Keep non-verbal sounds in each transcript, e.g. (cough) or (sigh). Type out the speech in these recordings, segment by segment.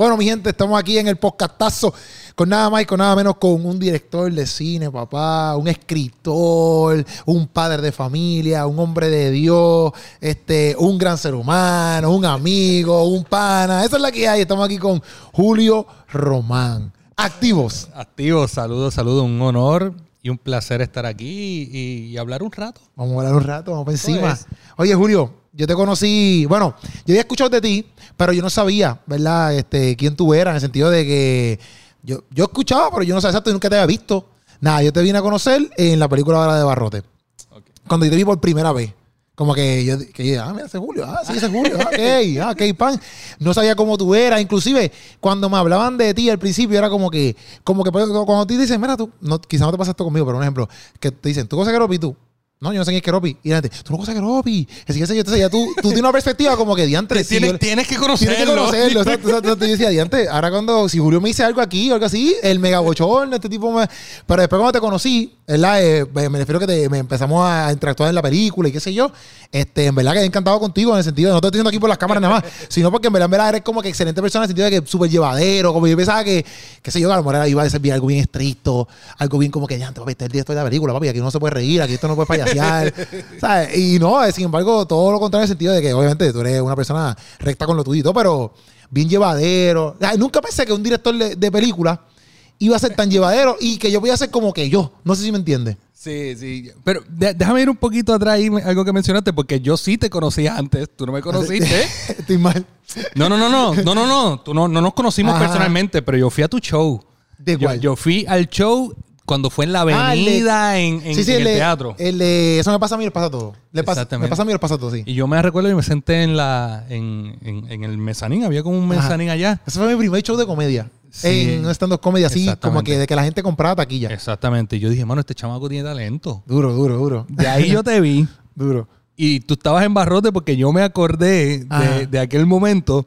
Bueno, mi gente, estamos aquí en el podcastazo con nada más y con nada menos con un director de cine, papá, un escritor, un padre de familia, un hombre de Dios, este, un gran ser humano, un amigo, un pana. Esa es la que hay. Estamos aquí con Julio Román. Activos. Activos, saludos, saludos, un honor y un placer estar aquí y, y hablar un rato. Vamos a hablar un rato, vamos por encima. Oye, Julio, yo te conocí, bueno, yo había escuchado de ti, pero yo no sabía, ¿verdad? Este, quién tú eras, en el sentido de que yo, yo escuchaba, pero yo no sabía exacto y nunca te había visto. Nada, yo te vine a conocer en la película ahora de Barrote. Cuando yo te vi por primera vez. Como que yo, que yo, ah, mira, ese es Julio, ah, sí, ese es Julio, ah, ok, (laughs) ah, ok, pan. No sabía cómo tú eras. Inclusive, cuando me hablaban de ti al principio, era como que, como que pues, cuando te dicen, mira, tú, no, quizás no te pasa esto conmigo, pero un ejemplo, que te dicen, ¿tú conoces a Keropi tú? No, yo no sé quién es Keropi. Y la gente, tú no conoces a Keropi. Así que entonces ya tú, tú tienes una perspectiva como que diantre. tienes, yo- tienes que conocerlo. Tienes que conocerlo. exacto, exacto. Yo decía, diante, ahora cuando, si Julio me dice algo aquí o algo así, el mega bochorno, este tipo me... Pero después cuando te conocí, ¿verdad? Eh, me refiero que te, me empezamos a interactuar en la película y qué sé yo. Este, en verdad que he encantado contigo en el sentido, de, no te estoy diciendo aquí por las cámaras nada más, sino porque en verdad, en verdad eres como que excelente persona en el sentido de que súper llevadero, como yo pensaba que, qué sé yo, que a lo mejor iba a ser bien- algo bien estricto, algo bien como que, diante, papi, este es el director de la película, papi, aquí no se puede reír, aquí esto no puede Y no, eh, sin embargo, todo lo contrario en el sentido de que obviamente tú eres una persona recta con lo tuyo y todo, pero bien llevadero. Ay, nunca pensé que un director de, de película iba a ser tan llevadero y que yo podía ser como que yo. No sé si me entiendes. Sí, sí. Pero déjame ir un poquito atrás ahí, algo que mencionaste, porque yo sí te conocía antes. Tú no me conociste. (laughs) Estoy mal. No, no, no, no. No, no, no. Tú no, no nos conocimos Ajá. personalmente, pero yo fui a tu show. ¿De Yo, yo fui al show cuando fue en la Ah, de- avenida, en, en- sí, sí, en el, teatro. El eso me pasa a mí, me pasa todo. Le pasa, me pasa a mí, me pasa todo, sí. Y yo me recuerdo y me senté en la en, en- el mezanín. Había como un Ajá. mezanín allá. Ese fue mi primer show de comedia. Sí. En un stand-up comedy así, como que de que la gente compraba taquilla. Exactamente. Y yo dije, mano, este chamaco tiene talento. Duro, duro, duro. De ahí yo te vi. (laughs) Duro. Y tú estabas en barrote porque yo me acordé de, de aquel momento.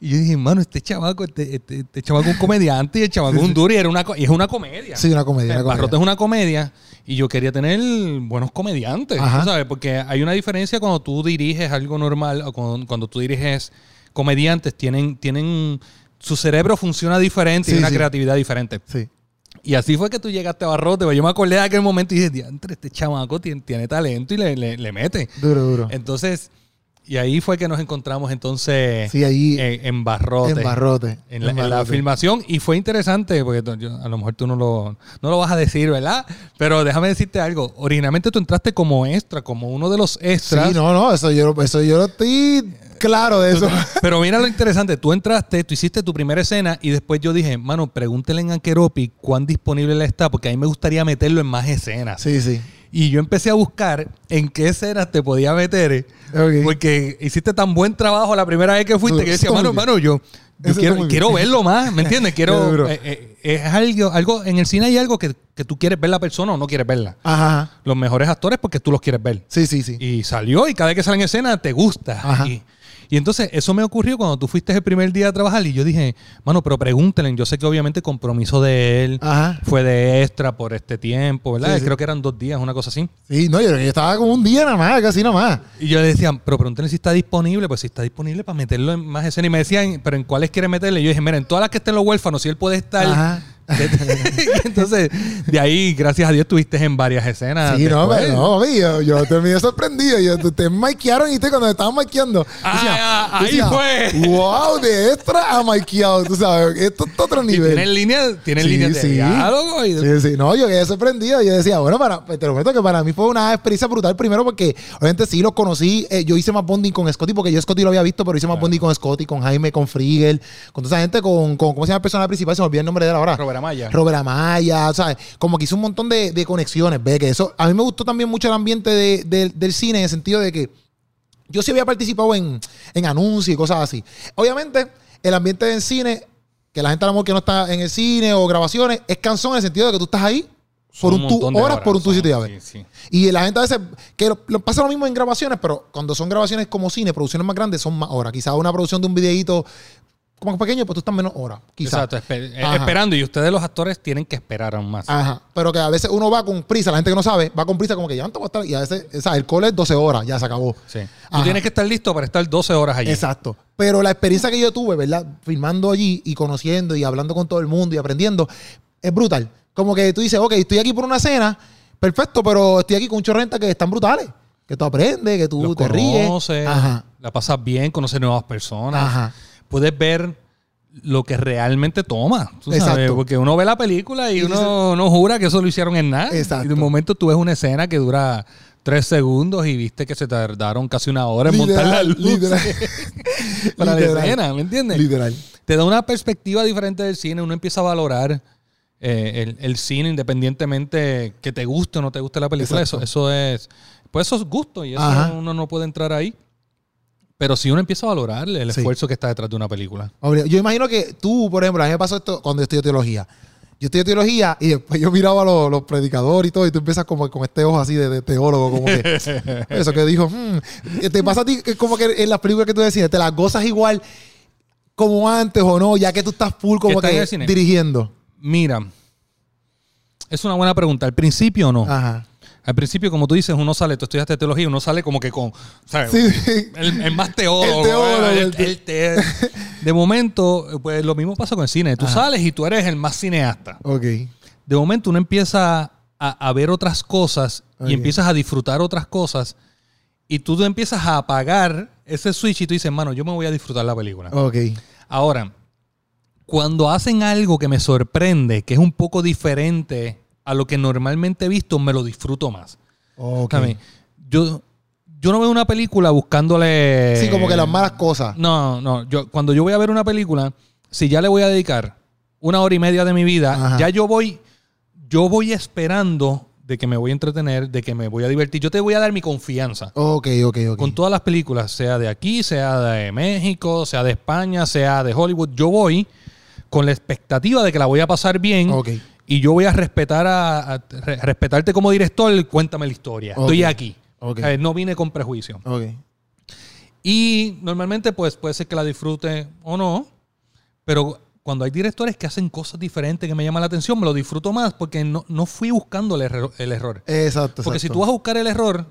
Y yo dije, mano, este chamaco, este, este, este es un comediante y el chamaco es un duro y, era una, y es una comedia. Sí, una comedia. El. Barrote es una comedia y yo quería tener buenos comediantes, Ajá. ¿tú ¿sabes? Porque hay una diferencia cuando tú diriges algo normal o cuando, cuando tú diriges comediantes, tienen, tienen, su cerebro funciona diferente Sí, y una sí. creatividad diferente. Sí. Y así fue que tú llegaste a Barrote. pues Yo me acordé de aquel momento y dije, diantre, este chamaco tiene, tiene talento y le, le- le mete. Duro, duro. Entonces, y ahí fue que nos encontramos entonces Sí, ahí en, en Barrote. en barrote. En la, En filmación y fue interesante porque yo- a lo mejor tú no lo, no lo vas a decir, ¿verdad? Pero déjame decirte algo. Originalmente tú entraste como extra, como uno de los extras. Sí, no, no, eso yo, eso yo no estoy claro de eso. Pero mira lo interesante, tú entraste, tú hiciste tu primera escena y después yo dije, mano, pregúntele a Keropi cuán disponible él está, porque a mí me gustaría meterlo en más escenas. Sí, sí. Y yo empecé a buscar en qué escenas te podía meter, Ok. porque hiciste tan buen trabajo la primera vez que fuiste que yo decía, mano, mano, yo, quiero, quiero verlo más, ¿me entiendes? Quiero, (laughs) eh, eh, es algo, algo, en el cine hay algo que, que tú quieres ver la persona o no quieres verla. Ajá, ajá. Los mejores actores porque tú los quieres ver. Sí, sí, sí. Y salió y cada vez que sale en escena te gusta. Ajá. Y, y entonces eso me ocurrió cuando tú fuiste el primer día a trabajar y yo dije, mano, pero pregúntenle. Yo sé que obviamente el compromiso de él Ajá. fue de extra por este tiempo, ¿verdad? Sí, sí. Creo que eran dos días, una cosa así. Sí, no, yo, yo estaba como un día nada más, casi nada más. Y yo le decía, pero pregúntenle si está disponible. Pues si está disponible para meterlo en más escenas. Y me decían, pero ¿en cuáles quiere meterle? Y yo dije, mira, en todas las que estén los huérfanos, si él puede estar. Ajá. Y (laughs) entonces, de ahí, gracias a Dios, estuviste en varias escenas. Sí, no, pero no, yo, yo terminé sorprendido. Yo, ustedes maquearon y usted cuando me estaban maqueando. Ah, ahí fue. Wow, de extra a maqueado, tú sabes. Esto es otro nivel. tienen líneas, tienen Sí, líneas de sí. diálogo y Sí, sí, no, yo quedé sorprendido. Yo decía, bueno, para, te lo prometo que para mí fue una experiencia brutal. Primero, porque obviamente sí los conocí. eh, yo hice más bonding con Scotty, porque yo Scotty lo había visto, pero hice más bonding con Scotty, con Jaime, con Frigel, con toda esa gente, con, con ¿cómo se llama el personaje principal? Se me olvidó el nombre de él ahora. Robert Amaya. Robert Amaya, ¿sabes? Como que hizo un montón de, de conexiones, ve que eso. A mí me gustó también mucho el ambiente de- de- del cine en el sentido de que yo sí había participado en, en anuncios y cosas así. Obviamente, el ambiente del cine, que la gente a lo mejor que no está en el cine o grabaciones, es cansón en el sentido de que tú estás ahí por un, tu- de horas, por un tu sitio llave. sí, sí. Y la gente a veces, que lo, lo- pasa lo mismo en grabaciones, pero cuando son grabaciones como cine, producciones más grandes, son más horas. Quizás una producción de un videíto como pequeño, pues tú estás menos horas, quizás. Exacto, eh, Ajá. esperando. Y ustedes los actores tienen que esperar aún más. Ajá. Pero que a veces uno va con prisa, la gente que no sabe, va con prisa como que ya no te voy a estar. Y a veces, o sea, el call es 12 horas, ya se acabó. Sí. Tú tienes que estar listo para estar 12 horas allí. Exacto. Pero la experiencia que yo tuve, ¿verdad? Filmando allí y conociendo y hablando con todo el mundo y aprendiendo, es brutal. Como que tú dices, ok, estoy aquí por una cena, perfecto, pero estoy aquí con un chorrenta que están brutales. Que tú aprendes, que tú Los te ríes. conoces, Ajá. la pasas bien, conoces nuevas personas. Ajá. Puedes ver lo que realmente toma. tú sabes, Exacto. Porque uno ve la película y, Y uno no jura que eso lo hicieron en nada. Exacto. Y de un momento tú ves una escena que dura tres segundos y viste que se tardaron casi una hora en montar la luz literal. (laughs) para la escena, ¿me entiendes? Literal. te da una perspectiva diferente del cine. Uno empieza a valorar eh, el, el cine independientemente que te guste o no te guste la película. Eso, eso es. Pues eso es gusto y eso Ajá. uno no puede entrar ahí. Pero si uno empieza a valorar el Sí. esfuerzo que está detrás de una película. Yo imagino que tú, por ejemplo, a mí me pasó esto cuando yo estudié teología. Yo estudié teología y después yo miraba a los, los predicadores y todo, y tú empiezas como con este ojo así de, de teólogo, como que (laughs) eso que dijo, hmm, te pasa a ti que como que en las películas que tú decías, te las gozas igual como antes o no, ya que tú estás full como ¿Estás en que dirigiendo. Mira, es una buena pregunta. Al principio no. Ajá. Al principio, como tú dices, uno sale, tú estudiaste teología, uno sale como que con. ¿sabes? Sí, sí. El, el más teólogo. El teólogo, el- el te- de momento, pues lo mismo pasa con el cine. Tú Ajá. sales y tú eres el más cineasta. Ok. De momento uno empieza a, a ver otras cosas y empiezas a disfrutar otras cosas y tú empiezas a apagar ese switch y tú dices, mano, yo me voy a disfrutar la película. Ok. Ahora, cuando hacen algo que me sorprende, que es un poco diferente a lo que normalmente he visto, me lo disfruto más. Ok. ¿Sabes? Yo, yo no veo una película buscándole. Sí, como que las malas cosas. No, no. Yo, cuando yo voy a ver una película, si ya le voy a dedicar una hora y media de mi vida, Ajá. ya yo voy, yo voy esperando de que me voy a entretener, de que me voy a divertir. Yo te voy a dar mi confianza. Ok, ok, ok. Con todas las películas, sea de aquí, sea de México, sea de España, sea de Hollywood, yo voy con la expectativa de que la voy a pasar bien Ok. Y yo voy a respetar a, a- re- respetarte como director, cuéntame la historia. Estoy aquí. No vine con prejuicio. Ok. Y normalmente, pues, puede ser que la disfrute o no. Pero cuando hay directores que hacen cosas diferentes que me llaman la atención, me lo disfruto más porque no, no fui buscando el error. El error. Exacto. Porque si tú vas a buscar el error,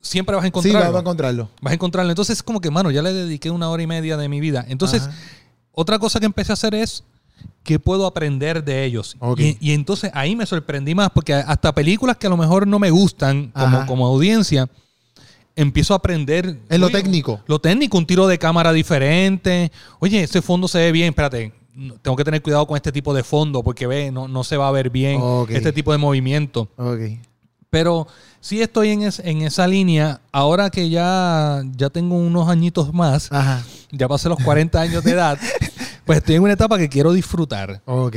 siempre vas a Sí, encontrarlo. vas a encontrarlo. Vas a encontrarlo. Entonces, es como que, mano, ya le dediqué una hora y media de mi vida. Entonces, Ajá. otra cosa que empecé a hacer es qué puedo aprender de ellos. Ok. Y, y entonces ahí me sorprendí más porque hasta películas que a lo mejor no me gustan como, como audiencia, empiezo a aprender. En lo Oye, técnico. Lo técnico, un tiro de cámara diferente. Oye, ese fondo se ve bien. Espérate, tengo que tener cuidado con este tipo de fondo porque ve, no, no se va a ver bien Ok. este tipo de movimiento. Ok. Pero sí estoy en, es- en esa línea. Ahora que ya, ya tengo unos añitos más, Ajá. ya pasé los 40 años de edad, (laughs) pues estoy en una etapa que quiero disfrutar. Ok.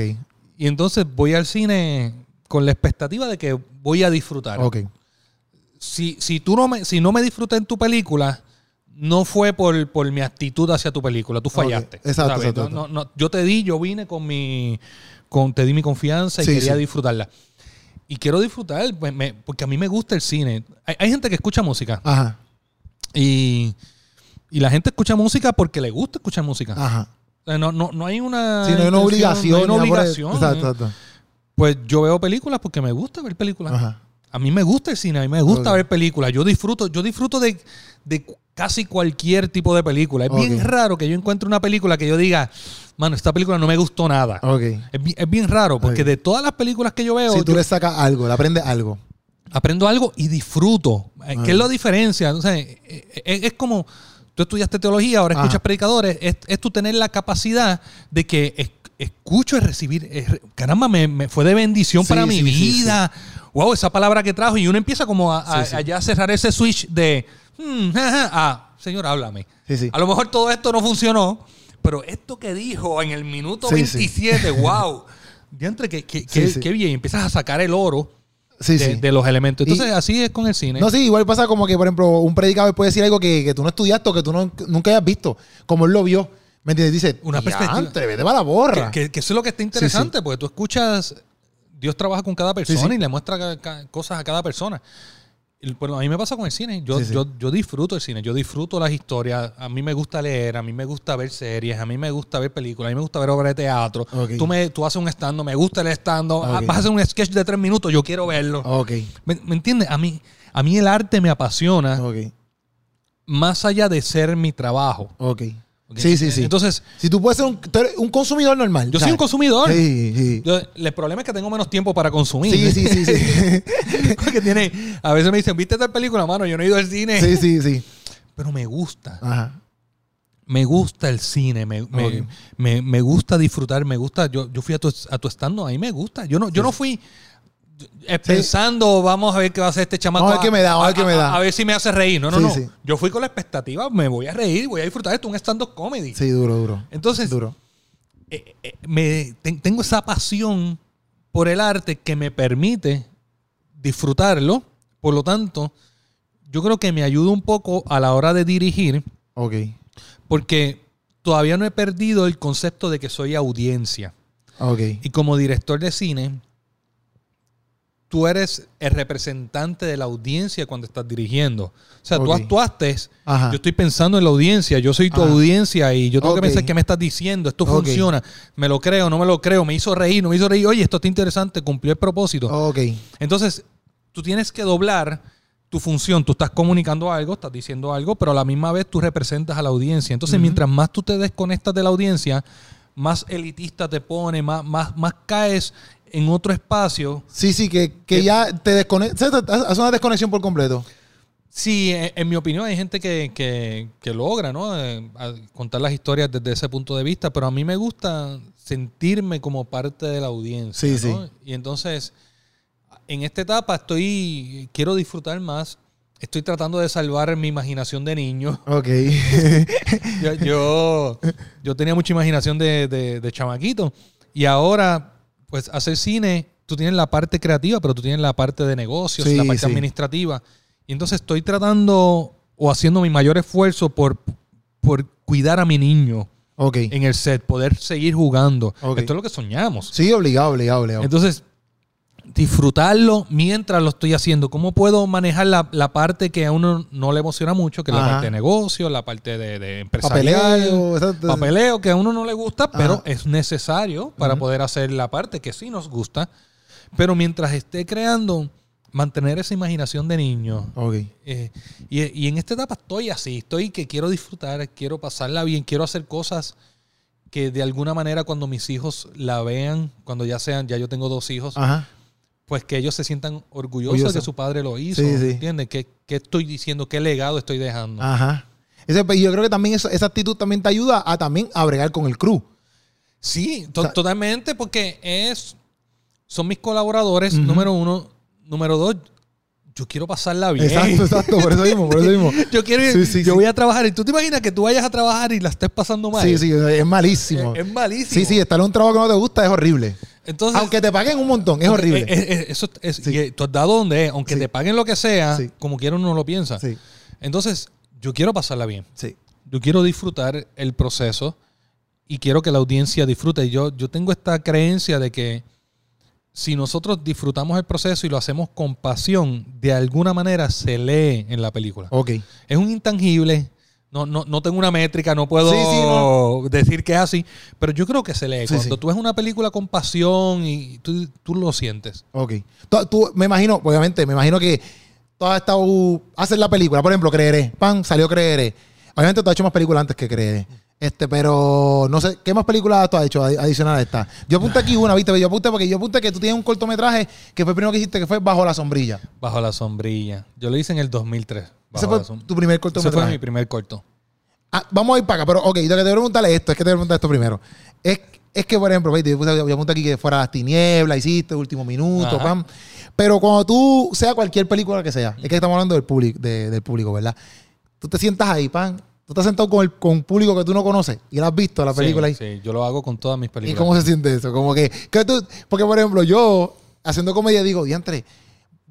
Y entonces voy al cine con la expectativa de que voy a disfrutar. Ok. Si, si tú no me, si no me disfruté en tu película, no fue por, por mi actitud hacia tu película. Tú fallaste. Ok. Exacto, exacto, No, no, no. yo te di, yo vine con mi. Con, te di mi confianza y Sí, quería sí. disfrutarla. Y quiero disfrutar, pues, me- porque a mí me gusta el cine. Hay, hay gente que escucha música Ajá. y, y la gente escucha música porque le gusta escuchar música. Ajá. O sea, no, no, no hay una. No hay una obligación. no hay una obligación. Exacto, exacto. Pues yo veo películas porque me gusta ver películas. Ajá. A mí me gusta el cine, a mí me gusta ver películas. Yo disfruto, yo disfruto de, de casi cualquier tipo de película. Es bien raro que yo encuentre una película que yo diga, mano, esta película no me gustó nada. Es, bien, es bien raro, porque de todas las películas que yo veo, Si tú yo le sacas algo, le aprendes algo. aprendo algo y disfruto. Eh. ¿Qué es la diferencia? O sea, eh, eh, es, es como tú estudiaste teología, ahora escuchas predicadores, es, es tú tener la capacidad de que es- escucho y recibir. es re- caramba, me, me fue de bendición Sí, para mi sí, vida. Wow, esa palabra que trajo. Y uno empieza como a, ya cerrar ese switch de, hmm, jaja, ah, Señor, háblame. Sí, sí. A lo mejor todo esto no funcionó, pero esto que dijo en el minuto Sí, sí. 27, (laughs) wow. Diantre, que, que, que bien. Empiezas a sacar el oro Sí, de, sí. de los elementos. Y- Entonces, así es con el cine. No, sí, igual pasa como que, por ejemplo, un predicador puede decir algo que, que tú no estudiaste o que tú no- nunca hayas visto, como él lo vio. ¿Me entiendes? Dice, Una perspectiva. "Diantre, vete para la borra. que, que- que eso es lo que está interesante, porque tú escuchas, Dios trabaja con cada persona y le muestra cosas a cada persona. Bueno, a mí me pasa con el cine. Yo, Sí, sí. Yo, yo disfruto el cine. Yo disfruto las historias. A mí me gusta leer. A mí me gusta ver series. A mí me gusta ver películas. A mí me gusta ver obras de teatro. Tú, me, tú haces un stand me gusta el stand Ok. Vas a hacer un sketch de tres minutos. Yo quiero verlo. Ok. ¿Me, me entiendes? A mí, a mí el arte me apasiona más allá de ser mi trabajo. Ok. Sí, sí, sí. Entonces, si tú puedes ser un, consumidor normal. yo soy un consumidor. Sí, sí. Yo- el problema es que tengo menos tiempo para consumir. Sí, sí, sí, sí. (laughs) Porque tiene, a veces me dicen, ¿viste esta película, mano? Yo no he ido al cine. sí, sí, sí. Pero me gusta. Ajá. Me gusta el cine. Me, me, me- me gusta disfrutar. Me gusta. Yo, yo fui a tu, a tu stand, a mí me gusta. Yo no, yo no fui pensando, vamos a ver qué va a hacer este chamaco. Vamos a ver qué me da, a ver qué me da. A, ver si me hace reír. No, no, Sí, no. sí. Yo fui con la expectativa, me voy a reír, voy a disfrutar esto, un stand-up comedy. Sí, duro, duro. Entonces, Duro. eh, eh, me, ten- tengo esa pasión por el arte que me permite disfrutarlo. Por lo tanto, yo creo que me ayuda un poco a la hora de dirigir, Ok. porque todavía no he perdido el concepto de que soy audiencia. Ok. Y como director de cine, tú eres el representante de la audiencia cuando estás dirigiendo. O sea, tú actuaste, Ajá. yo estoy pensando en la audiencia, yo soy tu Ajá. audiencia y yo tengo que pensar qué me estás diciendo, esto funciona, me lo creo, no me lo creo, me hizo reír, no me hizo reír, oye, esto está interesante, cumplió el propósito. Ok. Entonces, tú tienes que doblar tu función, tú estás comunicando algo, estás diciendo algo, pero a la misma vez tú representas a la audiencia. Entonces, mientras más tú te desconectas de la audiencia, más elitista te pone, más, más, más caes en otro espacio. Sí, sí, que, que Que- ya te desconectas. Hace una desconexión por completo. Sí, en, en mi opinión hay gente que, que- que logra, ¿no? Eh, a- contar las historias desde ese punto de vista, pero a mí me gusta sentirme como parte de la audiencia. Sí, ¿no? Y entonces, en esta etapa estoy, quiero disfrutar más. Estoy tratando de salvar mi imaginación de niño. Ok. (laughs) Yo, yo, yo tenía mucha imaginación de, de- de chamaquito. Y ahora, pues, hacer cine, tú tienes la parte creativa, pero tú tienes la parte de negocios, Sí, la parte sí. administrativa. Y entonces estoy tratando o haciendo mi mayor esfuerzo por, por cuidar a mi niño ok. en el set, poder seguir jugando. Ok. Esto es lo que soñamos. Sí, obligado, obligado, obligado. Entonces, disfrutarlo mientras lo estoy haciendo. ¿Cómo puedo manejar la, la parte que a uno no le emociona mucho, que es la parte de negocio, la parte de, de empresarial? Papeleo. papeleo que a uno no le gusta, pero es necesario para poder hacer la parte que sí nos gusta. Pero mientras esté creando, mantener esa imaginación de niño. Ok. Eh, y, y en esta etapa estoy así, estoy que quiero disfrutar, quiero pasarla bien, quiero hacer cosas que de alguna manera cuando mis hijos la vean, cuando ya sean, ya yo tengo dos hijos, Ajá. Pues que ellos se sientan orgullosos Orgulloso. de que su padre lo hizo. Sí, sí. ¿Entiendes? ¿Qué, qué estoy diciendo? ¿Qué legado estoy dejando? Ajá. Ese- y yo creo que también eso- esa actitud también te ayuda a también a bregar con el crew. Sí, to- O sea- totalmente, porque es son mis colaboradores, número uno. Número dos, yo quiero pasarla bien. Exacto, exacto. Por eso mismo, por eso mismo. (laughs) Yo quiero ir- Sí, sí, yo sí. voy a trabajar y tú te imaginas que tú vayas a trabajar y la estés pasando mal. Sí, sí, es malísimo. Es, es malísimo. Sí, sí, estar en un trabajo que no te gusta es horrible. Entonces, Aunque te paguen un montón, es horrible. eh, eh, eso es, Sí. y, eh, tú has dado donde es, aunque te paguen lo que sea, como quiera uno lo piensa. Sí, Entonces, yo quiero pasarla bien. sí. Yo quiero disfrutar el proceso y quiero que la audiencia disfrute. Yo, yo tengo esta creencia de que si nosotros disfrutamos el proceso y lo hacemos con pasión, de alguna manera se lee en la película. Ok. Es un intangible. No, no, no tengo una métrica, no puedo Sí, sí, no. decir que es así, pero yo creo que se lee. Sí, Cuando tú ves una película con pasión y tú, tú lo sientes. Ok. Tú, tú- me imagino, obviamente, me imagino que tú has estado. Haces la película, por ejemplo, Creeré. Pan, salió Creeré. Obviamente tú has hecho más películas antes que Creeré. Este, pero no sé, ¿qué más películas tú has hecho adi- adicional a esta? Yo apunté aquí una, ¿viste? Yo apunté porque yo apunté que tú tienes un cortometraje que fue el primero que hiciste, que fue Bajo la Sombrilla. Bajo la sombrilla. Yo lo hice en el 2003. Ese Bajo fue la tu primer Ese fue cortometraje. mi primer corto. Ah, vamos a ir para acá, pero ok, lo que te voy a preguntarle esto, es que te voy a preguntar esto primero. Es, es que, por ejemplo, yo, apunté aquí que fuera las tinieblas, hiciste último minuto, Ajá. pam. Pero cuando tú, sea cualquier película que sea, es que estamos hablando del público, de- del público, ¿verdad? Tú te sientas ahí, pam. Tú estás sentado con, el, con un público que tú no conoces y lo has visto la película sí, ahí. sí, yo lo hago con todas mis ¿Y películas. cómo se siente eso? Como que, que tú, porque por ejemplo, yo haciendo comedia digo, diantre,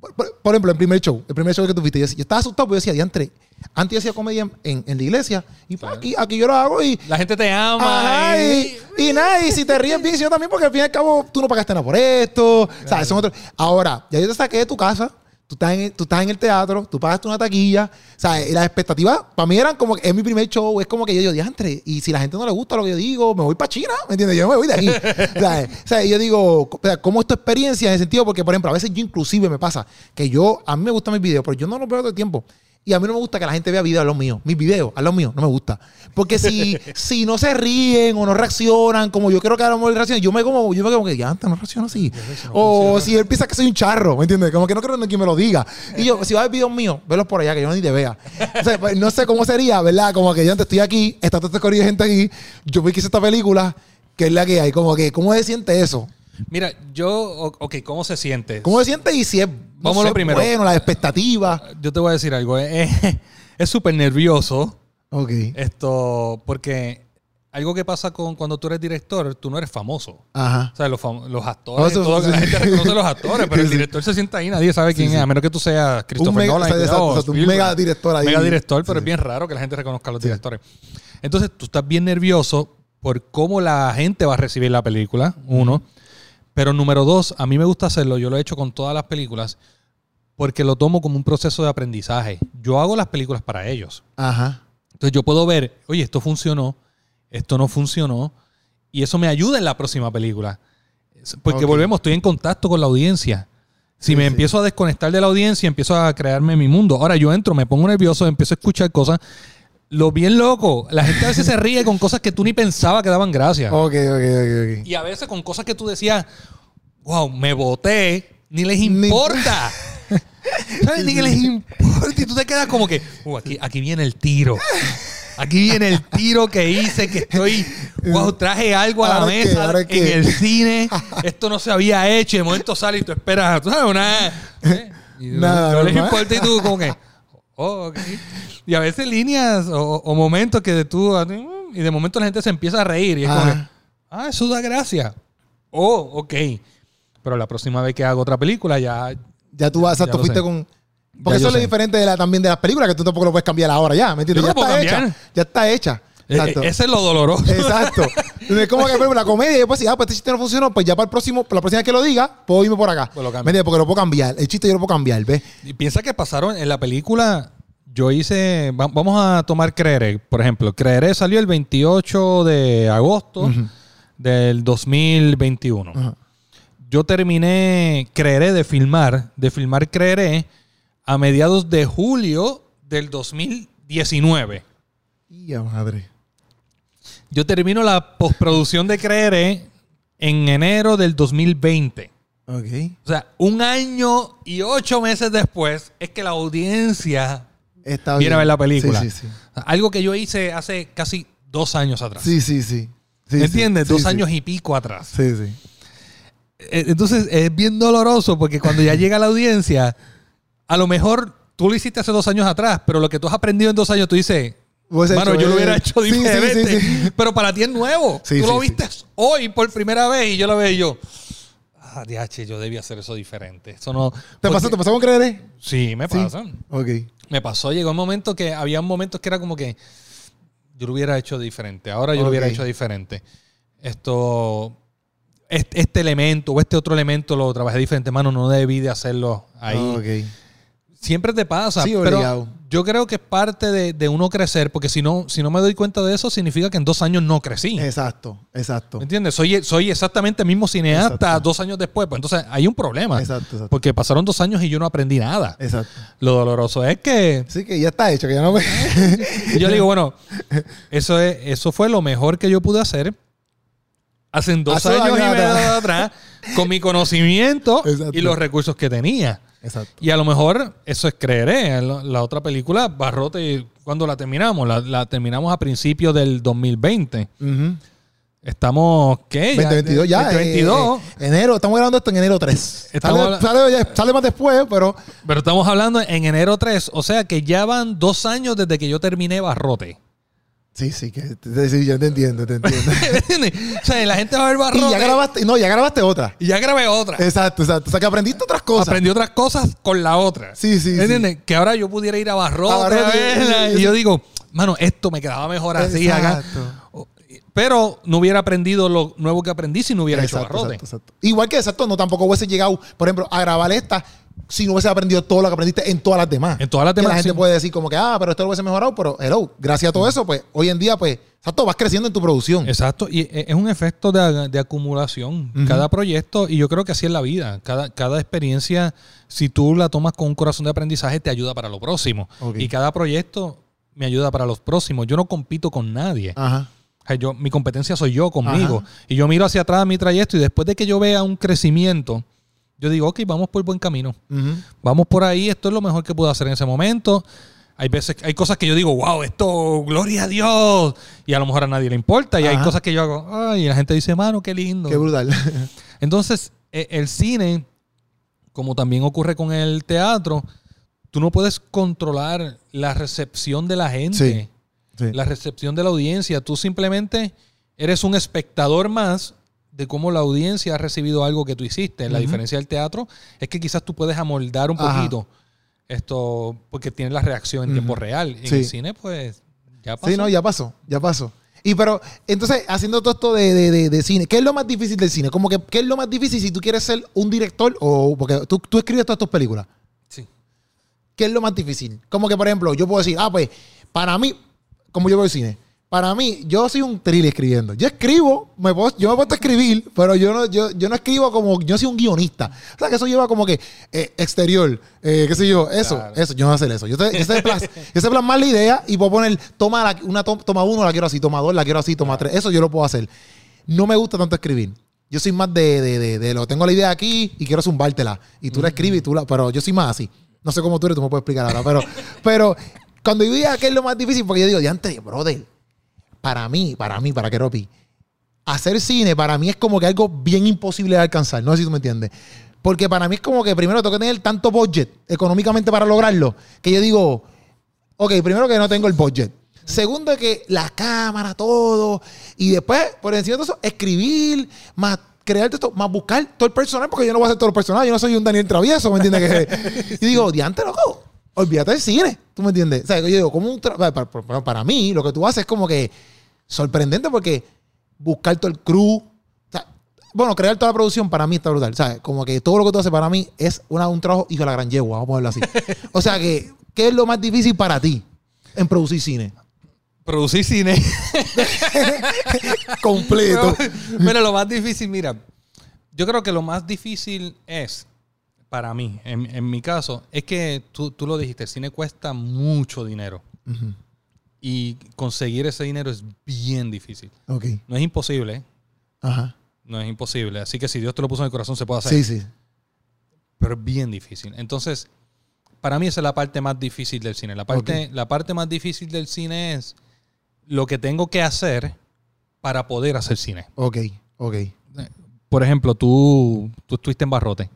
por, por- por ejemplo, el primer show, el primer show que tú viste, yo, yo estaba asustado porque yo decía, diantre, antes yo hacía comedia en, en la iglesia y pues, aquí, aquí yo lo hago y, La gente te ama. Ajá, y- y, y nada, y si te ríes bien, si yo también, porque al fin y al cabo tú no pagaste nada por esto. O sea, son otros. Ahora, ya yo te saqué de tu casa, Tú estás, en, tú estás en el teatro, tú pagaste una taquilla. O sea, y las expectativas para mí eran como que es mi primer show. Es como que yo digo, diantre. Y si la gente no le gusta lo que yo digo, me voy para China. ¿Me entiendes? Yo me voy de aquí. (laughs) o, sea, o sea, yo digo, o sea, ¿cómo es tu experiencia en el sentido? Porque, por ejemplo, a veces yo inclusive me pasa que yo, a mí me gustan mis videos, pero yo no los veo todo el tiempo. Y a mí no me gusta que la gente vea videos a los míos. Mis videos, a los míos, no me gusta. Porque si, (laughs) si no se ríen o no reaccionan como yo quiero que hagamos reaccionen, yo me como, yo me como que ya antes no reacciono así. O si él piensa que soy un charro, ¿me entiendes? Como que no creo que me lo diga. Y yo, si va a ver videos míos, velos por allá, que yo ni te vea. O sea, pues, no sé cómo sería, ¿verdad? Como que yo antes estoy aquí, está todo este corrido de gente aquí, yo vi que hice esta película, que es la que hay. Como que, ¿cómo se siente eso? Mira, yo, ok, ¿cómo se siente? ¿Cómo se siente y si es no Vamos a lo sé, primero. bueno, las expectativas? Yo te voy a decir algo. eh, (laughs) Es súper nervioso Ok. esto, porque algo que pasa con cuando tú eres director, tú no eres famoso. Ajá. O sea, los, fam- los actores, todo- la gente reconoce a los actores, pero (laughs) Sí, el sí. director se sienta ahí, nadie sabe quién es, a menos que tú seas Christopher Un mega- Nolan. o sea, un Spielberg. mega director ahí. Mega director, pero es bien raro que la gente reconozca a los directores. Entonces, tú estás bien nervioso por cómo la gente va a recibir la película, uno. Pero número dos, a mí me gusta hacerlo, yo lo he hecho con todas las películas, porque lo tomo como un proceso de aprendizaje. Yo hago las películas para ellos. Ajá. Entonces yo puedo ver, oye, esto funcionó, esto no funcionó, y eso me ayuda en la próxima película. Porque volvemos, estoy en contacto con la audiencia. Si Sí, me sí. empiezo a desconectar de la audiencia, empiezo a crearme mi mundo. Ahora yo entro, me pongo nervioso, empiezo a escuchar cosas. Lo bien loco. La gente a veces se ríe con cosas que tú ni pensabas que daban gracia. Ok, ok, ok, ok. Y a veces con cosas que tú decías, wow, me boté, ni les (laughs) importa. ¿Sabes? Ni que les importa. Y tú te quedas como que, "Uh, aquí, aquí viene el tiro. Aquí viene el tiro que hice, que estoy, wow, traje algo a la mesa ¿Ahora en qué? el cine. Esto no se había hecho. Y de momento sale y tú esperas, tú sabes, una... ¿eh? Y (laughs) Nada, no les importa y tú como que, oh, ok. Y a veces líneas o, o momentos que tú, y de momento la gente se empieza a reír y es como que. Ah, eso da gracia. Oh, ok. Pero la próxima vez que hago otra película ya... Ya tú vas, lo fuiste con. Porque Ya eso es lo diferente de la, también de las películas, que tú tampoco lo puedes cambiar ahora ya, ¿me entiendes? Ya no está hecha. Ya está hecha. Exacto. ese es lo doloroso. Exacto. Es como que la comedia y después si ah, pues este chiste no funcionó, pues ya para el próximo, para la próxima vez que lo diga, puedo irme por acá. Pues lo ¿Me cambio. entiendes? Porque lo puedo cambiar. El chiste yo lo puedo cambiar, ¿ves? Y piensa que pasaron en la película. Yo hice. va- vamos a tomar Creeré, por ejemplo. Creeré salió el 28 de agosto del 2021. Ajá. Yo terminé Creeré de filmar, de filmar Creeré a mediados de julio del 2019. Y ya, madre. Yo termino la postproducción de Creeré en enero del 2020. Ok. O sea, un año y ocho meses después es que la audiencia Está viene a ver la película. Sí, sí, sí. Algo que yo hice hace casi dos años atrás. Sí, sí, sí. ¿Me entiendes? Dos años y pico atrás. Sí, sí. Eh, Entonces es bien doloroso porque cuando ya llega la audiencia, a lo mejor tú lo hiciste hace dos años atrás, pero lo que tú has aprendido en dos años, tú dices, hecho, yo lo eh, hubiera hecho sí, sí, diferente. sí. Pero para ti es nuevo. Tú lo viste hoy por primera vez y yo lo veo y yo. Ah, DH, yo debía hacer eso diferente. Eso no. ¿Te porque- pasó, ¿Te pasó con creer? Sí, me pasa. Ok. Me pasó, llegó un momento que había momentos que era como que yo lo hubiera hecho diferente. Ahora yo lo hubiera hecho diferente. Esto, este, este elemento o este otro elemento lo trabajé diferente, mano. No debí de hacerlo ahí. Ok. Siempre te pasa. Sí, pero yo creo que es parte de, de uno crecer, porque si no, si no me doy cuenta de eso, significa que en dos años no crecí. Exacto, exacto. ¿Me entiendes? Soy, soy exactamente el mismo cineasta Exacto. dos años después. Pues entonces hay un problema. Exacto, exacto. Porque pasaron dos años y yo no aprendí nada. Exacto. Lo doloroso es que Sí, que ya está hecho, que ya no me... (laughs) yo digo, bueno, eso, es, eso fue lo mejor que yo pude hacer hace dos Hace años y medio atrás. atrás, con mi conocimiento (laughs) Exacto. y los recursos que tenía. Exacto. Y a lo mejor eso es creeré. La, la otra película, Barrote, ¿cuándo la terminamos? La, la terminamos a principios del 2020. Ujú. Estamos, ¿qué? 2022 ya. 2022. eh, eh, enero, estamos grabando esto en enero 3. Estamos Sale, sale más después, pero... Pero estamos hablando en enero 3. O sea que ya van dos años desde que yo terminé Barrote. Sí, sí, que sí, yo te entiendo, te entiendo. (laughs) O sea, la gente va a ver y Barrote. ya grabaste, no, ya grabaste otra. y ya grabé otra. Exacto, exacto. O sea, que aprendiste otras cosas. Aprendí otras cosas con la otra. Sí, sí, ¿Me entiendes? Que ahora yo pudiera ir a Barrote, A Barrote, a verla, sí, sí. y yo digo, mano, esto me quedaba mejor así. Exacto. Pero no hubiera aprendido lo nuevo que aprendí si no hubiera hecho Exacto, Barrote. exacto, exacto. Igual que exacto, no tampoco hubiese llegado, por ejemplo, a grabar esta si no hubiese aprendido todo lo que aprendiste en todas las demás. En todas las Que demás, la gente sí. puede decir como que, ah, pero esto lo hubiese mejorado, pero hello, gracias a todo eso, pues hoy en día, pues, exacto, vas creciendo en tu producción. Exacto, y e- es un efecto de, de acumulación. Cada proyecto, y yo creo que así es la vida, cada, cada experiencia, si tú la tomas con un corazón de aprendizaje, te ayuda para lo próximo. Y cada proyecto me ayuda para los próximos. Yo no compito con nadie. Ajá. Yo, mi competencia soy yo conmigo. Ajá. Y yo miro hacia atrás mi trayecto y después de que yo vea un crecimiento, yo digo, ok, vamos por buen camino. Vamos por ahí, esto es lo mejor que puedo hacer en ese momento. Hay veces, hay cosas que yo digo, wow, esto, gloria a Dios. Y a lo mejor a nadie le importa. Y hay cosas que yo hago, ay, y la gente dice, mano, qué lindo. Qué brutal. (laughs) Entonces, e- el cine, como también ocurre con el teatro, tú no puedes controlar la recepción de la gente, Sí. Sí. la recepción de la audiencia. Tú simplemente eres un espectador más de cómo la audiencia ha recibido algo que tú hiciste. La diferencia del teatro es que quizás tú puedes amoldar un Ajá. poquito esto porque tienes la reacción en tiempo real. En Sí. el cine, pues, ya pasó. Sí, no, ya pasó, ya pasó. Y pero, entonces, haciendo todo esto de, de- de- de cine, ¿qué es lo más difícil del cine? Como que, ¿qué es lo más difícil si tú quieres ser un director o porque tú, tú escribes todas tus películas? Sí. ¿Qué es lo más difícil? Como que, por ejemplo, yo puedo decir, ah, pues, para mí, como yo veo el cine, para mí, yo soy un thriller escribiendo. Yo escribo, me puedo- yo me puedo escribir, pero yo no, yo, yo no escribo como, yo soy un guionista. O sea, que eso lleva como que eh, exterior, eh, qué sé yo, eso, Claro. eso, yo no sé hacer eso. Yo sé, yo sé, plas- (laughs) yo sé plasmar la idea y puedo poner, toma la- una to- toma uno, la quiero así, toma dos, la quiero así, toma tres. Eso yo lo puedo hacer. No me gusta tanto escribir. Yo soy más de, de, de, de lo tengo la idea aquí y quiero zumbártela. Y tú la escribes y tú la. Pero yo soy más así. No sé cómo tú eres, tú me puedes explicar ahora. Pero, pero cuando yo diga que es lo más difícil, porque yo digo, diante, brother, para mí, para mí, para Keropi, hacer cine para mí es como que algo bien imposible de alcanzar. No sé si tú me entiendes. Porque para mí es como que primero tengo que tener tanto budget económicamente para lograrlo, que yo digo, ok, primero que no tengo el budget. Segundo, que la cámara, todo. Y después, por encima de eso, escribir, más crear esto, más buscar todo el personal, porque yo no voy a hacer todo el personal. Yo no soy un Daniel Travieso, ¿me entiendes? (laughs) Y digo, diante, loco, olvídate del cine. ¿Tú me entiendes? O sea, yo digo, como un para, para- para mí, lo que tú haces es como que sorprendente porque buscar todo el crew. Bueno, crear toda la producción para mí está brutal. Sea, como que todo lo que tú haces para mí es una- un trabajo hijo de la gran yegua, vamos a ponerlo así. (laughs) O sea, que, ¿qué es lo más difícil para ti en producir cine? Producir cine. (laughs) Completo. Mira, lo más difícil, mira, yo creo que lo más difícil es, para mí, en, en mi caso, es que tú, tú lo dijiste, el cine cuesta mucho dinero Ujú. Y conseguir ese dinero es bien difícil. Ok. No es imposible, Ajá. no es imposible. Así que si Dios te lo puso en el corazón, se puede hacer. Sí, sí. Pero es bien difícil. Entonces, para mí esa es la parte más difícil del cine. La parte, la parte más difícil del cine es lo que tengo que hacer para poder hacer cine. Ok, ok. Por ejemplo, tú, tú estuviste en Barrote.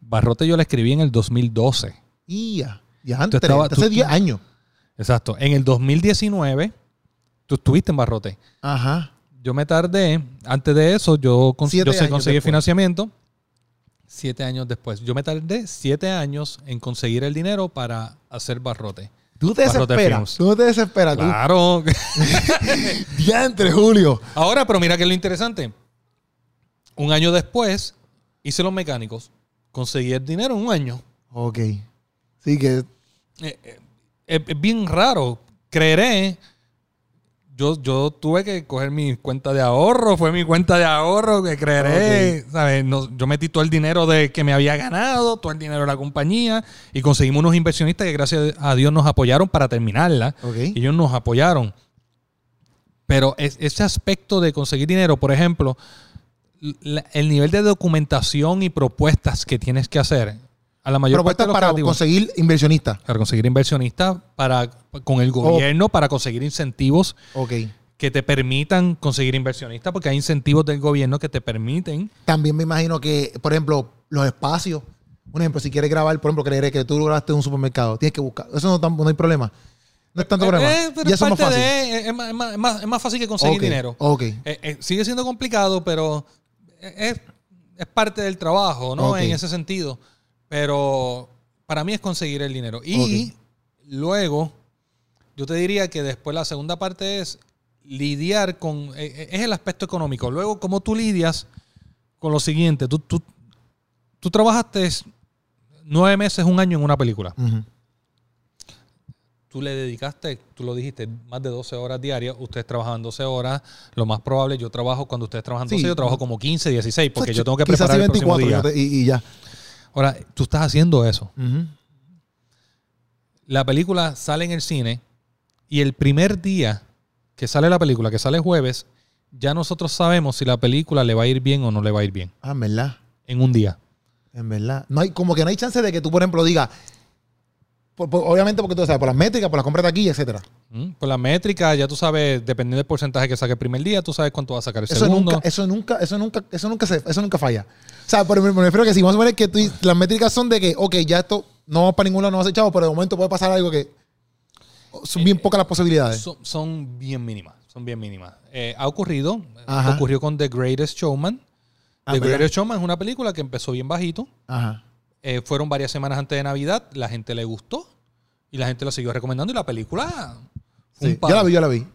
Barrote yo la escribí en el 2012. Y ya. Ya antes, hace tú- 10 años. Exacto. En el 2019, tú estuviste en Barrote. Ajá. Yo me tardé. Antes de eso, yo, Siete yo sé después. financiamiento. Siete años después. Yo me tardé siete años en conseguir el dinero para hacer Barrote. Tú te Barrote desesperas. Films. Tú te desesperas. Claro. Tú. (laughs) Diantre, Julio. Ahora, pero mira que es lo interesante. Un año después, hice los mecánicos. Conseguí el dinero en un año. Ok. Sí, que. Eh, eh, es, es bien raro. Creeré. Yo, yo tuve que coger mi cuenta de ahorro. Fue mi cuenta de ahorro que creeré. ¿sabes? No, yo metí todo el dinero de que me había ganado, todo el dinero de la compañía. Y conseguimos unos inversionistas que gracias a Dios nos apoyaron para terminarla. Ok. Ellos nos apoyaron. Pero es- ese aspecto de conseguir dinero, por ejemplo, la- el nivel de documentación y propuestas que tienes que hacer a la mayor Propuestas para creativos, conseguir inversionistas. para conseguir inversionistas, para con el gobierno, para conseguir incentivos que te permitan conseguir inversionistas, porque hay incentivos del gobierno que te permiten. También me imagino que, por ejemplo, los espacios. Un ejemplo, si quieres grabar, por ejemplo, creeré que tú grabaste en un supermercado, tienes que buscar. Eso no, hay problema. No es tanto problema. Eh, y es eso es más fácil. de- es, más, es más- es más- es más fácil que conseguir dinero. Eh, eh, sigue siendo complicado, pero es, es parte del trabajo, ¿no? En ese sentido. Pero para mí es conseguir el dinero. Y luego, yo te diría que después la segunda parte es lidiar con, eh, eh, es el aspecto económico. Luego, cómo tú lidias con lo siguiente. Tú, tú, tú trabajaste nueve meses, un año en una película. Ujú. Tú le dedicaste, tú lo dijiste, más de 12 horas diarias. Ustedes trabajan 12 horas. Lo más probable, yo trabajo cuando ustedes trabajan 12, Sí. yo trabajo como 15, 16, porque yo tengo que preparar el próximo 24 día. yo te- y, y ya. Ahora, tú estás haciendo eso. La película sale en el cine y el primer día que sale la película, que sale jueves, ya nosotros sabemos si la película le va a ir bien o no le va a ir bien. Ah, en verdad. En un día. En verdad. No hay, como que no hay chance de que tú, por ejemplo, digas. Por- por- obviamente porque tú sabes, por las métricas, por las compras de aquí, etcétera. ¿Mm? Por la métrica, ya tú sabes, dependiendo del porcentaje que saque el primer día, tú sabes cuánto va a sacar el Eso segundo. nunca, eso nunca, eso nunca, eso nunca se, eso nunca falla. O sea, por, me refiero a que si vamos a poner que tú- las métricas son de que, ok, ya esto no va para ningún lado, no va a ser chavo, pero de momento puede pasar algo que son bien pocas las posibilidades. son, son bien mínimas. Son bien mínimas. Eh, ha ocurrido. Ajá. Ocurrió con The Greatest Showman. Ah, The ¿verdad? Greatest Showman es una película que empezó bien bajito. Ajá. Eh, fueron varias semanas antes de Navidad. La gente le gustó. Y la gente la siguió recomendando. Y la película fue Sí, un palo. yo la vi, yo la vi.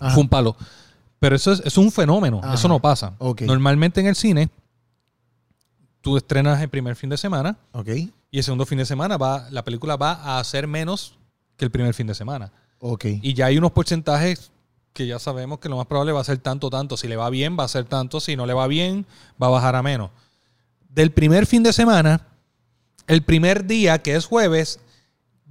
Ajá. Fue un palo. Pero eso es, es un fenómeno. Ajá. Eso no pasa. Normalmente en el cine, tú estrenas el primer fin de semana. Ok. Y el segundo fin de semana va, la película va a hacer menos que el primer fin de semana. Ok. Y ya hay unos porcentajes que ya sabemos que lo más probable va a ser tanto, tanto. Si le va bien, va a ser tanto. Si no le va bien, va a bajar a menos. Del primer fin de semana, el primer día, que es jueves,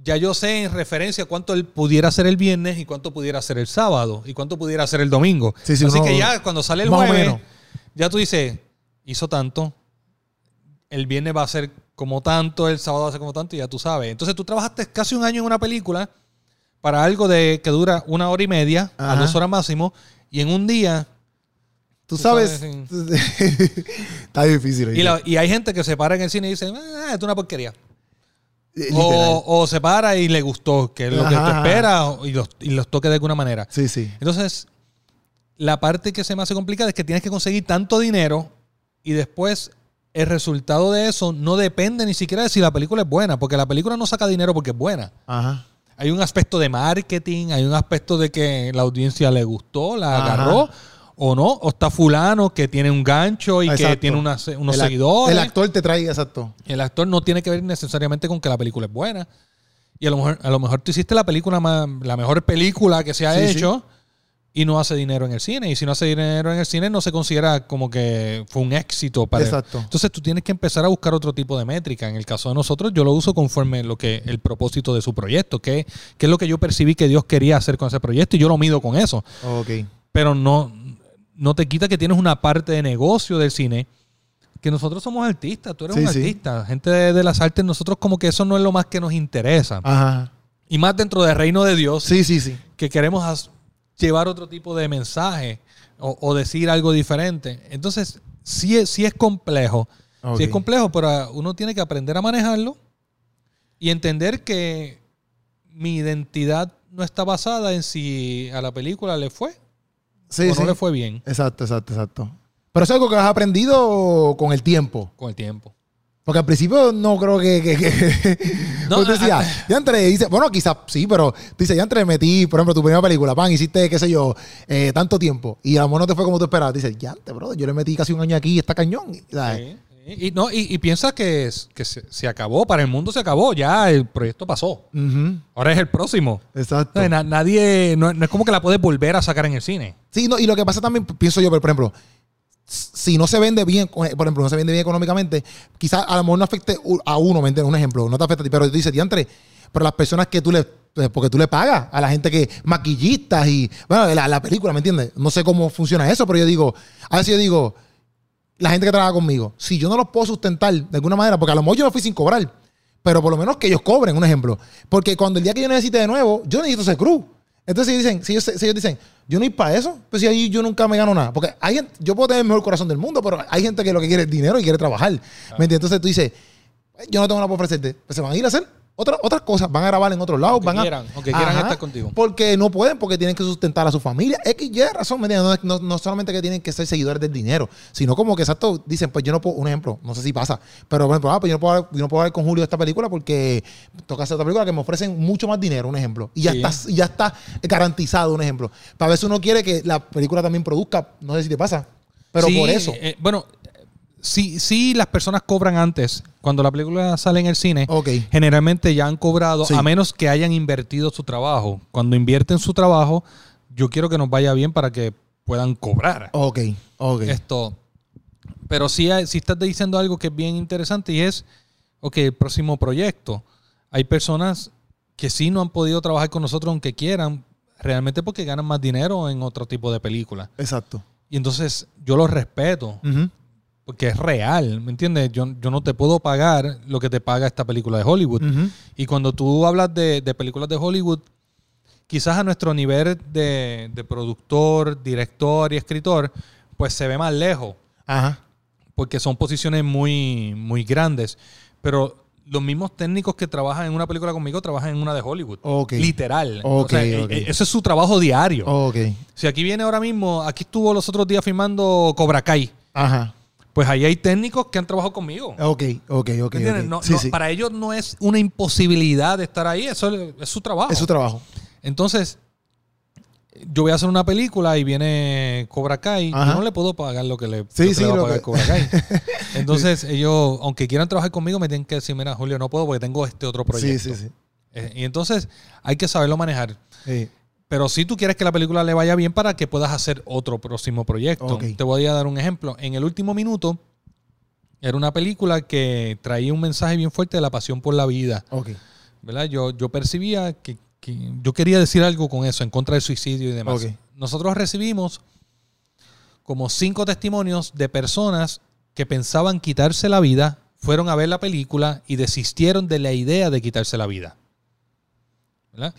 ya yo sé en referencia cuánto él pudiera ser el viernes y cuánto pudiera ser el sábado y cuánto pudiera ser el domingo. Sí, sí, Así que ya cuando sale el jueves, menos. ya tú dices, hizo tanto, el viernes va a ser como tanto, el sábado va a ser como tanto, y ya tú sabes. Entonces tú trabajaste casi un año en una película para algo de que dura una hora y media a dos horas máximo, y en un día. Tú Tú sabes. (laughs) Está difícil. Y, la- y hay gente que se para en el cine y dice, ah, esto es una porquería. Eh, O, o se para y le gustó, que es lo que tú ajá. esperas, y los, y los toque de alguna manera. Sí, sí. Entonces, la parte que se me hace complicada es que tienes que conseguir tanto dinero y después el resultado de eso no depende ni siquiera de si la película es buena, porque la película no saca dinero porque es buena. Ajá. Hay un aspecto de marketing, hay un aspecto de que la audiencia le gustó, la Ajá. agarró o no, o está fulano que tiene un gancho y que tiene unas- unos El seguidores. El actor te trae, exacto. El actor no tiene que ver necesariamente con que la película es buena. Y a lo mejor, a lo mejor tú hiciste la película más, la mejor película que se ha Sí, hecho y no hace dinero en el cine. Y si no hace dinero en el cine, no se considera como que fue un éxito para Exacto. Entonces tú tienes que empezar a buscar otro tipo de métrica. En el caso de nosotros, yo lo uso conforme lo que el propósito de su proyecto, que, que es lo que yo percibí que Dios quería hacer con ese proyecto, y yo lo mido con eso Ok. pero no, no te quita que tienes una parte de negocio del cine. Que nosotros somos artistas, tú eres Sí, un sí. artista. Gente de, de las artes, nosotros como que eso no es lo más que nos interesa. Ajá. Y más dentro del reino de Dios, Sí, sí, sí. que queremos llevar otro tipo de mensaje o, o decir algo diferente. Entonces, sí es, sí es complejo. Ok. Sí es complejo, pero uno tiene que aprender a manejarlo y entender que mi identidad no está basada en si a la película le fue Sí, o sí. no le fue bien Exacto, exacto, exacto. Pero es algo que has aprendido con el tiempo. con el tiempo. Porque al principio no creo que. que, que (laughs) No, Pues ah, ya entré, dice, bueno, quizás sí, pero dice, ya entré, metí, por ejemplo, tu primera película, pan, hiciste, qué sé yo, eh, tanto tiempo, y a lo mejor no te fue como tú esperabas. Dice, ya antes, bro, yo le metí casi un año aquí y está cañón. sí. Y, no, y, y piensa que, que se, se acabó, para el mundo se acabó, ya el proyecto pasó. Ahora es el próximo. Exacto. Na- nadie, no, no es como que la puedes volver a sacar en el cine. Sí, no, y lo que pasa también, pienso yo, por ejemplo, si no se vende bien, por ejemplo, no se vende bien económicamente, quizás a lo mejor no afecte a uno, ¿me entiendes? Un ejemplo, no te afecta a ti, pero dice, diantre, pero las personas que tú le, pues, porque tú le pagas a la gente que, maquillistas y, bueno, la, la película, ¿me entiendes? No sé cómo funciona eso, pero yo digo, a veces yo digo, la gente que trabaja conmigo, si yo no los puedo sustentar de alguna manera, porque a lo mejor yo me fui sin cobrar, pero por lo menos que ellos cobren, un ejemplo. Porque cuando el día que yo necesite de nuevo, yo necesito ser cruz. Entonces si dicen, si ellos, si ellos dicen, yo no ir para eso, pues si ahí yo nunca me gano nada. Porque hay yo puedo tener el mejor corazón del mundo, pero hay gente que lo que quiere es dinero y quiere trabajar. ¿Me entiendes? Entonces tú dices, yo no tengo nada para ofrecerte. Pues se van a ir a hacer otras otras cosas, van a grabar en otros lados, Aunque van a. quieran, aunque quieran estar contigo. Porque no pueden, porque tienen que sustentar a su familia. X, Y razón, ¿me entiendes? No, no- no solamente que tienen que ser seguidores del dinero, sino como que exacto, dicen, pues yo no puedo, un ejemplo, no sé si pasa, pero por ejemplo, ah, pues yo no puedo, hablar- yo no puedo hablar con Julio de esta película porque toca hacer otra película que me ofrecen mucho más dinero, un ejemplo. Y ya Sí. está, ya está garantizado, un ejemplo. Para veces uno quiere que la película también produzca, no sé si te pasa, pero Sí, por eso. eh, bueno, sí, sí las personas cobran antes. Cuando la película sale en el cine, Ok. generalmente ya han cobrado, Sí. a menos que hayan invertido su trabajo. Cuando invierten su trabajo, yo quiero que nos vaya bien para que puedan cobrar. Ok, ok. Esto. Pero sí, sí estás diciendo algo que es bien interesante y es, ok, el próximo proyecto. Hay personas que sí no han podido trabajar con nosotros aunque quieran, realmente porque ganan más dinero en otro tipo de película. Exacto. Y entonces yo los respeto. Porque es real, ¿me entiendes? Yo, yo no te puedo pagar lo que te paga esta película de Hollywood. Y cuando tú hablas de, de películas de Hollywood, quizás a nuestro nivel de, de productor, director y escritor, pues se ve más lejos, Ajá. porque son posiciones muy, muy grandes. Pero los mismos técnicos que trabajan en una película conmigo trabajan en una de Hollywood. Ok. Literal. Ok, O sea, e- Ese es su trabajo diario. Si aquí viene ahora mismo, aquí estuvo los otros días filmando Cobra Kai. Ajá. Pues ahí hay técnicos que han trabajado conmigo. Ok, ok, ok. ¿Me entiendes? ok. No- Sí, no, sí. Para ellos no es una imposibilidad de estar ahí, eso es, es su trabajo. Es su trabajo. Entonces, yo voy a hacer una película y viene Cobra Kai. Ajá. Yo no le puedo pagar lo que le, Sí, que sí, le va a pagar que- Cobra Kai. (laughs) Entonces, ellos, aunque quieran trabajar conmigo, me tienen que decir, mira, Julio, no puedo porque tengo este otro Sí, proyecto. sí, sí. Eh, y entonces, hay que saberlo manejar. Sí. Pero si tú quieres que la película le vaya bien para que puedas hacer otro próximo proyecto. Te voy a dar un ejemplo. En el último minuto, era una película que traía un mensaje bien fuerte de la pasión por la vida. ¿verdad? Yo, yo percibía que, que yo quería decir algo con eso, en contra del suicidio y demás. Nosotros recibimos como cinco testimonios de personas que pensaban quitarse la vida, fueron a ver la película y desistieron de la idea de quitarse la vida. ¿Verdad?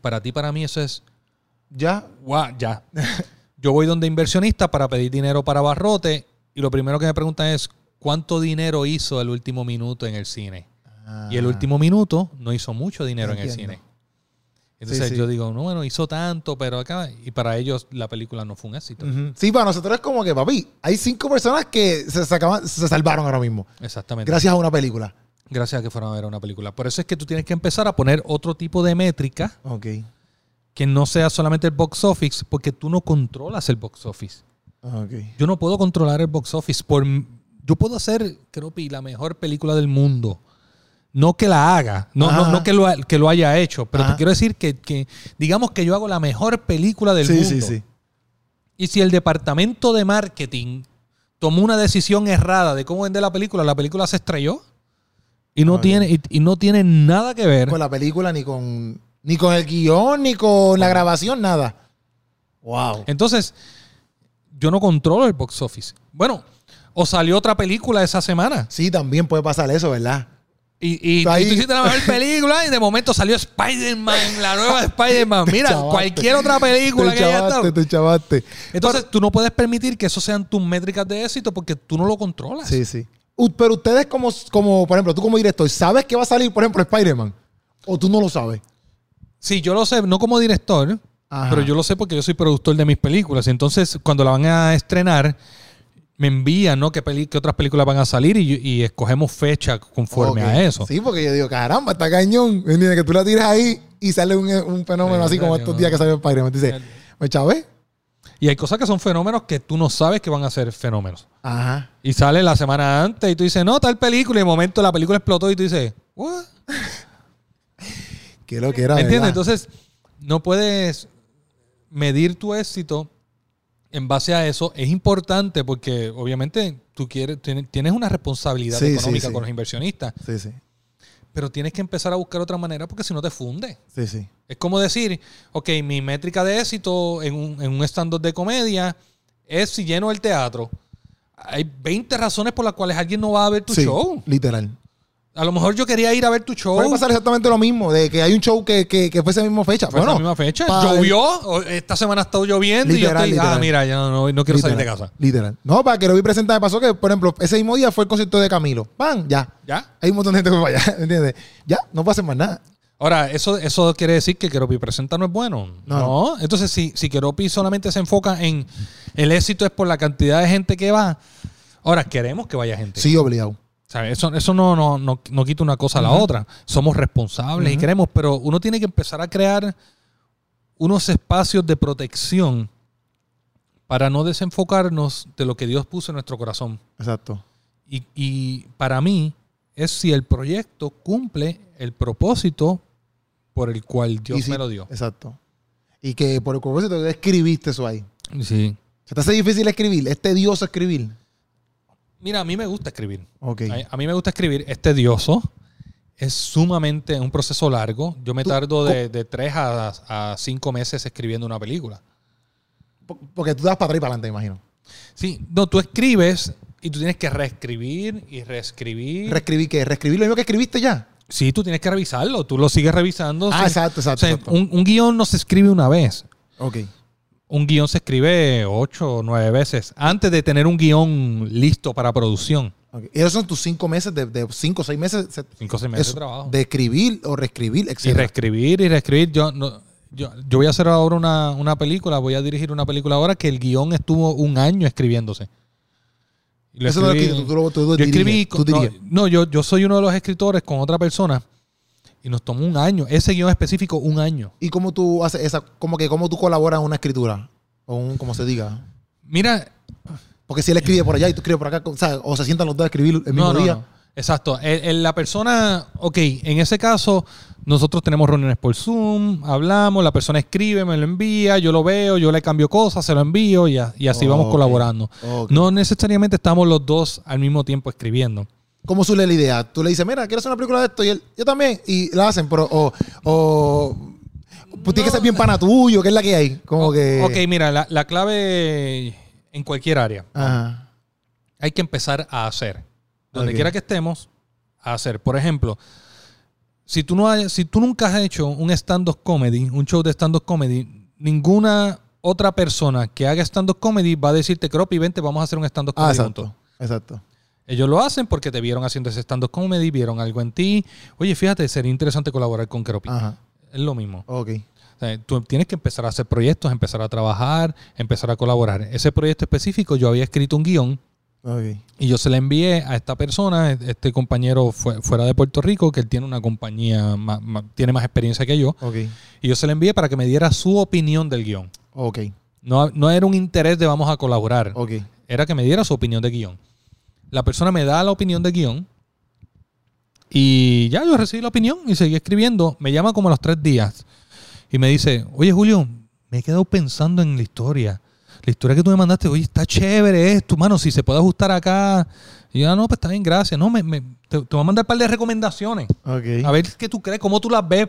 Para ti, para mí, eso es, Ya. guau, ya. (laughs) Yo voy donde inversionista para pedir dinero para barrote y lo primero que me preguntan es, ¿cuánto dinero hizo el último minuto en el cine? Y el Ah. último minuto no hizo mucho dinero en el cine. Entonces Sí, sí. yo digo, no, bueno, hizo tanto, pero acá. Y para ellos la película no fue un éxito. Sí, para nosotros es como que, papi, hay cinco personas que se, sacaban- se salvaron ahora mismo. Exactamente. Gracias a una película. Gracias a que fueron a ver una película. Por eso es que tú tienes que empezar a poner otro tipo de métrica Ok. que no sea solamente el box office, porque tú no controlas el box office. Ok. Yo no puedo controlar el box office. Por, yo puedo hacer, creo la mejor película del mundo. No que la haga, no, no, no que, lo, que lo haya hecho, pero te quiero decir que, que digamos que yo hago la mejor película del Sí, mundo. sí, sí. Y si el departamento de marketing tomó una decisión errada de cómo vender la película, la película se estrelló y no, tiene, y, y no tiene nada que ver. Con la película, ni con, ni con el guion, ni con la grabación, nada. Wow. Entonces, yo no controlo el box office. Bueno, o salió otra película esa semana Sí, también puede pasar eso, ¿verdad? y, y, tú hiciste la mejor película y de momento salió Spider-Man, la nueva Spider-Man. Mira, chavaste. cualquier otra película te que haya chavaste, estado. te chavaste. Entonces, tú no puedes permitir que eso sean tus métricas de éxito porque tú no lo controlas. Sí, sí. Pero ustedes como, como, por ejemplo, tú como director, ¿sabes que va a salir, por ejemplo, Spider-Man? ¿O tú no lo sabes? Sí, yo lo sé, no como director, Ajá. pero yo lo sé porque yo soy productor de mis películas. Y entonces, cuando la van a estrenar, me envían, ¿no? ¿Qué, peli- qué otras películas van a salir? Y, y escogemos fecha conforme a eso. Sí, porque yo digo, caramba, está cañón. Que tú la tiras ahí y sale un, un fenómeno Sí, así como estos días que salió Spider-Man. Dice, pues chavé. Y hay cosas que son fenómenos que tú no sabes que van a ser fenómenos. Ajá. Y sale la semana antes y tú dices, no, tal película. Y de momento la película explotó y tú dices, ¿what? (laughs) Qué lo que era. ¿Me entiendes? Entonces, no puedes medir tu éxito en base a eso. Es importante porque, obviamente, tú quieres, tienes una responsabilidad Sí, sí, económica sí. con los inversionistas. Sí, sí. Pero tienes que empezar a buscar otra manera porque si no te funde. Sí, sí. Es como decir, ok, mi métrica de éxito en un, en un stand-up de comedia es si lleno el teatro. Hay 20 razones por las cuales alguien no va a ver tu Sí, show. Literal. A lo mejor yo quería ir a ver tu show. Puede pasar exactamente lo mismo, de que hay un show que, que, que fue esa misma fecha. Fue bueno, esa misma fecha. Llovió. Esta semana ha estado lloviendo Literal, y yo estoy, ah, literal. mira, ya no, no quiero salir de casa. Literal. No, para que lo vi presenta me pasó que, por ejemplo, ese mismo día fue el concierto de Camilo. ¡Pam! Ya. ¿Ya? Hay un montón de gente que para allá, (laughs) ¿entiendes? Ya, no hacer más nada. Ahora, ¿eso, ¿eso quiere decir que Keropi Presenta no es bueno? No. No. Entonces, si, si Keropi solamente se enfoca en el éxito es por la cantidad de gente que va, ahora queremos que vaya gente. Sí, obligado. Eso, eso no, no, no, no quita una cosa a la otra. Somos responsables y queremos, pero uno tiene que empezar a crear unos espacios de protección para no desenfocarnos de lo que Dios puso en nuestro corazón. Exacto. Y, y para mí es si el proyecto cumple el propósito por el cual Dios si- me lo dio. Exacto. Y que por el propósito escribiste eso ahí. Sí. ¿Se te hace difícil escribir? ¿Es tedioso escribir? Mira, a mí me gusta escribir. Ok. A, a mí me gusta escribir. Es tedioso. Es sumamente un proceso largo. Yo me tardo de, de tres a, a cinco meses escribiendo una película. Po- Porque tú das para atrás y para adelante, imagino. Sí, no, tú escribes y tú tienes que reescribir y reescribir. ¿Reescribir qué? ¿Reescribir lo mismo que escribiste ya? sí, tú tienes que revisarlo. Tú lo sigues revisando. Ah, sí. exacto, O exacto. sea, exacto. un, un guion no se escribe una vez. Ok. Un guion se escribe ocho o nueve veces antes de tener un guion listo para producción. ok. Y esos son tus cinco meses, de, de cinco o seis meses se- Cinco o seis meses eso, de trabajo. de escribir o reescribir, Y etc. reescribir y reescribir. Yo, no, yo, yo voy a hacer ahora una, una película, voy a dirigir una película ahora que el guion estuvo un año escribiéndose. Y lo Eso no es lo escribí- que tú, tú, lo- tú yo escribí, tú no, no, yo, yo soy uno de los escritores con otra persona y nos tomó un año, ese guion específico, un año. ¿Y cómo tú haces esa, como que cómo tú colaboras en una escritura? O un, como se diga. Mira, Porque si él escribe por allá y tú escribes por acá, o, sea, o se sientan los dos a escribir el mismo no, no, día. no. Exacto. El- el- la persona, ok, en ese caso, nosotros tenemos reuniones por Zoom, hablamos, la persona escribe, me lo envía, yo lo veo, yo le cambio cosas, se lo envío y, a- y así vamos colaborando. No necesariamente estamos los dos al mismo tiempo escribiendo. ¿Cómo suele la idea? Tú le dices, mira, quiero hacer una película de esto y él, yo también. Y la hacen, pero, o, o pues tiene que ser bien pana tuyo, que es la que hay. Como que. Ok, mira, la, la clave en cualquier área. Ajá. hay que empezar a hacer. Donde Ok. quiera que estemos, a hacer. Por ejemplo, si tú, no hay- si tú nunca has hecho un stand-up comedy, un show de stand-up comedy, ninguna otra persona que haga stand-up comedy va a decirte, Cropi, vente, vamos a hacer un stand-up Ah, comedy juntos. exacto. Ellos lo hacen porque te vieron haciendo ese stand-up comedy, vieron algo en ti. Oye, fíjate, sería interesante colaborar con. Ajá. Es lo mismo. Ok. O sea, tú tienes que empezar a hacer proyectos, empezar a trabajar, empezar a colaborar. Ese proyecto específico, yo había escrito un guion y yo se le envié a esta persona, este compañero fue, fuera de Puerto Rico, que él tiene una compañía, ma- tiene más experiencia que yo, Ok. y yo se le envié para que me diera su opinión del guion. Ok. No, no era un interés de vamos a colaborar, Ok. era que me diera su opinión de guion. La persona me da la opinión de guion y ya yo recibí la opinión y seguí escribiendo. Me llama como a los tres días y me dice, oye Julio, me he quedado pensando en la historia. La historia que tú me mandaste, oye, está chévere esto, mano, si se puede ajustar acá. Y yo, ah, no, pues está bien, gracias. No, me, me- te, te voy a mandar un par de recomendaciones. Ok. A ver qué tú crees, cómo tú las ves.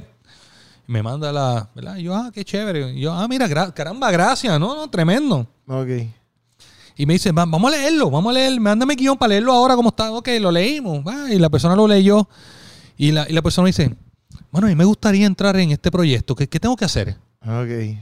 Y me manda la, ¿verdad? Y yo, ah, qué chévere. Y yo, ah, mira, gra- caramba, gracias. No, no, tremendo. Ok. Y me dice, "Va- vamos a leerlo, vamos a leer, mándame guion para leerlo ahora como está. Ok, lo leímos. Va, y la persona lo leyó. Y la, y la persona dice, bueno, a mí me gustaría entrar en este proyecto. ¿Qué, qué tengo que hacer? Ok.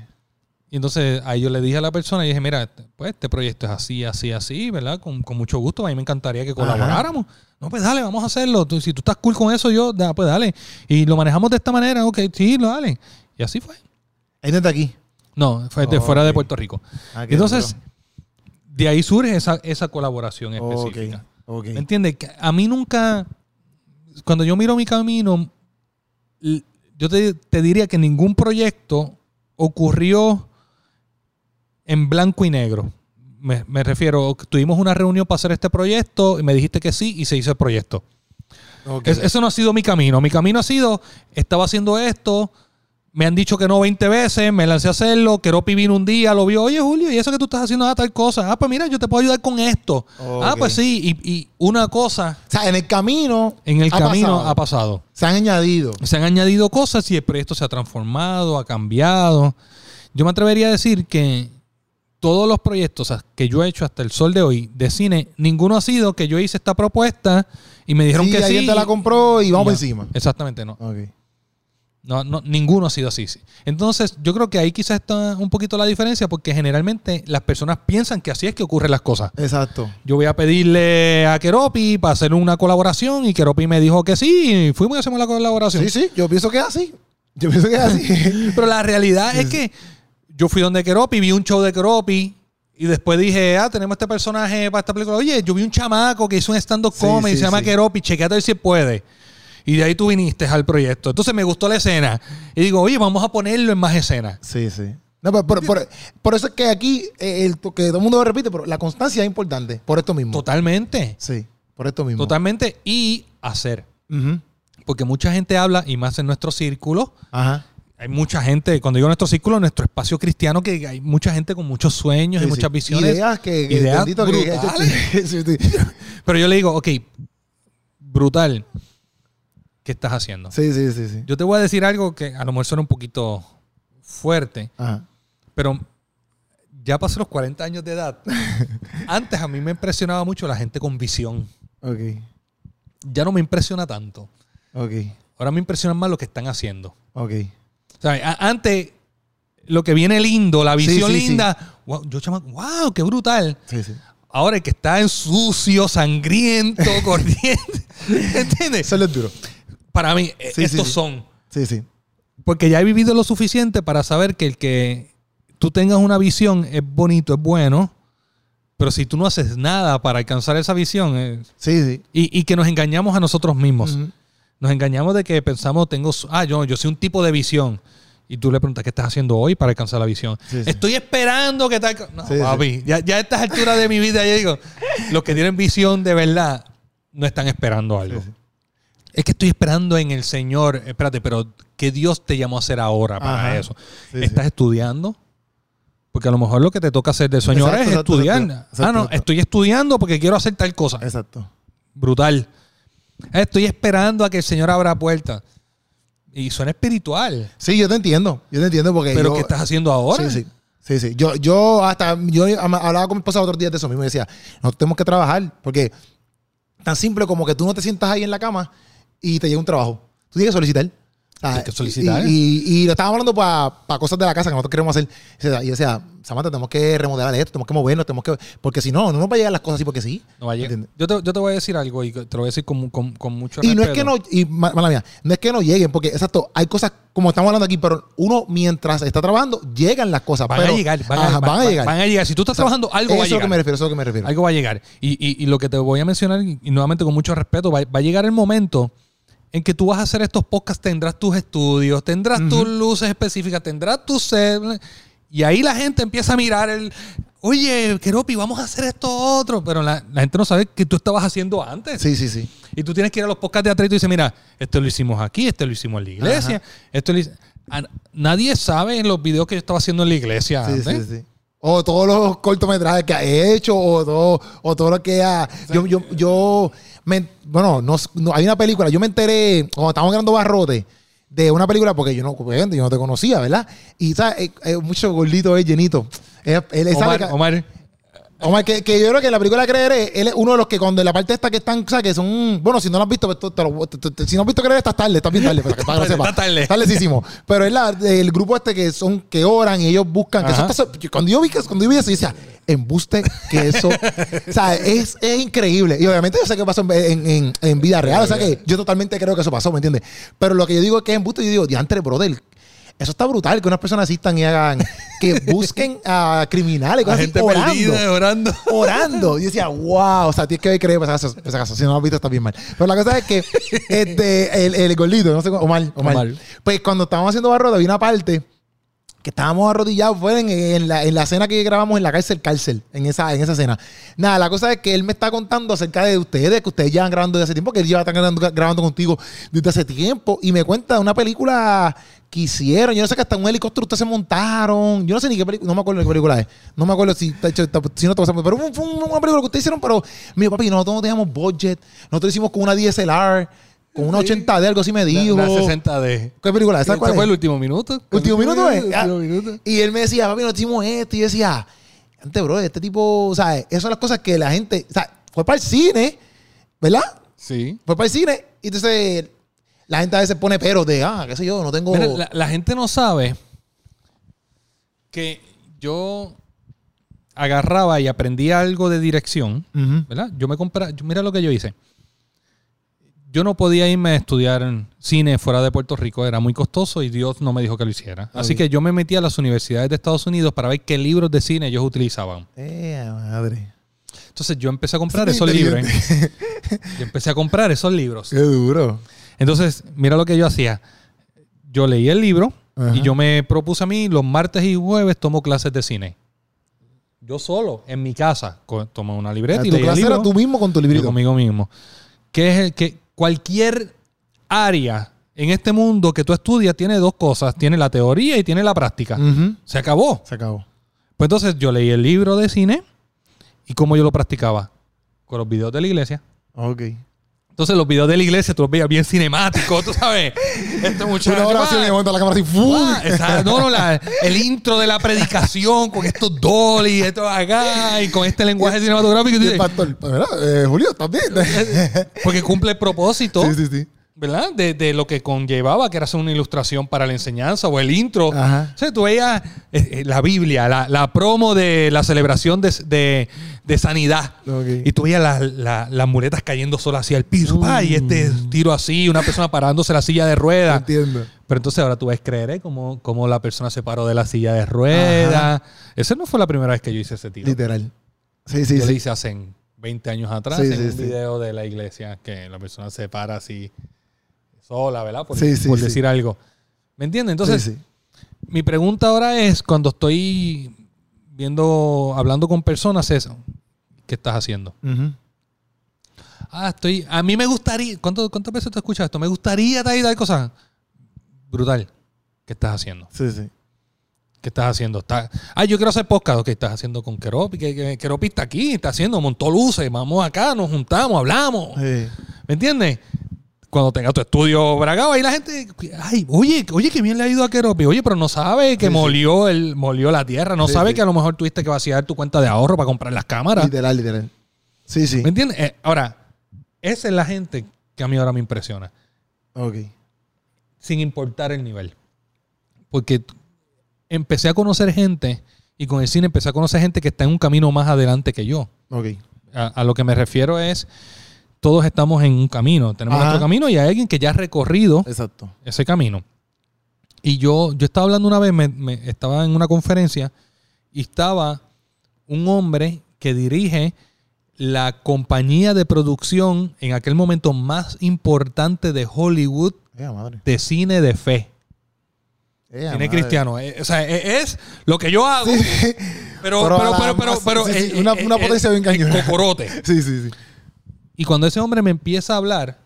Y entonces ahí yo le dije a la persona y dije, mira, pues este proyecto es así, así, así, ¿verdad? Con, con mucho gusto. A mí me encantaría que colaboráramos. No, pues dale, vamos a hacerlo. Tú- si tú estás cool con eso, yo, da, pues dale. Y lo manejamos de esta manera, ok, sí, lo dale. Y así fue. Ahí está aquí. No, fue de fuera de Puerto Rico. Ah, Entonces, duro. De ahí surge esa, esa colaboración específica. Ok. ¿Me entiendes? Que A mí nunca, cuando yo miro mi camino, yo te, te diría que ningún proyecto ocurrió en blanco y negro. Me, me refiero, tuvimos una reunión para hacer este proyecto y me dijiste que sí y se hizo el proyecto. Es- eso no ha sido mi camino. Mi camino ha sido, estaba haciendo esto, me han dicho que no 20 veces, me lancé a hacerlo, Keropi vino un día, lo vio, oye Julio, ¿y eso que tú estás haciendo ah, tal cosa? Ah, pues mira, yo te puedo ayudar con esto. Ah, pues sí, y, y una cosa O sea, en el camino. en el ha camino pasado. ha pasado. Se han añadido. Se han añadido cosas y el proyecto se ha transformado, ha cambiado. Yo me atrevería a decir que todos los proyectos que yo he hecho hasta el sol de hoy de cine, ninguno ha sido que yo hice esta propuesta y me dijeron Sí, que alguien sí. te la compró y vamos encima. Exactamente, no. No, no, ninguno ha sido así. sí. Entonces, yo creo que ahí quizás está un poquito la diferencia porque generalmente las personas piensan que así es que ocurren las cosas. Exacto. Yo voy a pedirle a Keropi para hacer una colaboración y Keropi me dijo que sí y fuimos y hacemos la colaboración. Sí, sí, yo pienso que es así. Yo pienso que es así. (laughs) Pero la realidad es que yo fui donde Keropi, vi un show de Keropi y después dije, ah, tenemos este personaje para esta película. Oye, yo vi un chamaco que hizo un stand-up Sí, comedy, sí, se llama sí. Keropi, chequeate a ver si puede. Y de ahí tú viniste al proyecto. Entonces me gustó la escena. Y digo, oye, vamos a ponerlo en más escenas. sí, sí. No, por, por- por- por eso es que aquí, eh, el, que todo el mundo lo repite, pero la constancia es importante. Por esto mismo. Totalmente. Sí, por esto mismo. Totalmente. Y hacer. Porque mucha gente habla, y más en nuestro círculo, Ajá. hay mucha gente, cuando digo nuestro círculo, nuestro espacio cristiano, que hay mucha gente con muchos sueños y muchas sí. visiones. Ideas que, que ideas bendito que- (laughs) brutales. (laughs) Sí, sí. Pero yo le digo, ok, brutal. ¿Qué estás haciendo? Sí, sí, sí, sí. Yo te voy a decir algo que a lo mejor suena un poquito fuerte, Ajá. pero ya pasé los 40 años de edad. (laughs) Antes a mí me impresionaba mucho la gente con visión. Ok. Ya no me impresiona tanto. Ok. Ahora me impresionan más lo que están haciendo. Ok. A- Antes, lo que viene lindo, la visión sí, sí. linda, wow, yo chama, wow, qué brutal. Ahora el que está en sucio, sangriento, (laughs) corriente, (laughs) ¿entiendes? Eso es duro. Para mí, eh, Sí, estos sí. son. Sí, sí. Porque ya he vivido lo suficiente para saber que el que tú tengas una visión es bonito, es bueno, pero si tú no haces nada para alcanzar esa visión, eh, Sí, sí. y, y que nos engañamos a nosotros mismos. Nos engañamos de que pensamos, tengo, ah, yo, yo soy un tipo de visión. Y tú le preguntas, ¿qué estás haciendo hoy para alcanzar la visión? Sí, sí. Estoy esperando que tal. co-". No, Sí, sí. papi, Ya, ya a estas alturas de mi vida, yo digo, los que tienen visión de verdad no están esperando algo. Es que estoy esperando en el Señor. Espérate, pero ¿qué Dios te llamó a hacer ahora para Ajá. eso? Sí, ¿Estás estudiando? Porque a lo mejor lo que te toca hacer de sueño ahora es Exacto, estudiar. exacto, ah, no, estoy estudiando porque quiero hacer tal cosa. Exacto. Brutal. Estoy esperando a que el Señor abra puertas. Y suena espiritual. Sí, yo te entiendo. Yo te entiendo porque Pero yo... ¿qué estás haciendo ahora? Sí, sí. Sí, sí. Yo, yo hasta, yo hablaba con mi esposa otros días de eso mismo y decía, nosotros tenemos que trabajar porque tan simple como que tú no te sientas ahí en la cama y te llega un trabajo. Tú tienes que solicitar. Tienes que solicitar. Y, y, y lo estábamos hablando para cosas de la casa que nosotros queremos hacer. Y decía- Y decía, Samantha, tenemos que remodelar esto, tenemos que movernos, tenemos que... Porque si no, no nos va a llegar las cosas así porque sí. No va a llegar. Yo, te, yo te voy a decir algo y te lo voy a decir con, con- con mucho Y no es respeto. que no, y ma- mala mía, no es que no lleguen, porque exacto, hay cosas como estamos hablando aquí, pero uno mientras está trabajando, llegan las cosas. Van pero- a llegar. Van, Ajá, a, van a llegar. Van a llegar. Si tú estás O sea, trabajando, algo eso va a es lo que llegar. me refiero, eso es lo que me refiero. Algo va a llegar. Y, y- y lo que te voy a mencionar, y, y nuevamente con mucho respeto, va, va a llegar el momento en que tú vas a hacer estos podcasts, tendrás tus estudios, tendrás tus luces específicas, tendrás tus sed, y ahí la gente empieza a mirar el, oye, Keropi, vamos a hacer esto otro, pero la, la gente no sabe que tú estabas haciendo antes. Sí, sí, sí. Y tú tienes que ir a los podcasts de atrás y dices, mira, esto lo hicimos aquí, esto lo hicimos en la iglesia, esto lo Nadie sabe en los videos que yo estaba haciendo en la iglesia Sí, antes. sí, sí. O todos los cortometrajes que ha hecho, o todo, o todo lo que ha. Yo, yo, yo me- bueno, no, no- hay una película, yo me enteré cuando estábamos grabando Barrote de una película porque yo no, yo no te conocía, ¿verdad? Y sabes, Eh, eh, mucho gordito, es llenito. Él, él sabe Omar, que- Omar, Omar, que, que yo creo que la película Creeré, él es uno de los que cuando la parte esta que están, o sea, que son, bueno, si no lo has visto, pues, te lo- te- te- si no has visto Creeré, estás tarde, estás bien tarde, para que, para que lo sepas. Está tarde. Tardecísimo. Pero es la, el grupo este que son, que oran y ellos buscan, que eso está- cuando yo vi que, cuando yo vi eso, yo decía, embuste, que eso, o sea, es, es increíble. Y obviamente yo sé que pasó en, en, en- en vida real, o sea que yo totalmente creo que eso pasó, ¿me entiendes? Pero lo que yo digo es que es embuste, yo digo, diantre, brother, eso está brutal, que unas personas asistan y hagan, que busquen a criminales, cosas así, gente orando perdida, orando. orando. Y yo decía, wow, o sea, tienes que creer, pues, esa casa, si no lo has visto está bien mal. Pero la cosa es que este, el, el gordito, no sé cómo, Omar, Omar, Omar. pues cuando estábamos haciendo barro, había una parte que estábamos arrodillados fue en, en la, en la cena que grabamos en la cárcel, cárcel, en esa, en esa cena. Nada, la cosa es que él me está contando acerca de ustedes, que ustedes llevan grabando desde hace tiempo, que él lleva grabando, grabando contigo desde hace tiempo, y me cuenta de una película que hicieron, yo no sé que hasta un helicóptero ustedes se montaron, yo no sé ni qué película, no me acuerdo de qué película es, no me acuerdo si, está hecho- está- si no te pasamos, pero fue, una película que ustedes hicieron, pero, mi papi, nosotros no teníamos budget, nosotros hicimos con una DSLR, con una 80 de algo así me dijo. La 60D. ¿Qué película? ¿Sabes ¿Ese cuál fue es? el último minuto? Último minuto, ¿eh? Ah, Último minuto. Y él me decía, papi, nos hicimos esto. Y yo decía, antes, bro, este tipo, o sea, esas son las cosas que la gente, o sea, fue para el cine, ¿verdad? Sí. Fue para el cine. Y entonces, la gente a veces pone peros de, ah, qué sé yo, no tengo. Mira, la, la gente no sabe que yo agarraba y aprendía algo de dirección. ¿verdad? Yo me compraba, mira lo que yo hice. Yo no podía irme a estudiar en cine fuera de Puerto Rico, era muy costoso y Dios no me dijo que lo hiciera. Así que yo me metí a las universidades de Estados Unidos para ver qué libros de cine ellos utilizaban. Eh, madre. Entonces yo empecé a comprar esos libros. Yo empecé a comprar esos libros. Qué duro. Entonces, mira lo que yo hacía. Yo leía el libro, Ajá. Y yo me propuse a mí, los martes y jueves tomo clases de cine. Yo solo, en mi casa, tomo una libreta y tu leía clase libros era tú mismo con tu yo librito. conmigo mismo. Que es el que cualquier área en este mundo que tú estudias tiene dos cosas. Tiene la teoría y tiene la práctica. Ujú. Se acabó. Se acabó. Pues entonces yo leí el libro de cine y cómo yo lo practicaba. Con los videos de la iglesia. Ok. Entonces los videos de la iglesia tú los veías bien cinemáticos, tú sabes. Este muchacho. Una oración y la cámara así. ¡fu! esa- no, no, la- el intro de la predicación con estos dolly, esto acá, y con este lenguaje cinematográfico. y el pastor, pues, ¿verdad? Eh, Julio, también. (laughs) Porque cumple el propósito. sí, sí, sí. ¿Verdad? De, de lo que conllevaba, que era hacer una ilustración para la enseñanza o el intro. Ajá. O sea, tú veías eh, eh, la Biblia, la, la promo de la celebración de, de- de sanidad. Y tú veías la- la- las muletas cayendo solas hacia el piso. Mm. pa, y este tiro así, una persona parándose la silla de ruedas. Entiendo. Pero entonces ahora tú ves creer ¿eh? cómo, cómo la persona se paró de la silla de ruedas. Esa no fue la primera vez que yo hice ese tiro. Literal. Sí, sí, yo lo hice hace 20 años atrás Sí, en sí, un sí. video de la iglesia que la persona se para así sola, ¿verdad? Por, Sí, sí, por sí. decir algo. ¿Me entiendes? Entonces, mi pregunta ahora es, cuando estoy viendo, hablando con personas, es, ¿qué estás haciendo? Ah, estoy, a mí me gustaría, ¿cuánto, ¿cuántas veces te escuchas esto? Me gustaría tal y tal cosa. Brutal. ¿Qué estás haciendo? Sí, sí. ¿Qué estás haciendo? Está, ah, yo quiero hacer podcast. ¿Qué estás haciendo con Keropi? Que, que Keropi está aquí, está haciendo, montó luces. Vamos acá, nos juntamos, hablamos. Sí. ¿Me entiendes? Cuando tenga tu estudio bragado, ahí la gente, ay, oye, oye, que bien le ha ido a Keropi. Oye, pero no sabe que Sí, molió, el, molió la tierra. No Sí, sabe sí. que a lo mejor tuviste que vaciar tu cuenta de ahorro para comprar las cámaras. Literal, literal. Sí, sí. ¿Me entiendes? Eh, ahora, esa es la gente que a mí ahora me impresiona. Ok. Sin importar el nivel. Porque empecé a conocer gente y con el cine empecé a conocer gente que está en un camino más adelante que yo. Ok. A, a lo que me refiero es, todos estamos en un camino. Tenemos Ajá. nuestro camino y hay alguien que ya ha recorrido Exacto. ese camino. Y yo, yo estaba hablando una vez, me, me- estaba en una conferencia y estaba un hombre que dirige la compañía de producción en aquel momento más importante de Hollywood madre. de cine de fe. Cine madre. cristiano. Eh, o sea, eh, es lo que yo hago. Sí. Pero, Pero pero, pero, pero, sí, eh, una- eh, una eh, potencia bien cañona. Cocorote. (laughs) Sí, sí, sí. Y cuando ese hombre me empieza a hablar,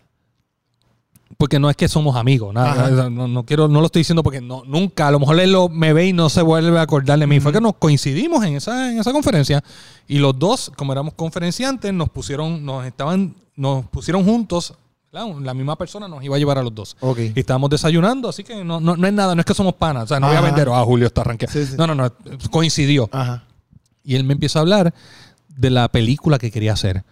porque no es que somos amigos, nada, no, no quiero, no lo estoy diciendo porque no, nunca, a lo mejor él lo, me ve y no se vuelve a acordar de mí. Fue que nos coincidimos en esa, en esa conferencia y los dos, como éramos conferenciantes, nos pusieron, nos estaban, nos pusieron juntos, la misma persona nos iba a llevar a los dos. Ok. Y estábamos desayunando, así que no, no, no es nada, no es que somos panas, o sea, no voy a vender, ah, Julio está arranqueado. Sí, sí. No, no, no, coincidió. Ajá. Y él me empieza a hablar de la película que quería hacer.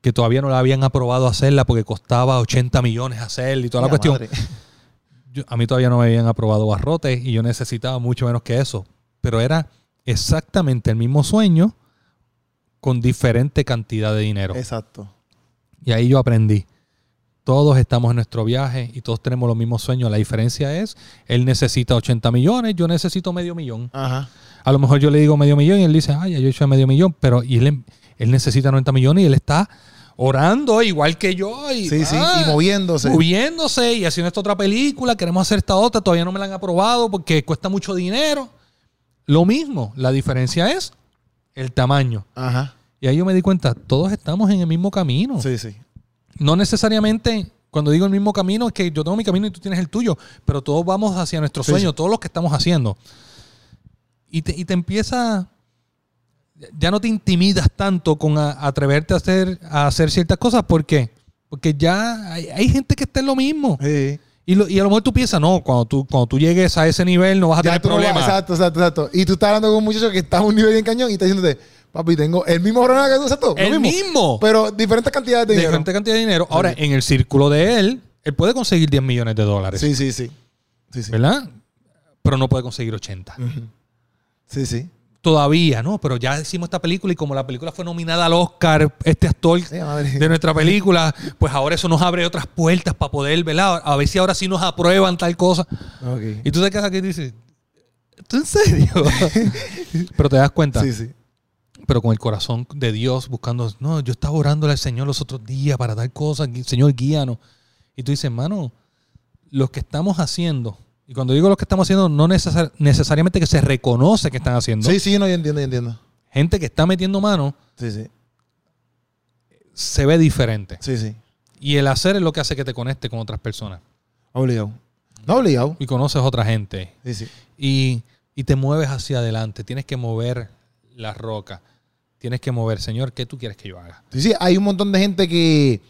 Que todavía no la habían aprobado hacerla porque costaba 80 millones hacerla y toda la cuestión. (laughs) Yo- a mí todavía no me habían aprobado barrotes y yo necesitaba mucho menos que eso. Pero era exactamente el mismo sueño con diferente cantidad de dinero. Exacto. Y ahí yo aprendí. Todos estamos en nuestro viaje y todos tenemos los mismos sueños. La diferencia es, él necesita 80 millones, yo necesito medio millón. Ajá. A lo mejor yo le digo medio millón y él dice, ay, ya yo he hecho medio millón, pero y él, él necesita 90 millones y él está orando igual que yo. Y, Sí, sí. ah, Y moviéndose. moviéndose y haciendo esta otra película, queremos hacer esta otra, todavía no me la han aprobado porque cuesta mucho dinero. Lo mismo, la diferencia es el tamaño. Ajá. Y ahí yo me di cuenta, todos estamos en el mismo camino. Sí, sí. No necesariamente, cuando digo el mismo camino, es que yo tengo mi camino y tú tienes el tuyo, pero todos vamos hacia nuestro Sí, sueño, sí. todos los que estamos haciendo. Y te, y te empieza, ya no te intimidas tanto con a- atreverte a hacer, a hacer ciertas cosas. ¿Por qué? Porque ya hay, hay gente que está en lo mismo. Sí. Y, lo- y a lo mejor tú piensas, no, cuando tú, cuando tú llegues a ese nivel no vas a Ya tener problemas. Exacto, exacto, exacto. Y tú estás hablando con un muchacho que está a un nivel bien cañón y está diciéndote, papi, tengo el mismo problema que tú, exacto. lo el mismo. Pero diferentes cantidades de dinero. diferente cantidad de dinero. Ahora, en el círculo de él, él puede conseguir 10 millones de dólares. Sí, sí, sí. Sí, sí. ¿Verdad? Pero no puede conseguir 80. Ujú. Sí, sí. Todavía, ¿no? Pero ya hicimos esta película y como la película fue nominada al Oscar, este actor de nuestra película, pues ahora eso nos abre otras puertas para poder, ¿verdad? A ver si ahora sí nos aprueban tal cosa. Y tú te quedas aquí y dices, ¿tú en serio? (laughs) Pero te das cuenta, Sí, sí. pero con el corazón de Dios buscando, no, yo estaba orándole al Señor los otros días para tal cosa, Señor, guíanos. Y tú dices, hermano, lo que estamos haciendo, Y cuando digo lo que estamos haciendo, no necesar- necesariamente que se reconoce que están haciendo. Sí, sí, no, yo entiendo, yo entiendo. Gente que está metiendo mano Sí, sí. se ve diferente. Sí, sí. Y el hacer es lo que hace que te conecte con otras personas. Obligado. No obligado. Y conoces otra gente. Sí, sí. Y, y te mueves hacia adelante. Tienes que mover la roca. Tienes que mover, Señor, ¿qué tú quieres que yo haga? Sí, sí, hay un montón de gente que.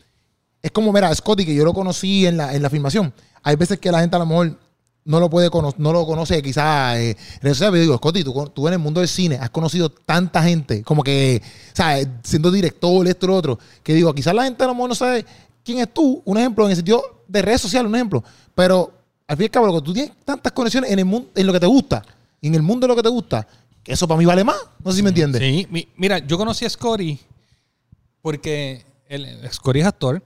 Es como, mira, Scotty, que yo lo conocí en la, en la filmación. Hay veces que la gente a lo mejor no lo puede cono- no lo conoce, quizás. Eh, yo digo, Scotty, tú, tú en el mundo del cine has conocido tanta gente, como que, ¿sabes? Siendo director, esto, lo otro, que digo, quizás la gente a lo mejor no sabe quién es tú, un ejemplo, en el sentido de redes sociales, un ejemplo. Pero al fin y al cabo, lo que tú tienes tantas conexiones en el mundo, en lo que te gusta, y en el mundo de lo que te gusta, que eso para mí vale más. No sé si me entiendes. Sí, mi- mira, yo conocí a Scotty porque el, Scotty es actor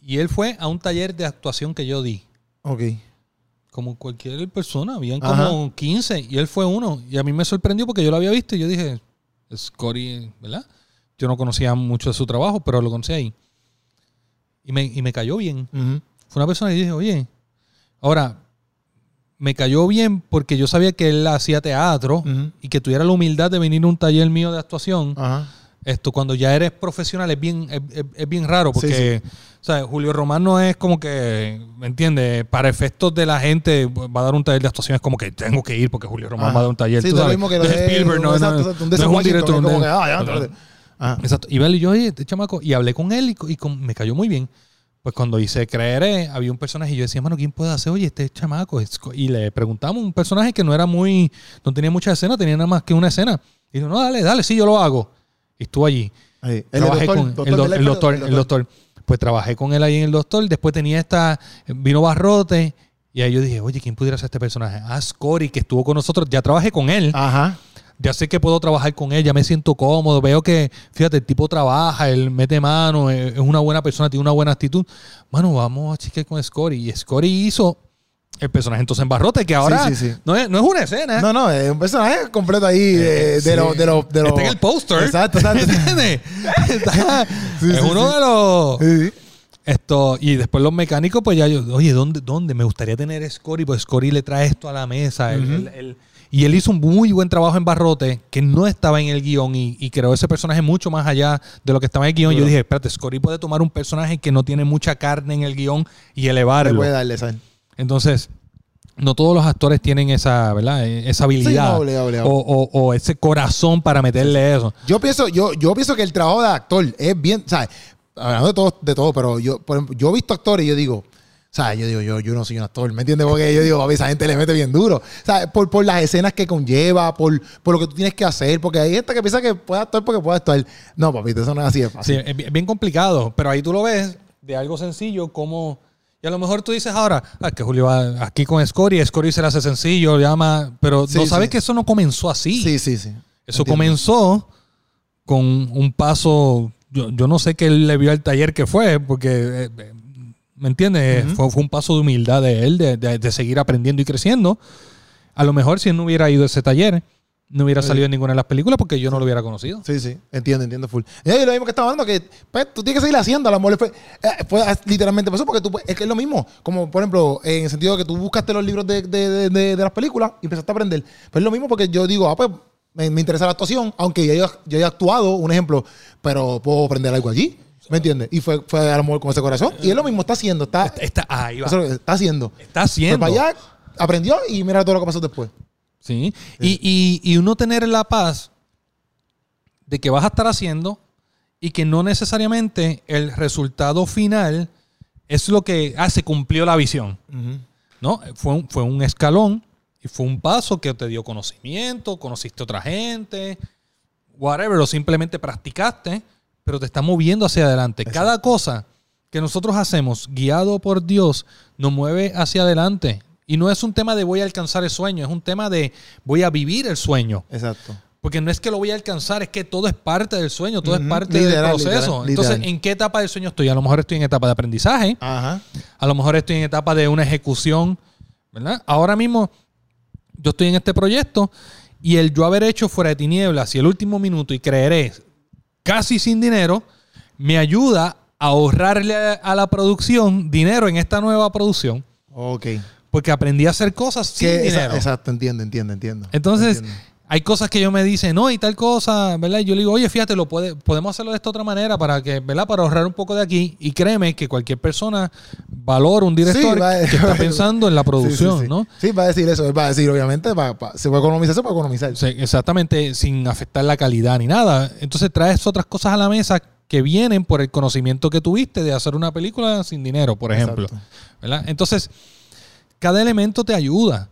y él fue a un taller de actuación que yo di. Ok. Como cualquier persona, habían como 15 y él fue uno. Y a mí me sorprendió porque yo lo había visto y yo dije, Scotty, ¿verdad? Yo no conocía mucho de su trabajo, pero lo conocí ahí. Y me, y me cayó bien. Ujú. Fue una persona que dije, oye, ahora, me cayó bien porque yo sabía que él hacía teatro Ujú. y que tuviera la humildad de venir a un taller mío de actuación. Ajá. Esto, cuando ya eres profesional, es bien, es, es- es bien raro porque, ¿sabes? Julio Román no es como que, ¿me entiendes? Para efectos de la gente, va a dar un taller de actuación, es como que tengo que ir porque Julio Román Ajá. va a dar un taller. Sí, tú sabes. mismo que de- Spielberg, no, exacto, no- exacto, no es un director. es un como de- que, ah, ya, espérate. Ajá. Exacto. Y, yo, oye, este chamaco, y hablé con él y, co- y con- me cayó muy bien. Pues cuando hice Creeré, había un personaje y yo decía, mano, ¿quién puede hacer? Oye, este chamaco. es co-". Y le preguntamos un personaje que no era muy, no tenía mucha escena, tenía nada más que una escena. Y dijo, no, dale, dale, sí, yo lo hago. Y estuvo allí. Ahí. El trabajé doctor, con doctor el, do- del el doctor, el doctor. Pues trabajé con él ahí en el doctor. Después tenía esta, vino Barrote. Y ahí yo dije, oye, ¿quién pudiera ser este personaje? Ah, Scotty, que estuvo con nosotros. Ya trabajé con él. Ajá. Ya sé que puedo trabajar con él, ya me siento cómodo, veo que, fíjate, el tipo trabaja, él mete mano, es es una buena persona, tiene una buena actitud. Mano, vamos a chequear con Scotty. Y Scotty hizo el personaje entonces en Barrote, que ahora Sí, sí, sí. No, es, no es una escena. No, no, es un personaje completo ahí de, Eh, de, los- de los. De Está en el póster. Exacto, exacto. (laughs) ¿Entiendes? Está- es uno de los... Esto, y después los mecánicos, pues ya yo, oye, ¿dónde? ¿Dónde? Me gustaría tener a Scotty, pues Scotty le trae esto a la mesa. Él- él- y él hizo un muy buen trabajo en Barrote, que no estaba en el guion, y, y creó ese personaje mucho más allá de lo que estaba en el guion. Yo dije, espérate, Scotty puede tomar un personaje que no tiene mucha carne en el guion y Le elevarlo. puede darle. Entonces, no todos los actores tienen esa, ¿verdad? Eh, Esa habilidad. no, obligado, obligado. O, o- o ese corazón para meterle eso. Yo pienso, yo, yo pienso que el trabajo de actor es bien, ¿sabes? Hablando de todo, de todo, pero yo, por ejemplo, yo he visto actores y yo digo, ¿sabes? Yo digo, yo, yo no soy un actor, ¿me entiendes? Porque yo digo, papi, esa gente le mete bien duro. ¿Sabes? Por, por las escenas que conlleva, por, por lo que tú tienes que hacer, porque hay gente que piensa que puede actuar porque puede actuar. No, papi, eso no es así de Sí, fácil. bien, es bien complicado, pero ahí tú lo ves de algo sencillo como... Y a lo mejor tú dices ahora, ah, que Julio va aquí con Scotty, Scotty se le hace sencillo, llama, pero Sí, no sabes sí. que eso no comenzó así. Sí, sí, sí. eso Entiendo. comenzó con un paso, yo, yo no sé qué él le vio al taller que fue, porque, eh, eh, ¿me entiendes? Ujú. fue, fue un paso de humildad de él, de, de- de seguir aprendiendo y creciendo. A lo mejor si él no hubiera ido a ese taller, no hubiera Sí. salido en ninguna de las películas porque yo no lo hubiera conocido. Sí, sí, entiendo, entiendo full. Y lo mismo que estaba hablando, que pues, tú tienes que seguir haciendo. A lo mejor fue, eh, fue literalmente pasó porque tú, puedes- es que es lo mismo. Como por ejemplo, en el sentido de que tú buscaste los libros de, de- de- de- las películas y empezaste a aprender. Pues es lo mismo porque yo digo, ah, pues me, me interesa la actuación, aunque yo, yo haya actuado, un ejemplo, pero puedo aprender algo allí. ¿Me entiendes? Y fue, fue a lo mejor con ese corazón. Y es lo mismo, está haciendo, está, Está, ahí va. está haciendo. Está haciendo. Para allá, aprendió y mira todo lo que pasó después. Sí. Y, y- y uno tener la paz de que vas a estar haciendo y que no necesariamente el resultado final es lo que, ah, se cumplió la visión. ¿No? Fue un, fue un escalón y fue un paso que te dio conocimiento, conociste a otra gente, whatever, o simplemente practicaste, pero te está moviendo hacia adelante. Cada cosa que nosotros hacemos guiado por Dios nos mueve hacia adelante. Y no es un tema de voy a alcanzar el sueño, es un tema de voy a vivir el sueño. Exacto. Porque no es que lo voy a alcanzar, es que todo es parte del sueño, todo es parte Literal, del proceso. literal, Entonces, literal. ¿en qué etapa del sueño estoy? A lo mejor estoy en etapa de aprendizaje, Ajá. a lo mejor estoy en etapa de una ejecución, ¿verdad? Ahora mismo yo estoy en este proyecto y el yo haber hecho fuera de tinieblas y el último minuto y creeré casi sin dinero me ayuda a ahorrarle a, a la producción dinero en esta nueva producción. Ok. Porque aprendí a hacer cosas sin Que dinero. exacto, entiendo, entiendo, entiendo. Entonces, Entiendo. hay cosas que yo me dicen, no, y tal cosa, ¿verdad? Y yo le digo, oye, fíjate, lo puede, podemos hacerlo de esta otra manera para que, ¿verdad? Para ahorrar un poco de aquí. Y créeme que cualquier persona valora un director Sí, va- que está (laughs) pensando en la producción, Sí, sí, sí. ¿no? Sí, va a decir eso. Va a decir, obviamente, va- va- se puede economizar, se puede economizar. Exactamente, sin afectar la calidad ni nada. Entonces traes otras cosas a la mesa que vienen por el conocimiento que tuviste de hacer una película sin dinero, por ejemplo. Exacto. ¿verdad? Entonces, cada elemento te ayuda.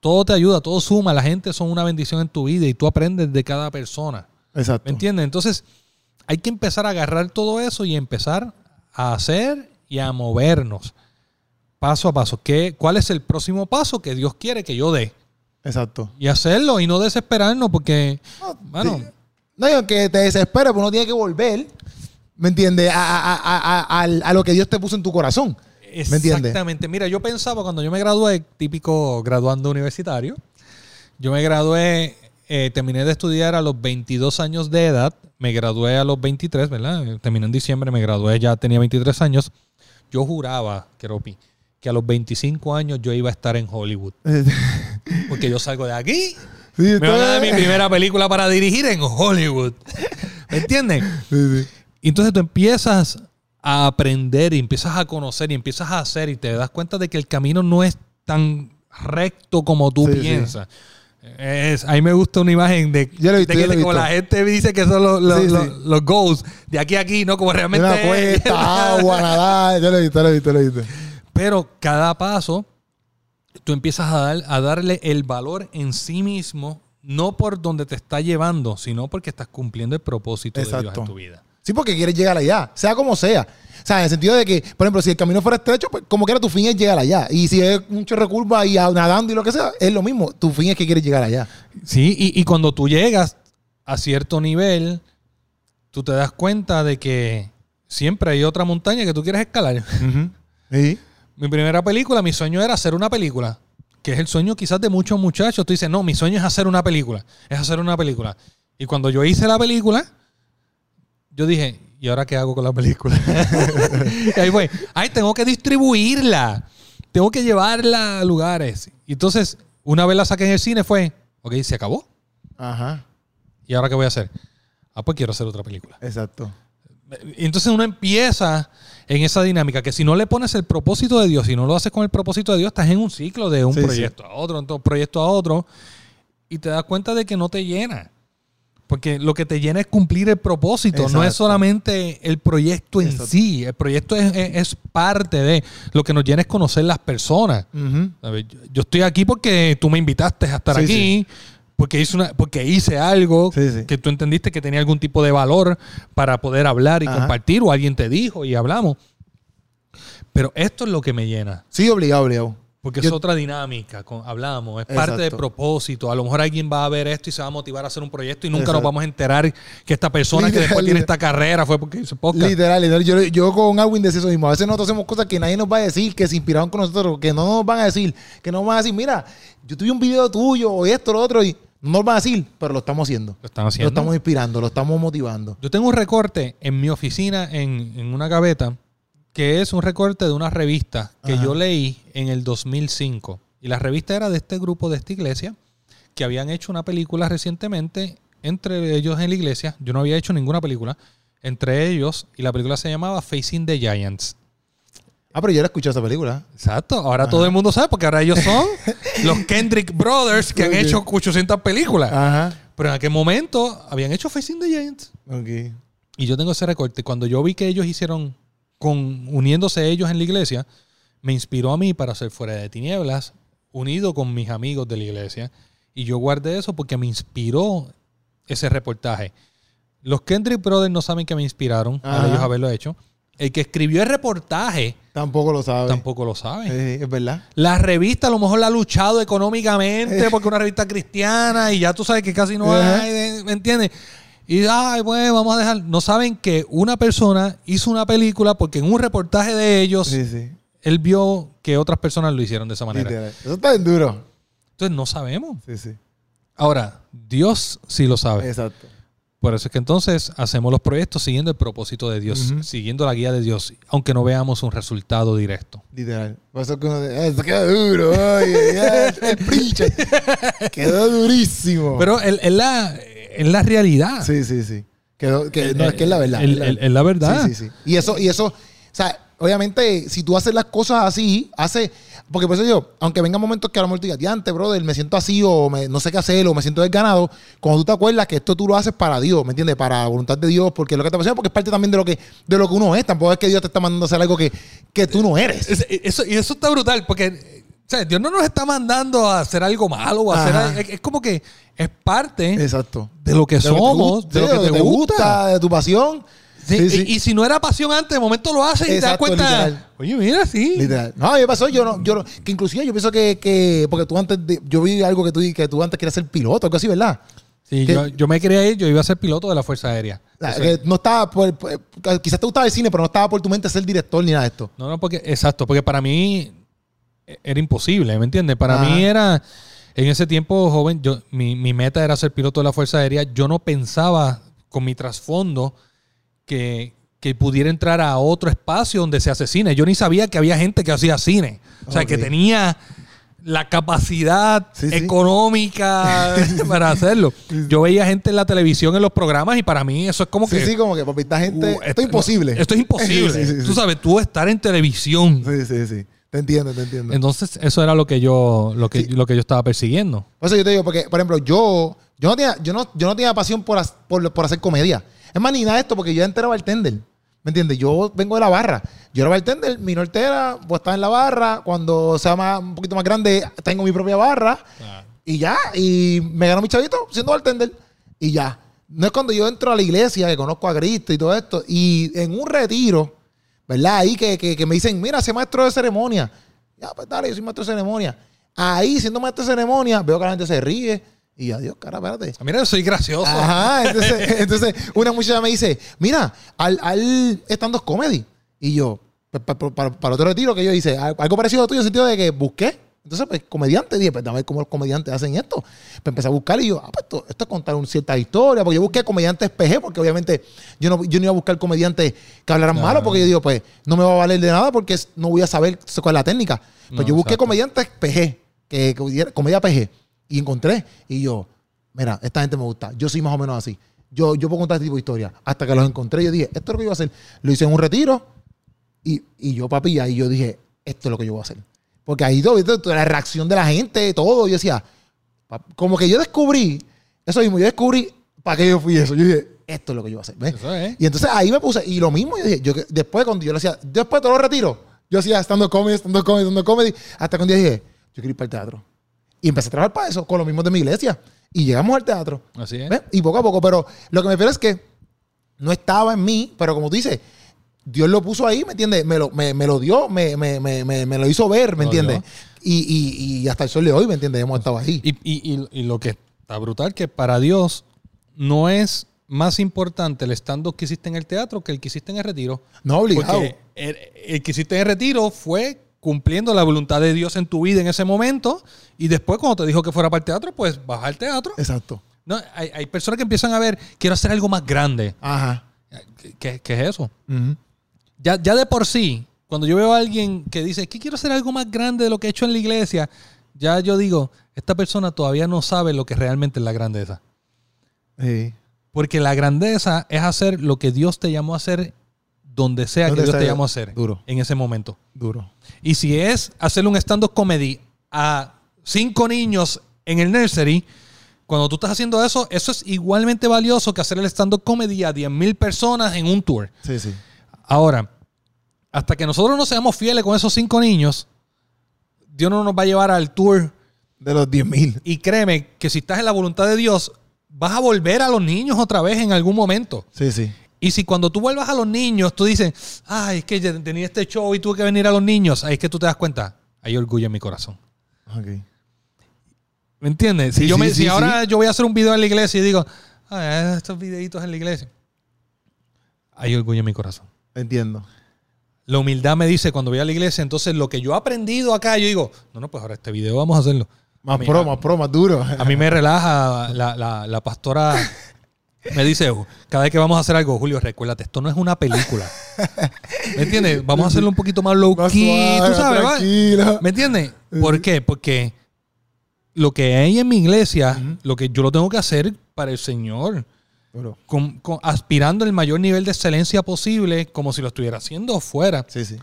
Todo te ayuda, todo suma. La gente son una bendición en tu vida y tú aprendes de cada persona. Exacto. ¿Me entiendes? Entonces, hay que empezar a agarrar todo eso y empezar a hacer y a movernos paso a paso. ¿Qué, ¿Cuál es el próximo paso que Dios quiere que yo dé? Exacto. Y hacerlo y no desesperarnos porque, bueno, Sí. No, y aunque te desesperes, pues uno tiene que volver, ¿me entiendes? A, a- a- a- a- a lo que Dios te puso en tu corazón. Exactamente. Mira, yo pensaba cuando yo me gradué, típico graduando universitario, yo me gradué, eh, terminé de estudiar a los 22 años de edad, me gradué a los 23, ¿verdad? Terminé en diciembre, me gradué, ya tenía 23 años. Yo juraba, Keropi, que a los 25 años yo iba a estar en Hollywood. (laughs) Porque yo salgo de aquí, Sí, me van a dar mi primera película para dirigir en Hollywood. ¿Me entiendes? Sí, sí. Y entonces tú empiezas a aprender y empiezas a conocer y empiezas a hacer y te das cuenta de que el camino no es tan recto como tú Sí, sí. piensas. Es, a mí me gusta una imagen de, visto, de que como la gente dice que son los, los, Sí, los- los goals de aquí a aquí, no como realmente Una cuesta, agua, (laughs) nadar. Yo lo he visto, lo he visto, lo he visto. Pero cada paso tú empiezas a, dar, a darle el valor en sí mismo, no por donde te está llevando, sino porque estás cumpliendo el propósito de Dios en tu vida. Sí, porque quieres llegar allá, sea como sea. O sea, en el sentido de que, por ejemplo, si el camino fuera estrecho, pues como quiera tu fin es llegar allá. Y si es un chorro curva y nadando y lo que sea, es lo mismo. Tu fin es que quieres llegar allá. Sí, y, y cuando tú llegas a cierto nivel, tú te das cuenta de que siempre hay otra montaña que tú quieres escalar. (laughs) Sí. Mi primera película, mi sueño era hacer una película, que es el sueño quizás de muchos muchachos. Tú dices, no, mi sueño es hacer una película, es hacer una película. Y cuando yo hice la película, yo dije, ¿y ahora qué hago con la película? (laughs) (laughs) y ahí fue, ay, tengo que distribuirla, tengo que llevarla a lugares. Y entonces, una vez la saqué en el cine, fue, ok, se acabó. Ajá. ¿Y ahora qué voy a hacer? Ah, pues quiero hacer otra película. Exacto. Y entonces uno empieza en esa dinámica que si no le pones el propósito de Dios, si no lo haces con el propósito de Dios, estás en un ciclo de un Sí, sí. proyecto a otro, de un proyecto a otro, y te das cuenta de que no te llena. Porque lo que te llena es cumplir el propósito, no es solamente el proyecto en Exacto. sí. El proyecto es, es- es parte de lo que nos llena es conocer las personas. Yo, yo estoy aquí porque tú me invitaste a estar Sí, aquí, porque, hice una, porque hice algo sí. que tú entendiste que tenía algún tipo de valor para poder hablar y Ajá. compartir, o alguien te dijo y hablamos. Pero esto es lo que me llena, Sí, obligado, obligado. Porque Yo- es otra dinámica, con- hablamos, es parte del Exacto. propósito. A lo mejor alguien va a ver esto y se va a motivar a hacer un proyecto y nunca nos vamos a enterar que esta persona que Literal, después tiene esta carrera fue porque hizo podcast. Literal, literal. Yo, yo con Alwin decía eso mismo. A veces nosotros hacemos cosas que nadie nos va a decir, que se inspiraron con nosotros, que no nos van a decir, que no nos van a decir, mira, yo tuve un video tuyo o esto, lo otro, y no nos van a decir, pero lo estamos haciendo. Lo Lo haciendo. estamos inspirando, lo estamos motivando. Yo tengo un recorte en mi oficina, en, en una gaveta, que es un recorte de una revista que Ajá. yo leí en el 2005. Y la revista era de este grupo de esta iglesia, que habían hecho una película recientemente entre ellos en la iglesia. Yo no había hecho ninguna película entre ellos, y la película se llamaba Facing the Giants. Ah, pero yo la escuché esa película. Exacto, ahora todo el mundo sabe, porque ahora ellos son (laughs) los Kendrick Brothers que han hecho 800 películas. Ajá. Pero en aquel momento habían hecho Facing the Giants. Ok. Y yo tengo ese recorte. Cuando yo vi que ellos hicieron, con uniéndose ellos en la iglesia, me inspiró a mí para hacer Fuera de Tinieblas, unido con mis amigos de la iglesia. Y yo guardé eso porque me inspiró ese reportaje. Los Kendrick Brothers no saben que me inspiraron Ajá. a ellos haberlo hecho. El que escribió el reportaje Tampoco lo sabe. tampoco lo sabe. Sí, es verdad. La revista a lo mejor la ha luchado económicamente porque es una revista cristiana y ya tú sabes que casi no hay, ¿me entiendes? Y ay, pues vamos a dejar. No saben que una persona hizo una película porque en un reportaje de ellos Sí, sí. él vio que otras personas lo hicieron de esa manera. Literal. Eso está bien duro. Entonces no sabemos. Sí, sí. Ahora, Dios sí lo sabe. Exacto. Por eso es que entonces hacemos los proyectos siguiendo el propósito de Dios, Ujú. siguiendo la guía de Dios, aunque no veamos un resultado directo. Literal. Por eso que uno de- eso quedó duro. Oye, ya, el preacher. (laughs) Quedó durísimo. Pero es es la, es la realidad. Sí, sí, sí. Que, no, es que es la verdad. El- el- Es la verdad. Sí, sí, sí. Y eso, y eso, o sea, obviamente, si tú haces las cosas así, hace. Porque por eso yo, aunque vengan momentos que a lo mejor tú digas, "Diante, brother, me siento así, o me- no sé qué hacer, o me siento desganado, cuando tú te acuerdas que esto tú lo haces para Dios, ¿me entiendes? Para la voluntad de Dios, porque es lo que te apasiona, porque es parte también de lo que, de lo que uno es. Tampoco es que Dios te está mandando a hacer algo que, que tú no eres. Es- eso, y eso está brutal, porque sea, Dios no nos está mandando a hacer algo malo o a hacer Ajá. es, es como que es parte Exacto. de lo que De lo que te somos, de lo que te, gusta. de tu pasión. Sí, Sí, y- si no era pasión antes, de momento lo haces y te das cuenta. literal. Oye, mira, sí. Literal. No, me pasó, yo no, yo no- que inclusive yo pienso que, que porque tú antes, de- yo vi algo que tú, que tú antes querías ser piloto, algo así, ¿verdad? Sí, yo, yo me quería ir, yo iba a ser piloto de la Fuerza Aérea. O que es. no estaba, por- quizás te gustaba el cine, pero no estaba por tu mente ser director ni nada de esto. No, no, porque, exacto, porque para mí era imposible, ¿me entiendes? Para mí era, en ese tiempo joven, yo, mi, mi meta era ser piloto de la Fuerza Aérea. Yo no pensaba con mi trasfondo que, que pudiera entrar a otro espacio donde se hace cine. Yo ni sabía que había gente que hacía cine. O sea, que tenía la capacidad Sí, sí. económica (laughs) para hacerlo. Yo veía gente en la televisión, en los programas, y para mí eso es como Sí, que... sí, como que papi, esta gente, uh, esto es imposible. Esto es imposible. (laughs) Tú sabes, tú estar en televisión. Sí, sí, sí. Te entiendo, te entiendo. Entonces, eso era lo que yo, lo que, Sí. lo que yo estaba persiguiendo. Por eso yo te digo, porque, por ejemplo, yo, yo no tenía, yo no, yo no tenía pasión por, por, por hacer comedia. Es más, ni nada de esto, porque yo antes era bartender. ¿Me entiendes? Yo vengo de la barra. Yo era bartender, mi norte era, pues estaba en la barra. Cuando sea más, un poquito más grande, tengo mi propia barra. Y ya, y me ganó mi chavito siendo bartender. Y ya. No es cuando yo entro a la iglesia, que conozco a Cristo y todo esto. Y en un retiro, ¿verdad? Ahí que, que, que me dicen, mira, sé maestro de ceremonia. Ya, pues dale, yo soy maestro de ceremonia. Ahí, siendo maestro de ceremonia, veo que la gente se ríe. Y adiós, cara, espérate. Ah, Mira, yo soy gracioso. Ajá, entonces, (laughs) entonces una muchacha me dice, mira, al, al stand-up comedy. Y yo, pa- pa- pa- para, para otro retiro que yo hice, al- algo parecido a tuyo en el sentido de que busqué. Entonces, pues, comediante, dije, pues, dame ver cómo los comediantes hacen esto. Pues empecé a buscar y yo, ah, pues esto, esto es contar una cierta historia, porque yo busqué comediantes PG, porque obviamente yo no, yo no iba a buscar comediantes que hablaran Claro. malo, porque yo digo, pues, no me va a valer de nada porque no voy a saber cuál es la técnica. Pues No, yo busqué exacto. comediantes PG, que, comedia PG, y encontré, y yo, mira, esta gente me gusta, yo soy más o menos así. Yo, yo puedo contar este tipo de historias. Hasta que los encontré, yo dije, esto es lo que yo voy a hacer. Lo hice en un retiro, y, y yo, papi, ahí yo dije, esto es lo que yo voy a hacer. Porque ahí todo, ¿viste? la reacción de la gente, todo, yo decía, como que yo descubrí, eso mismo, yo descubrí para qué yo fui eso. Yo dije, esto es lo que yo voy a hacer. ¿ves? Eso es. Y entonces ahí me puse, y lo mismo, yo dije, yo, después cuando yo lo hacía, después de todos los retiros, yo hacía estando comedy, estando comedy, estando comedy, hasta que un día dije, yo quiero ir para el teatro. Y empecé a trabajar para eso, con los mismos de mi iglesia. Y llegamos al teatro. Así es. ¿ves? Y poco a poco, pero lo que me refiero es que no estaba en mí, pero como tú dices, Dios lo puso ahí, ¿me entiendes? Me lo, me, me lo dio, me, me, me, me, me lo hizo ver, ¿me entiendes? Y, y, y hasta el sol de hoy, ¿me entiendes? Hemos estado ahí. Y, y- lo que está brutal, que para Dios no es más importante el stand-up que hiciste en el teatro que el que hiciste en el retiro. no obligado. Porque el, el que hiciste en el retiro fue cumpliendo la voluntad de Dios en tu vida en ese momento. Y después, cuando te dijo que fuera para el teatro, pues vas al teatro. Exacto. No, hay, hay personas que empiezan a ver, quiero hacer algo más grande. Ajá. ¿Qué, qué- es eso? Ya, ya de por sí, cuando yo veo a alguien que dice que quiero hacer algo más grande de lo que he hecho en la iglesia, ya yo digo, esta persona todavía no sabe lo que realmente es la grandeza. Sí. Porque la grandeza es hacer lo que Dios te llamó a hacer donde sea Donde que Dios sea, te llamó a hacer duro. en ese momento. Duro. Y si es hacer un stand-up comedy a cinco niños en el nursery, cuando tú estás haciendo eso, eso es igualmente valioso que hacer el stand-up comedy a 10.000 personas en un tour. Sí, sí. Ahora, hasta que nosotros no seamos fieles con esos cinco niños, Dios no nos va a llevar al tour. De los 10 mil. Y créeme que si estás en la voluntad de Dios, vas a volver a los niños otra vez en algún momento. Sí, sí. Y si cuando tú vuelvas a los niños, tú dices, ay, es que tenía este show y tuve que venir a los niños, ahí es que tú te das cuenta, hay orgullo en mi corazón. Ok. ¿Me entiendes? Si, Sí, yo sí, me, sí, si ahora yo voy a hacer un video en la iglesia y digo, ay, estos videitos en la iglesia, hay orgullo en mi corazón. Entiendo. La humildad me dice cuando voy a la iglesia, entonces lo que yo he aprendido acá, yo digo, no, no, pues ahora este video vamos a hacerlo. Más A mí- pro, más pro, más duro. A mí me (laughs) relaja la, la- la pastora Me dice, cada vez que vamos a hacer algo, Julio, recuérdate, esto no es una película. ¿Me entiendes? Vamos a hacerlo un poquito más low Más key, suave, tú sabes, tranquilo. ¿Me entiendes? ¿Por qué? Porque lo que hay en mi iglesia, lo que yo lo tengo que hacer para el Señor. Con- con- aspirando el mayor nivel de excelencia posible, como si lo estuviera haciendo fuera. Sí, sí.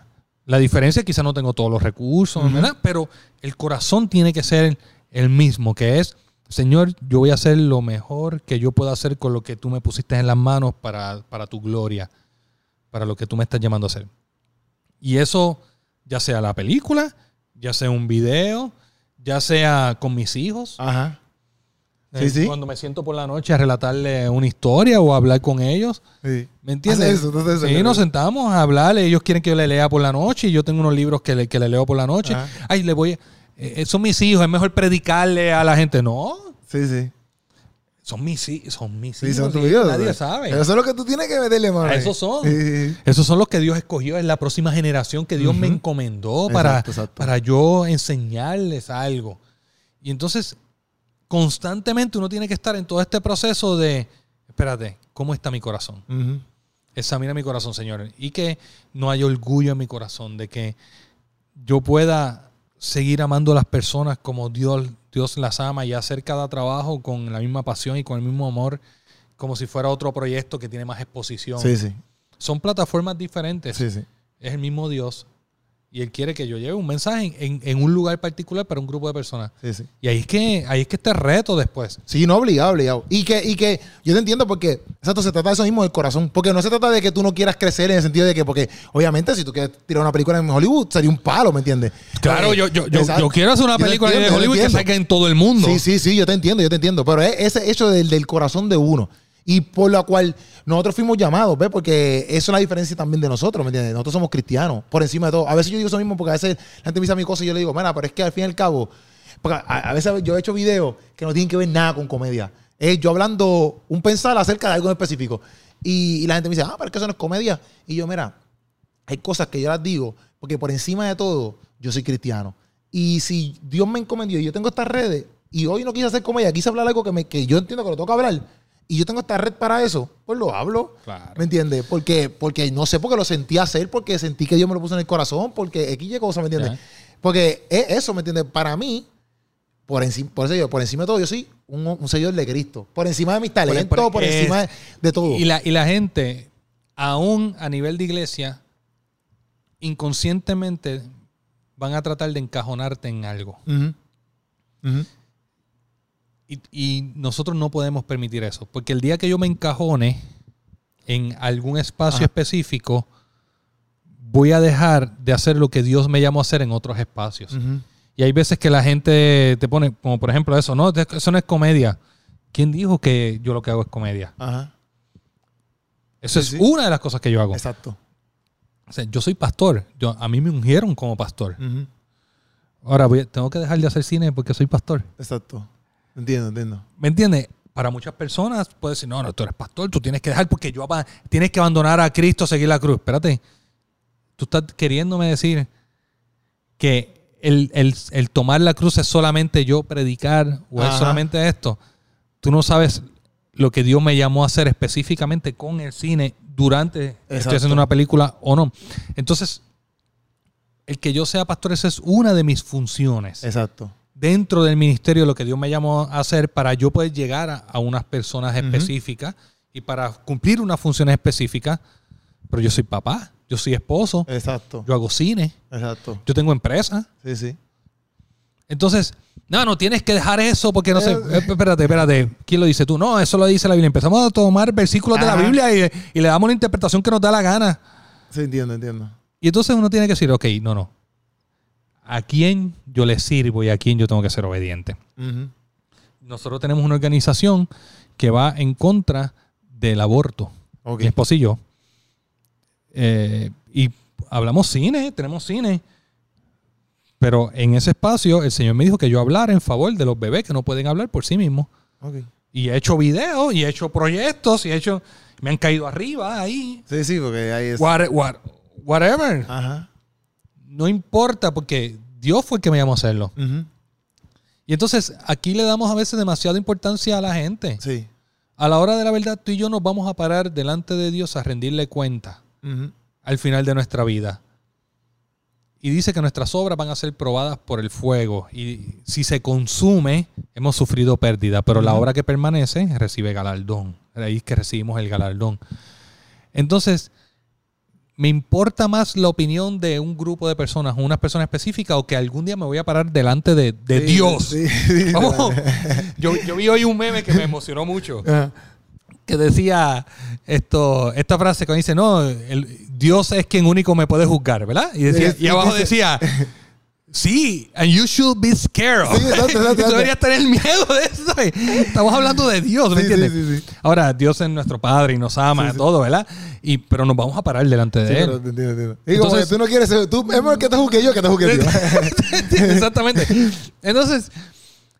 La diferencia quizá no tengo todos los recursos, ¿verdad? Pero el corazón tiene que ser el mismo, que es, Señor, yo voy a hacer lo mejor que yo pueda hacer con lo que tú me pusiste en las manos para, para tu gloria, para lo que tú me estás llamando a hacer. Y eso, ya sea la película, ya sea un video, ya sea con mis hijos, Ajá. Sí, eh, sí. cuando me siento por la noche a relatarle una historia o a hablar con ellos. Sí. ¿Me entiendes? Eso, sí, nos sentamos a hablar. Ellos quieren que yo le lea por la noche y yo tengo unos libros que le, que le leo por la noche. Ajá. Ay, le voy. a- eh, son mis hijos, es mejor predicarle a la gente. No, Sí, sí. son mis, son mis Sí, hijos. son sí, tuyos. Nadie ¿sabes? sabe. Eso es lo que tú tienes que meterle mano. Esos son. Sí, sí, sí. Esos son los que Dios escogió, es la próxima generación que Dios me encomendó para, Exacto, exacto. para yo enseñarles algo. Y entonces, constantemente uno tiene que estar en todo este proceso de, espérate, ¿cómo está mi corazón? Examina mi corazón, Señor, y que no haya orgullo en mi corazón de que yo pueda seguir amando a las personas como Dios, Dios las ama y hacer cada trabajo con la misma pasión y con el mismo amor, como si fuera otro proyecto que tiene más exposición. Sí, sí. Son plataformas diferentes. Sí, sí. Es el mismo Dios. Y Él quiere que yo lleve un mensaje en, en un lugar particular para un grupo de personas. Sí, sí. Y ahí es que, ahí es que está el reto después. Sí, no obligado, obligado. Y que, y que yo te entiendo porque, exacto, se trata de eso mismo del corazón. Porque no se trata de que tú no quieras crecer en el sentido de que, porque obviamente si tú quieres tirar una película en Hollywood, sería un palo, ¿me entiendes? Claro, Eh, yo, yo, yo, quiero hacer una película entiendo, te Hollywood que salga en todo el mundo. Sí, sí, sí, yo te entiendo, yo te entiendo. Pero es ese hecho del, del corazón de uno. Y por lo cual nosotros fuimos llamados, ¿ves? Porque eso es la diferencia también de nosotros, ¿me entiendes? Nosotros somos cristianos, por encima de todo. A veces yo digo eso mismo porque a veces la gente me dice a mi cosa y yo le digo, mira, pero es que al fin y al cabo, porque a, veces yo he hecho videos que no tienen que ver nada con comedia. Yo hablando un pensar acerca de algo en específico. Y, la gente me dice, ah, pero es que eso no es comedia. Y yo, mira, hay cosas que yo las digo porque por encima de todo yo soy cristiano. Y si Dios me encomendó y yo tengo estas redes y hoy no quise hacer comedia, quise hablar algo que, me, que yo entiendo que lo tengo que hablar y yo tengo esta red para eso, pues lo hablo. Claro. ¿Me entiendes? Porque, porque no sé, porque lo sentí hacer, porque sentí que Dios me lo puso en el corazón, porque X y cosa, ¿me entiendes? Porque es eso, ¿me entiendes? Para mí, por encima, por eso yo, por encima de todo, yo soy un, un seguidor de Cristo. Por encima de mis talentos, por, por- encima es- de, de todo. Y la, y la gente, aún a nivel de iglesia, inconscientemente van a tratar de encajonarte en algo. Ujú. Y, y nosotros no podemos permitir eso. Porque el día que yo me encajone en algún espacio Ajá. específico, voy a dejar de hacer lo que Dios me llamó a hacer en otros espacios. Y hay veces que la gente te pone, como por ejemplo eso, no, eso no es comedia. ¿Quién dijo que yo lo que hago es comedia? Ajá. Eso Sí, es sí. una de las cosas que yo hago. Exacto. O sea, yo soy pastor. Yo, a mí me ungieron como pastor. Ahora voy tengo que dejar de hacer cine porque soy pastor. Exacto. Entiendo, entiendo. ¿Me entiendes? Para muchas personas puede decir, no, no, tú eres pastor, tú tienes que dejar porque yo tienes que abandonar a Cristo, seguir la cruz. Espérate. Tú estás queriéndome decir que el, el- el tomar la cruz es solamente yo predicar o es solamente esto. Tú no sabes lo que Dios me llamó a hacer específicamente con el cine durante estoy Exacto. haciendo una película o no. Entonces, el que yo sea pastor, esa es una de mis funciones Exacto. Dentro del ministerio lo que Dios me llamó a hacer para yo poder llegar a, a unas personas específicas y para cumplir unas funciones específicas. Pero yo soy papá, yo soy esposo, Exacto. yo hago cine, Exacto. yo tengo empresa. Sí, sí. Entonces, no, no tienes que dejar eso porque no sé. Eh. Eh, Espérate, espérate. ¿Quién lo dice tú? No, eso lo dice la Biblia. Empezamos a tomar versículos de la. Biblia y, y le damos la interpretación que nos da la gana. Sí, entiendo, entiendo. Y entonces uno tiene que decir, ok, no, no. ¿A quién yo le sirvo y a quién yo tengo que ser obediente? Nosotros tenemos una organización que va en contra del aborto. Mi esposo y yo. Eh, y hablamos cine, tenemos cine. Pero en ese espacio el Señor me dijo que yo hablara en favor de los bebés que no pueden hablar por sí mismos. Y he hecho videos, y he hecho proyectos, y he hecho... Me han caído arriba ahí. Sí, sí, porque ahí es. What- what- whatever. Ajá. No importa porque Dios fue el que me llamó a hacerlo. Y entonces aquí le damos a veces demasiada importancia a la gente. Sí. A la hora de la verdad, tú y yo nos vamos a parar delante de Dios a rendirle cuenta al final de nuestra vida. Y dice que nuestras obras van a ser probadas por el fuego. Y si se consume, hemos sufrido pérdida. Pero la obra que permanece recibe galardón. Ahí es que recibimos el galardón. Entonces, ¿me importa más la opinión de un grupo de personas, unas personas específicas, o que algún día me voy a parar delante de, de Sí, Dios? sí, sí, (laughs) Vamos. Yo, yo vi hoy un meme que me emocionó mucho Ajá. (laughs) que decía esto, esta frase que dice, no, el, Dios es quien único me puede juzgar, ¿verdad? Y, decía, y abajo decía, (laughs) sí, and you should be scared of. Sí, exacto, exacto, Y (laughs) tú deberías tener miedo de eso. Estamos hablando de Dios, ¿me Sí, entiendes? sí, sí. Ahora, Dios es nuestro Padre y nos ama, sí. todo, ¿verdad? Y, pero nos vamos a parar delante de Él. pero te entiendo. Y como Entonces- que tú no quieres ser, tú, es mejor que te juzgue yo que te juzgue Dios. (laughs) Exactamente. Entonces,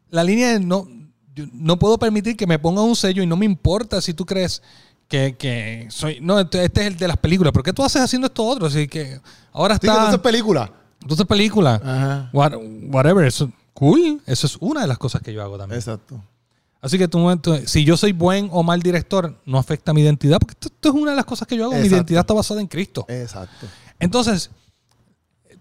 la línea es no, yo no puedo permitir que me ponga un sello y no me importa si tú crees que, que soy. No, este, es el de las películas. ¿Por qué tú haces haciendo esto otro? Así que ahora Sí, que está. haces película. Entonces, película. Ajá. What- whatever. Eso, cool. Eso es una de las cosas que yo hago también. Exacto. Así que tú, tú- si yo soy buen o mal director, no afecta mi identidad, porque esto, esto es una de las cosas que yo hago. Mi identidad está basada en Cristo. Exacto. Entonces,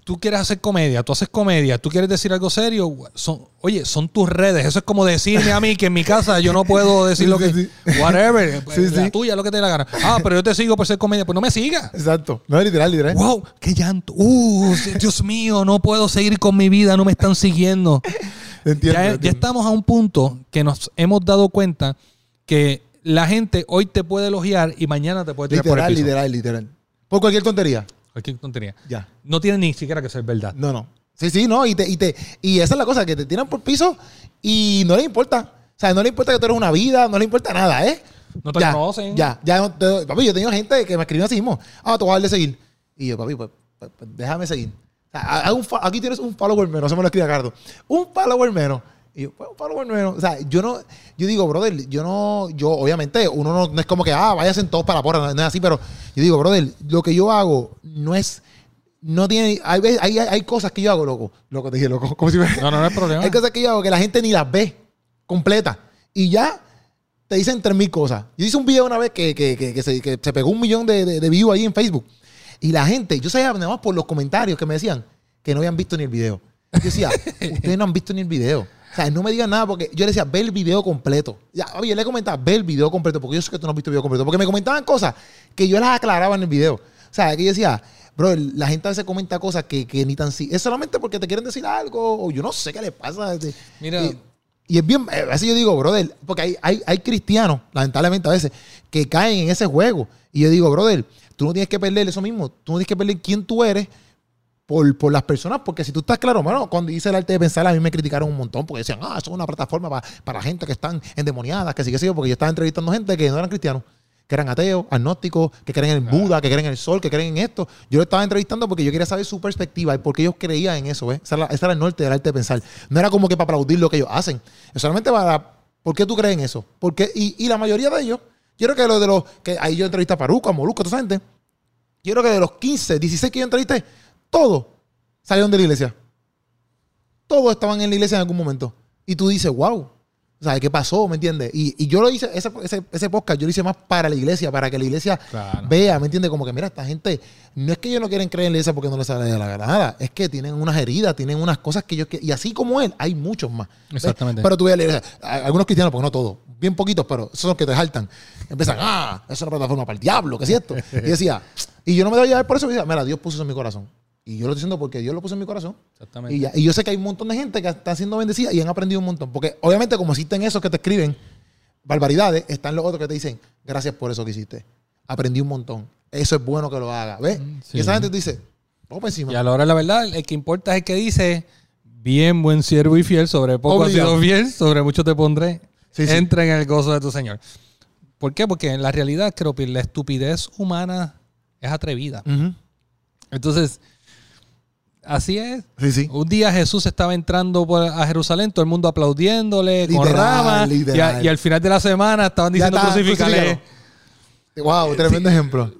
tú quieres hacer comedia, tú haces comedia, tú quieres decir algo serio, son, oye, son tus redes. Eso es como decirme a mí que en mi casa yo no puedo (laughs) decir lo que. sí. Whatever. Sí, la tuya, lo que te dé la gana. Ah, pero yo te sigo por ser comedia. Pues no me sigas. Exacto. No, literal, literal. Wow, qué llanto. Uh, Dios mío, no puedo seguir con mi vida, no me están siguiendo. (laughs) Entiendo, ya, estamos a un punto que nos hemos dado cuenta que la gente hoy te puede elogiar y mañana te puede tirar por el Literal, piso. literal, literal. Por cualquier tontería. Cualquier tontería. Ya. No tiene ni siquiera que ser verdad. No, no. Sí, sí, no. Y, te, y, te, y esa es la cosa, que te tiran por piso y no le importa. O sea, no le importa que tú eres una vida, no le importa nada, ¿eh? No te ya, conocen. Ya, ya. no te- papi, yo he tenido gente que me escribió así mismo. Ah, te voy a darle seguir. Y yo, papi, pues, pues, pues, déjame seguir. O sea, un aquí tienes un follower menos, eso me lo escribe Cardo. Un follower menos. Y yo, pues, un follower menos. O sea, yo no, yo digo, brother, yo no, yo, obviamente, uno no, no es como que, ah, váyanse todos para la porra, no, no es así, pero yo digo, brother, lo que yo hago no es, no tiene, hay, hay, hay, cosas que yo hago, loco. Loco, te dije, loco, como si me... No, no, no hay problema. Hay cosas que yo hago que la gente ni las ve completas. Y ya te dicen tres mil cosas. Yo hice un video una vez que, que, que, que se, que se pegó un millón de, de, de views ahí en Facebook. Y la gente, yo sabía nada más por los comentarios que me decían que no habían visto ni el video. Yo decía, (laughs) ustedes no han visto ni el video. O sea, no me digan nada porque yo le decía, ve el video completo. Ya, oye, le comentaba, ve el video completo porque yo sé que tú no has visto el video completo. Porque me comentaban cosas que yo las aclaraba en el video. O sea, que yo decía, bro, la gente a veces comenta cosas que, que ni tan si. Es solamente porque te quieren decir algo o yo no sé qué les pasa. Este, Mira. Y, y es bien, a veces yo digo, brother, porque hay, hay, hay cristianos, lamentablemente a veces, que caen en ese juego. Y yo digo, brother, tú no tienes que perder eso mismo. Tú no tienes que perder quién tú eres por, por las personas. Porque si tú estás claro, bueno, cuando hice el arte de pensar, a mí me criticaron un montón porque decían, ah, eso es una plataforma para, para gente que están endemoniadas, que sí, que sí, porque yo estaba entrevistando gente que no eran cristianos. Que eran ateos, agnósticos, que creen en Buda, que creen en el sol, que creen en esto. Yo lo estaba entrevistando porque yo quería saber su perspectiva y por qué ellos creían en eso. ¿eh? Ese, era, ese era el norte del arte de pensar. No era como que para aplaudir lo que ellos hacen. Es solamente para. ¿Por qué tú crees en eso? Porque, y, y la mayoría de ellos, yo creo que lo de los. que Ahí yo entrevisté a Paruco, a Molusco, a toda esa gente. Yo creo que de los 15, 16 que yo entrevisté, todos salieron de la iglesia. Todos estaban en la iglesia en algún momento. Y tú dices, wow. O sea, ¿qué pasó? ¿Me entiendes? Y, y yo lo hice, ese, ese, ese podcast, yo lo hice más para la iglesia, para que la iglesia Claro. vea, ¿me entiendes? Como que, mira, esta gente, no es que ellos no quieren creer en la iglesia porque no les sale de la gana, nada. Es que tienen unas heridas, tienen unas cosas que ellos... Y así como él, hay muchos más. ¿ves? Exactamente. Pero tú ves la iglesia, a- algunos cristianos, porque no todos, bien poquitos, pero esos son los que te saltan. Empiezan, ah, es una plataforma para el diablo, ¿qué es esto? Y decía, y yo no me doy a llevar por eso, y decía, mira, Dios puso eso en mi corazón. Y yo lo estoy diciendo porque Dios lo puso en mi corazón. Exactamente. Y, ya- y yo sé que hay un montón de gente que está siendo bendecida y han aprendido un montón. Porque obviamente como existen esos que te escriben barbaridades, están los otros que te dicen, gracias por eso que hiciste. Aprendí un montón. Eso es bueno que lo haga. ¿Ves? sí. Y esa gente te dice, vamos encima. Y a la hora de la verdad, el que importa es el que dice, bien buen siervo y fiel, sobre poco has sido fiel, sobre mucho te pondré. Sí, sí. Entra en el gozo de tu Señor. ¿Por qué? Porque en la realidad creo que la estupidez humana es atrevida. Entonces, así es. Sí, sí. Un día Jesús estaba entrando por- a Jerusalén, todo el mundo aplaudiéndole con Literal, ramas. Y, a- literal. y al final de la semana estaban diciendo está, crucifícale. Wow, tremendo ejemplo.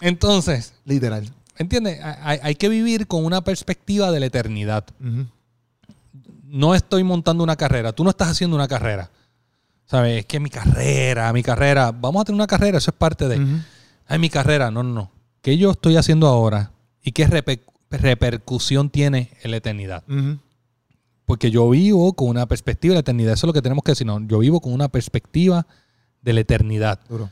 Entonces, Literal. ¿entiendes? Hay, hay que vivir con una perspectiva de la eternidad. No estoy montando una carrera. Tú no estás haciendo una carrera. ¿Sabes? Es que mi carrera, mi carrera, vamos a tener una carrera, eso es parte de... Ujú. Ay, mi carrera, no, no, no. ¿Qué yo estoy haciendo ahora? ¿Y qué reper- repercusión tiene en la eternidad? Porque yo vivo con una perspectiva de la eternidad. Eso es lo que tenemos que decir. No, yo vivo con una perspectiva de la eternidad. Duro.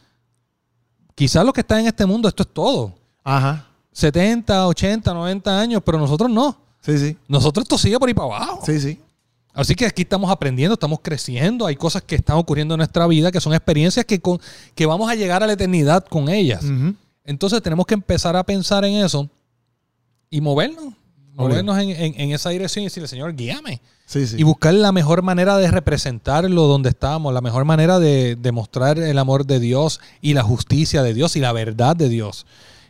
Quizás los que están en este mundo, esto es todo. Ajá. 70, 80, 90 años, pero nosotros no. Sí, sí. Nosotros esto sigue por ahí para abajo. Sí, sí. Así que aquí estamos aprendiendo, estamos creciendo. Hay cosas que están ocurriendo en nuestra vida que son experiencias que, con- que vamos a llegar a la eternidad con ellas. Entonces tenemos que empezar a pensar en eso y movernos. Movernos en, en- en esa dirección y decirle, Señor, guíame. Sí, sí. Y buscar la mejor manera de representarlo donde estamos, la mejor manera de, de mostrar el amor de Dios y la justicia de Dios y la verdad de Dios.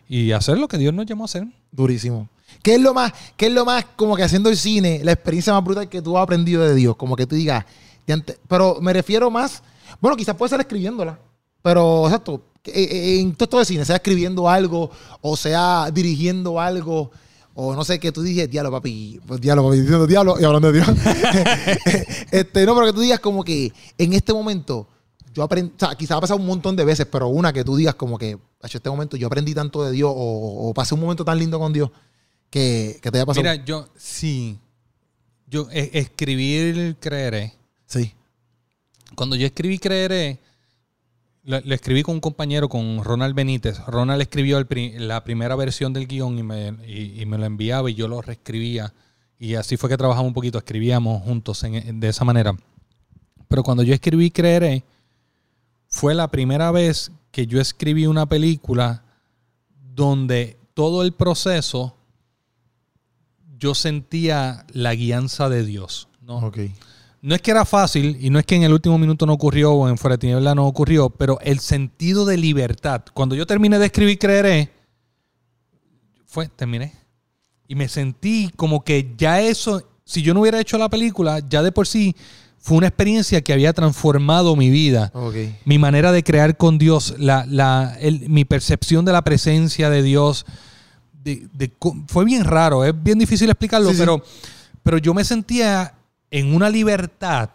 Y hacer lo que Dios nos llamó a hacer. Durísimo. ¿Qué es lo más, qué es lo más como que haciendo el cine, la experiencia más brutal que tú has aprendido de Dios? Como que tú digas, pero me refiero más, bueno, quizás puede ser escribiéndola, pero exacto, eh, eh, en todo esto de cine, sea escribiendo algo, o sea dirigiendo algo, o no sé, que tú dices, diablo, papi, pues, diablo, papi, diciendo diablo y hablando de Dios. (laughs) este, no, pero que tú digas como que en este momento, yo aprendí, o sea, quizás ha pasado un montón de veces, pero una que tú digas como que, "Acho, este momento yo aprendí tanto de Dios, o, o pasé un momento tan lindo con Dios, que, que te haya pasado. Mira, yo sí. Yo e- escribir creeré. sí. Cuando yo escribí creeré, lo, escribí con un compañero, con Ronald Benítez. Ronald escribió la primera versión del guion y me, y- me lo enviaba y yo lo reescribía. Y así fue que trabajamos un poquito, escribíamos juntos de esa manera. Pero cuando yo escribí creeré, fue la primera vez que yo escribí una película donde todo el proceso yo sentía la guianza de Dios. ¿no? No es que era fácil y no es que en el último minuto no ocurrió o en Fuera de Tiniebla no ocurrió, pero el sentido de libertad. Cuando yo terminé de escribir Creeré, fue, terminé. Y me sentí como que ya eso, si yo no hubiera hecho la película, ya de por sí fue una experiencia que había transformado mi vida. Mi manera de crear con Dios, la, la- el- mi percepción de la presencia de Dios. de- de fue bien raro, es bien difícil explicarlo, Sí, sí. pero, pero yo me sentía en una libertad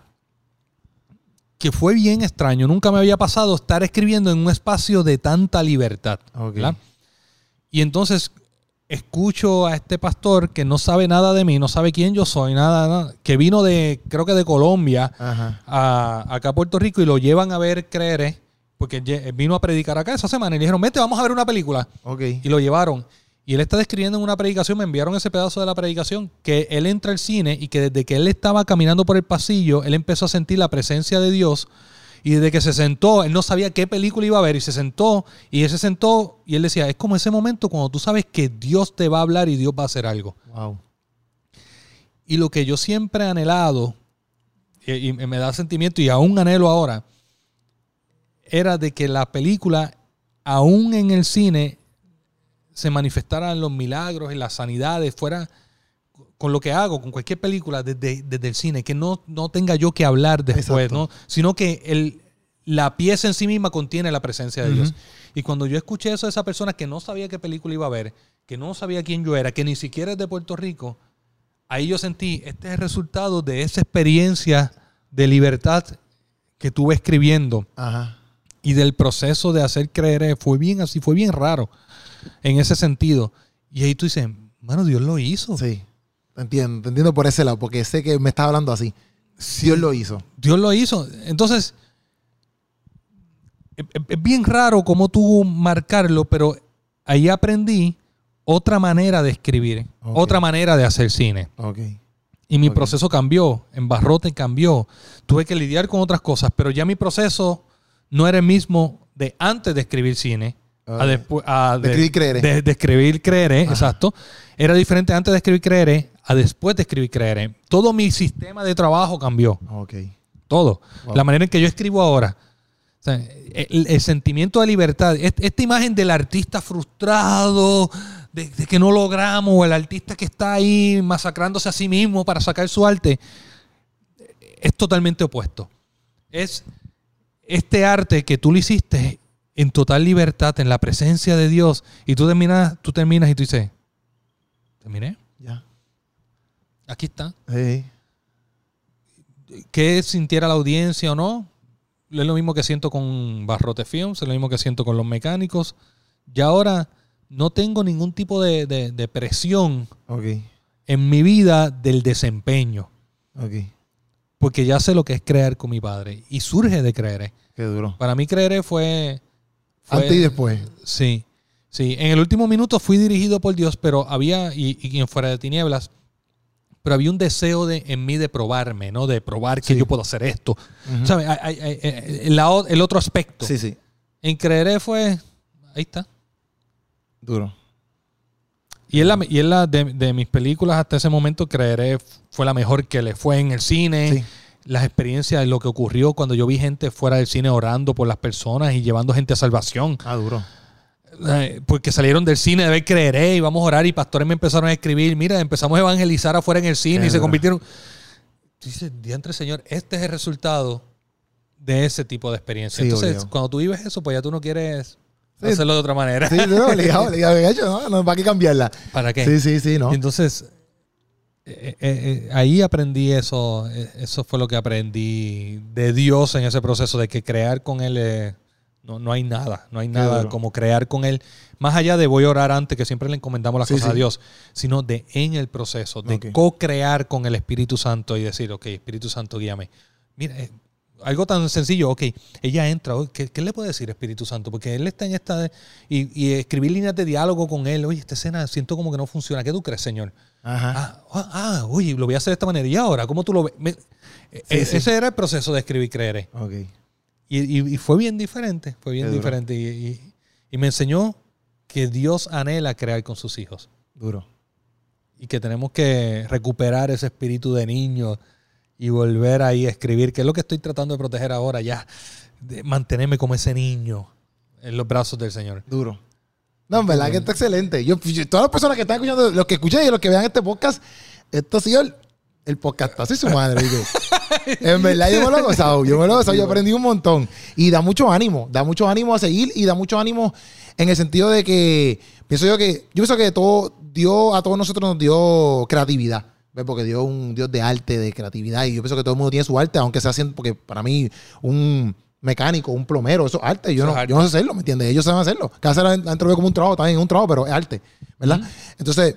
que fue bien extraño. Nunca me había pasado estar escribiendo en un espacio de tanta libertad. Y entonces escucho a este pastor que no sabe nada de mí, no sabe quién yo soy, nada, nada, que vino de, creo que de Colombia, a, acá a Puerto Rico y lo llevan a ver Creere, porque lle- vino a predicar acá esa semana y le dijeron, vete, vamos a ver una película. Y lo llevaron. Y él está describiendo en una predicación, me enviaron ese pedazo de la predicación, que él entra al cine y que desde que él estaba caminando por el pasillo, él empezó a sentir la presencia de Dios. Y desde que se sentó, él no sabía qué película iba a ver y se sentó y él se sentó y él decía, es como ese momento cuando tú sabes que Dios te va a hablar y Dios va a hacer algo. Wow. Y lo que yo siempre he anhelado, y, y me da sentimiento y aún anhelo ahora, era de que la película, aún en el cine, se manifestaran los milagros y las sanidades, fuera con lo que hago, con cualquier película desde, desde el cine, que no, no tenga yo que hablar después, Exacto. ¿no? sino que el, la pieza en sí misma contiene la presencia de Dios. Y cuando yo escuché eso de esa persona que no sabía qué película iba a ver, que no sabía quién yo era, que ni siquiera es de Puerto Rico, ahí yo sentí, este es el resultado de esa experiencia de libertad que tuve escribiendo Ajá. y del proceso de hacer creer, fue bien así, fue bien raro en ese sentido. Y ahí tú dices, mano, Dios lo hizo. Sí. Te entiendo. Te entiendo por ese lado, porque sé que me estás hablando así. Dios lo hizo. Dios lo hizo. Entonces, es, es- es bien raro cómo tú marcarlo, pero ahí aprendí otra manera de escribir, otra manera de hacer cine. Ok. Y mi proceso cambió, en barrote cambió. Tuve que lidiar con otras cosas, pero ya mi proceso no era el mismo de antes de escribir cine. A después, a De escribir Creeré. De, de escribir Creeré, exacto. Era diferente antes de escribir Creeré a después de escribir Creeré. Todo mi sistema de trabajo cambió. Ok. Todo. Wow. La manera en que yo escribo ahora. O sea, el, el sentimiento de libertad. Est- Esta imagen del artista frustrado, de, de que no logramos, o el artista que está ahí masacrándose a sí mismo para sacar su arte, es totalmente opuesto. Es este arte que tú lo hiciste en total libertad, en la presencia de Dios, y tú terminas, tú terminas y tú dices, terminé, Ya. aquí está. Sí. que sintiera la audiencia o no, es lo mismo que siento con Barrote Films, es lo mismo que siento con los mecánicos. Y ahora no tengo ningún tipo de, de- de presión en mi vida del desempeño. Porque ya sé lo que es creer con mi padre. Y surge de creer. Qué duro. Para mí creer fue... fue- Antes y después. Sí, sí. En el último minuto fui dirigido por Dios, pero había, y, y en fuera de tinieblas, pero había un deseo de, en mí de probarme, ¿no? De probar que Sí. yo puedo hacer esto. ¿Sabes? El, la o- el otro aspecto. Sí, sí. En creeré fue, ahí está. Duro. Y es la, y es la de, de mis películas hasta ese momento, creeré fue la mejor que le fue en el cine. Sí. Las experiencias, lo que ocurrió cuando yo vi gente fuera del cine orando por las personas y llevando gente a salvación. Ah, duro. Eh, porque salieron del cine de ver creeré y vamos a orar y pastores me empezaron a escribir, mira, empezamos a evangelizar afuera en el cine Qué y se duro. convirtieron... Dice, diantre Señor, este es el resultado de ese tipo de experiencia. Sí, Entonces, obligado. cuando tú vives eso, pues ya tú no quieres hacerlo de otra manera. Sí, no, obligado, obligado. No, no, ¿para qué cambiarla? ¿Para qué? Sí, sí, sí, no. Entonces, eh, eh, eh, ahí aprendí eso. Eso fue lo que aprendí de Dios en ese proceso, de que crear con Él eh, no, no hay nada. No hay nada como crear con Él. Más allá de voy a orar antes, que siempre le encomendamos las Sí, cosas sí. a Dios, sino de en el proceso, de Ok. co-crear con el Espíritu Santo y decir, ok, Espíritu Santo, guíame. Mira, algo tan sencillo, ok, ella entra, ¿qué, qué le puede decir Espíritu Santo? Porque él está en esta... de- y, y escribir líneas de diálogo con él, oye, esta escena siento como que no funciona. ¿Qué tú crees, Señor? Ajá. Ah, ah, ah, oye, lo voy a hacer de esta manera. ¿Y ahora? ¿Cómo tú lo ves? Me- eh, Sí, sí. Ese era el proceso de escribir creeré. Ok. Y, y- y fue bien diferente, fue bien Qué diferente. Y, y- y me enseñó que Dios anhela crear con sus hijos. Duro. Y que tenemos que recuperar ese espíritu de niño y volver ahí a escribir, que es lo que estoy tratando de proteger ahora, ya. De mantenerme como ese niño en los brazos del Señor. Duro. No, en verdad que está excelente. Yo, yo- todas las personas que están escuchando, los que escuchen y los que vean este podcast, esto sido el, el podcast, así su madre. ¿viste? (laughs) en verdad yo me lo he gozado, yo me lo he gozado, yo aprendí un montón. Y da mucho ánimo, da mucho ánimo a seguir y da mucho ánimo en el sentido de que, pienso yo que, yo pienso que todo, Dios a todos nosotros nos dio creatividad. ¿ves? Porque Dios es un Dios de arte, de creatividad. Y yo pienso que todo el mundo tiene su arte, aunque sea haciendo, porque para mí un mecánico, un plomero, eso es arte. Yo, Eso no, arte. yo no sé hacerlo, ¿me entiendes? Ellos saben hacerlo. Vez la veo como un trabajo, también es un trabajo, pero es arte, ¿verdad? Entonces,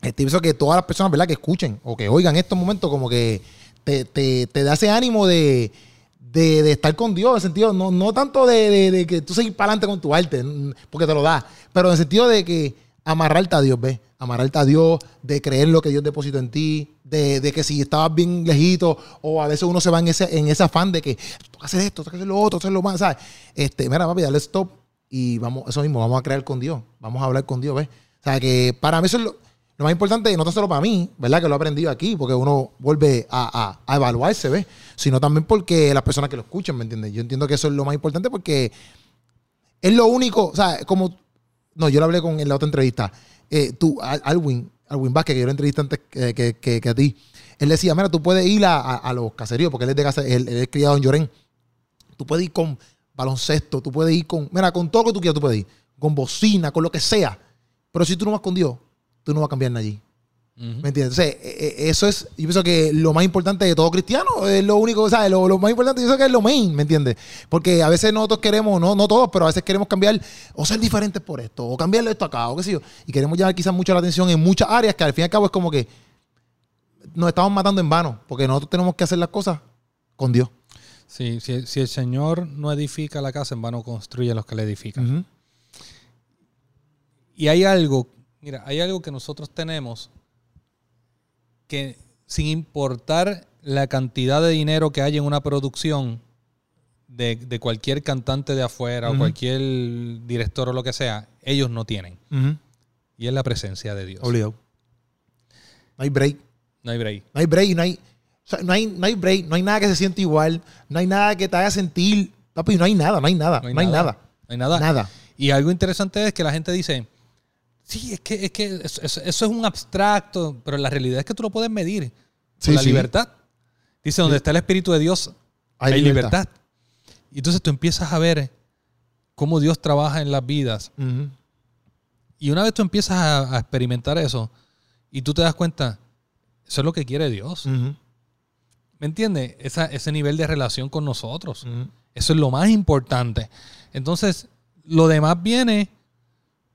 este, pienso que todas las personas, ¿verdad? Que escuchen o que oigan estos momentos, como que te, te, te da ese ánimo de, de, de estar con Dios, en el sentido, no, no tanto de, de- de que tú seguir para adelante con tu arte, porque te lo da, pero en el sentido de que amarrarte a Dios, ¿ves? Amarrarte a Dios, de creer lo que Dios depositó en ti, de, de que si estabas bien lejito, o a veces uno se va en ese, en ese afán de que toca hacer esto, toca hacer lo otro, hacer lo más, ¿sabes? Este, mira, papi, dale stop y vamos, eso mismo, vamos a crear con Dios, vamos a hablar con Dios, ¿ves? O sea, que para mí eso es lo, lo más importante, no tan solo para mí, ¿verdad? Que lo he aprendido aquí, porque uno vuelve a, a- a evaluarse, ¿ves? Sino también porque las personas que lo escuchan, ¿me entiendes? Yo entiendo que eso es lo más importante porque es lo único, o sea, como, no, yo lo hablé con en la otra entrevista, eh, tú, Al- Alwin, Alwin Vázquez, que yo lo entrevisté antes que, que- que- que a ti, él decía, mira, tú puedes ir a, a- los caseríos, porque él es de casa, él, es criado en Llorén, tú puedes ir con baloncesto, tú puedes ir con, mira, con todo lo que tú quieras, tú puedes ir, con bocina, con lo que sea, pero si tú no vas con Dios, tú no vas a cambiar allí. ¿Me entiendes? Entonces, eh, eso es, yo pienso que lo más importante de todo cristiano es lo único, ¿sabes? Lo, lo más importante, yo pienso que es lo main, ¿me entiendes? Porque a veces nosotros queremos, no, no todos, pero a veces queremos cambiar o ser diferentes por esto, o cambiarle esto acá, o qué sé yo. Y queremos llamar quizás mucho la atención en muchas áreas que al fin y al cabo es como que nos estamos matando en vano, porque nosotros tenemos que hacer las cosas con Dios. Sí, si, si el Señor no edifica la casa, en vano construye los que la edifican. Y hay algo, mira, hay algo que nosotros tenemos que sin importar la cantidad de dinero que hay en una producción de, de cualquier cantante de afuera o cualquier director o lo que sea, ellos no tienen. Y es la presencia de Dios. Obligado. No hay break. No hay break. No hay break, no hay, o sea, no hay, no hay break, no hay nada que se siente igual, no hay nada que te haga sentir, papi, no hay nada, no hay nada, no hay, nada, No hay nada. nada. Y algo interesante es que la gente dice, sí, es que, es que eso, eso- eso es un abstracto, pero la realidad es que tú lo puedes medir. Sí, la sí. libertad. Dice, donde está el Espíritu de Dios, hay, Hay libertad. libertad. Y entonces tú empiezas a ver cómo Dios trabaja en las vidas. Y una vez tú empiezas a, a experimentar eso y tú te das cuenta, eso es lo que quiere Dios. ¿Me entiendes? Esa- ese nivel de relación con nosotros. Eso es lo más importante. Entonces, lo demás viene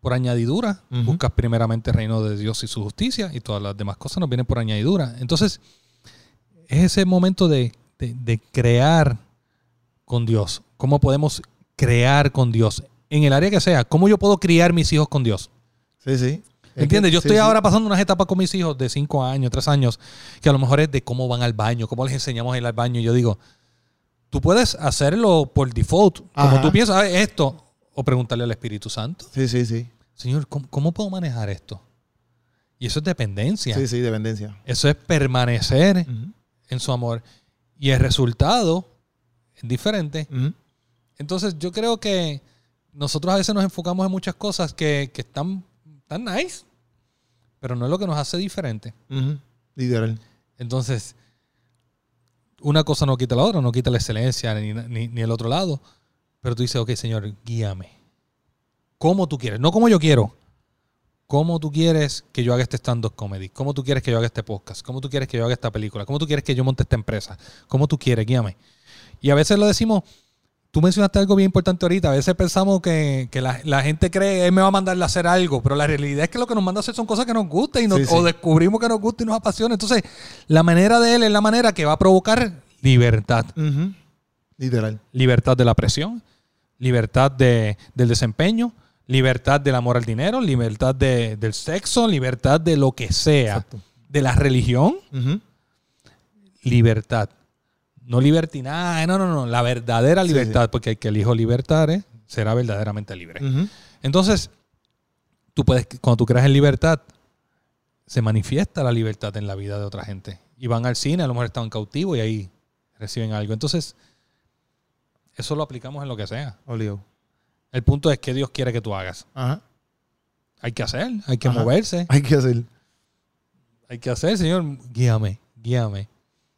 por añadidura. Buscas primeramente el reino de Dios y su justicia y todas las demás cosas nos vienen por añadidura. Entonces, es ese momento de, de- de crear con Dios. ¿Cómo podemos crear con Dios? En el área que sea. ¿Cómo yo puedo criar mis hijos con Dios? Sí, sí. Es ¿Entiendes? Yo estoy sí. ahora pasando unas etapas con mis hijos de 5 años, 3 años, que a lo mejor es de cómo van al baño, cómo les enseñamos a ir al baño. Y yo digo, tú puedes hacerlo por default, como Ajá. tú piensas "Ah, esto, o preguntarle al Espíritu Santo, Sí, sí, sí. Señor, ¿cómo, cómo puedo manejar esto? Y eso es dependencia. Sí, sí, dependencia. Eso es permanecer en su amor. Y el resultado es diferente. Entonces yo creo que nosotros a veces nos enfocamos en muchas cosas que, que están, están nice, pero no es lo que nos hace diferente. Ujú. Literal. Entonces, una cosa no quita la otra, no quita la excelencia ni, ni- ni el otro lado. Pero tú dices, ok, Señor, guíame. ¿Cómo tú quieres? No como yo quiero. ¿Cómo tú quieres que yo haga este stand-up comedy? ¿Cómo tú quieres que yo haga este podcast? ¿Cómo tú quieres que yo haga esta película? ¿Cómo tú quieres que yo monte esta empresa? ¿Cómo tú quieres? Guíame. Y a veces lo decimos, tú mencionaste algo bien importante ahorita, a veces pensamos que, que la, la gente cree, él me va a mandarle a hacer algo, pero la realidad es que lo que nos manda a hacer son cosas que nos gustan y nos- Sí, sí. o descubrimos que nos gusta y nos apasiona. Entonces, la manera de él es la manera que va a provocar libertad. Ujú. Literal. Libertad de la presión, libertad de- del desempeño, libertad del amor al dinero, libertad de- del sexo, libertad de lo que sea, Exacto. de la religión, libertad. No libertinaje, no, no, no, la verdadera Sí, libertad, porque el que elijo libertad eh, será verdaderamente libre. Entonces, tú puedes, cuando tú creas en libertad, se manifiesta la libertad en la vida de otra gente. Y van al cine, a lo mejor están cautivos y ahí reciben algo. Entonces, eso lo aplicamos en lo que sea. Obligado. El punto es que Dios quiere que tú hagas. Ajá. Hay que hacer, hay que Ajá. moverse, (laughs) Hay que hacer. hay que hacer, Señor, guíame, guíame. (laughs)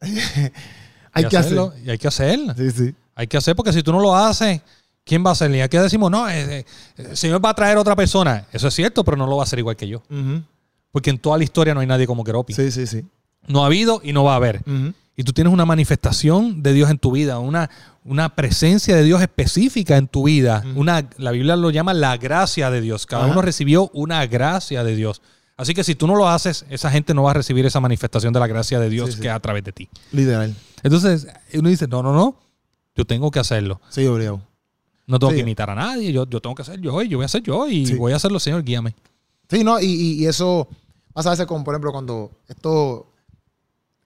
Hay que hacer. hacerlo, Y hay que hacerlo. Sí, sí. Hay que hacer porque si tú no lo haces, ¿quién va a hacerlo? Y aquí decimos, no, eh, eh, el Señor va a traer otra persona. Eso es cierto, pero no lo va a hacer igual que yo. Porque en toda la historia no hay nadie como Keropi. Sí, sí, sí. No ha habido y no va a haber. Ujú. Y tú tienes una manifestación de Dios en tu vida, una, una presencia de Dios específica en tu vida. Una, la Biblia lo llama la gracia de Dios. Cada uno recibió una gracia de Dios. Así que si tú no lo haces, esa gente no va a recibir esa manifestación de la gracia de Dios Sí, sí. que es a través de ti. Literal. Entonces, uno dice, no, no, no, yo tengo que hacerlo. Sí, obligado. No tengo Sí. que imitar a nadie, yo, yo tengo que hacer yo y yo voy a hacer yo y voy a hacerlo, Señor, guíame. Sí, no, y, y- y eso pasa a veces con, por ejemplo, cuando esto,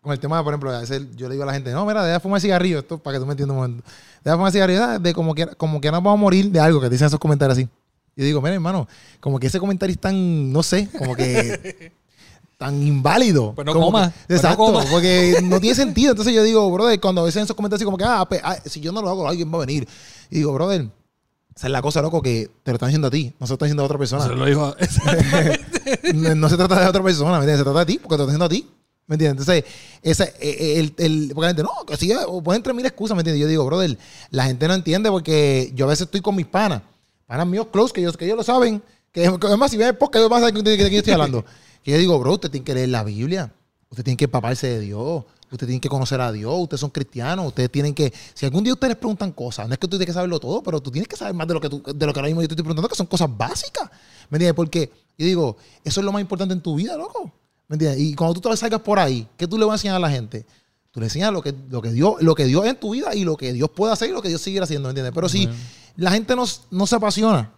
con el tema de, por ejemplo, a veces yo le digo a la gente, no, mira, deja de fumar cigarrillo, esto para que tú me entiendas un momento. Deja de fumar cigarrillo, ah, de como que, como que nos vamos a morir de algo que dicen esos comentarios así. Y digo, mira, hermano, como que ese comentario es tan, no sé, como que (laughs) tan inválido. Pues no Como coma, que- pues no exacto, coma. porque (laughs) no tiene sentido. Entonces yo digo, brother, cuando a veces en esos comentarios así como que, ah, ah, si yo no lo hago, alguien va a venir. Y digo, brother, esa es la cosa, loco, que te lo están diciendo a ti, no se lo están diciendo a otra persona. Se lo digo. (laughs) no, no se trata de otra persona, ¿me entiendes? Se trata de ti, porque te lo estoy diciendo a ti. ¿Me entiendes? Entonces, ese, eh, el, el, porque la gente, no, que sí, o pueden entre mil excusas, ¿me entiendes? Yo digo, brother, la gente no entiende porque yo a veces estoy con mis panas, panas míos close, que ellos, que ellos lo saben, que además si ven el podcast, ellos van a saber de, de quién estoy hablando. (laughs) Que yo digo, bro, usted tiene que leer la Biblia, usted tiene que empaparse de Dios, usted tiene que conocer a Dios, ustedes son cristianos, ustedes tienen que, si algún día ustedes les preguntan cosas, no es que tú tienes que saberlo todo, pero tú tienes que saber más de lo que, tú, de lo que ahora mismo yo te estoy preguntando, que son cosas básicas. ¿Me entiendes? Porque yo digo, eso es lo más importante en tu vida, loco. ¿Me entiendes? Y cuando tú te salgas por ahí, ¿qué tú le vas a enseñar a la gente? Tú le enseñas lo que, lo que Dios, lo que Dios es en tu vida y lo que Dios puede hacer y lo que Dios sigue haciendo, ¿me entiendes? Pero si la gente no, no se apasiona,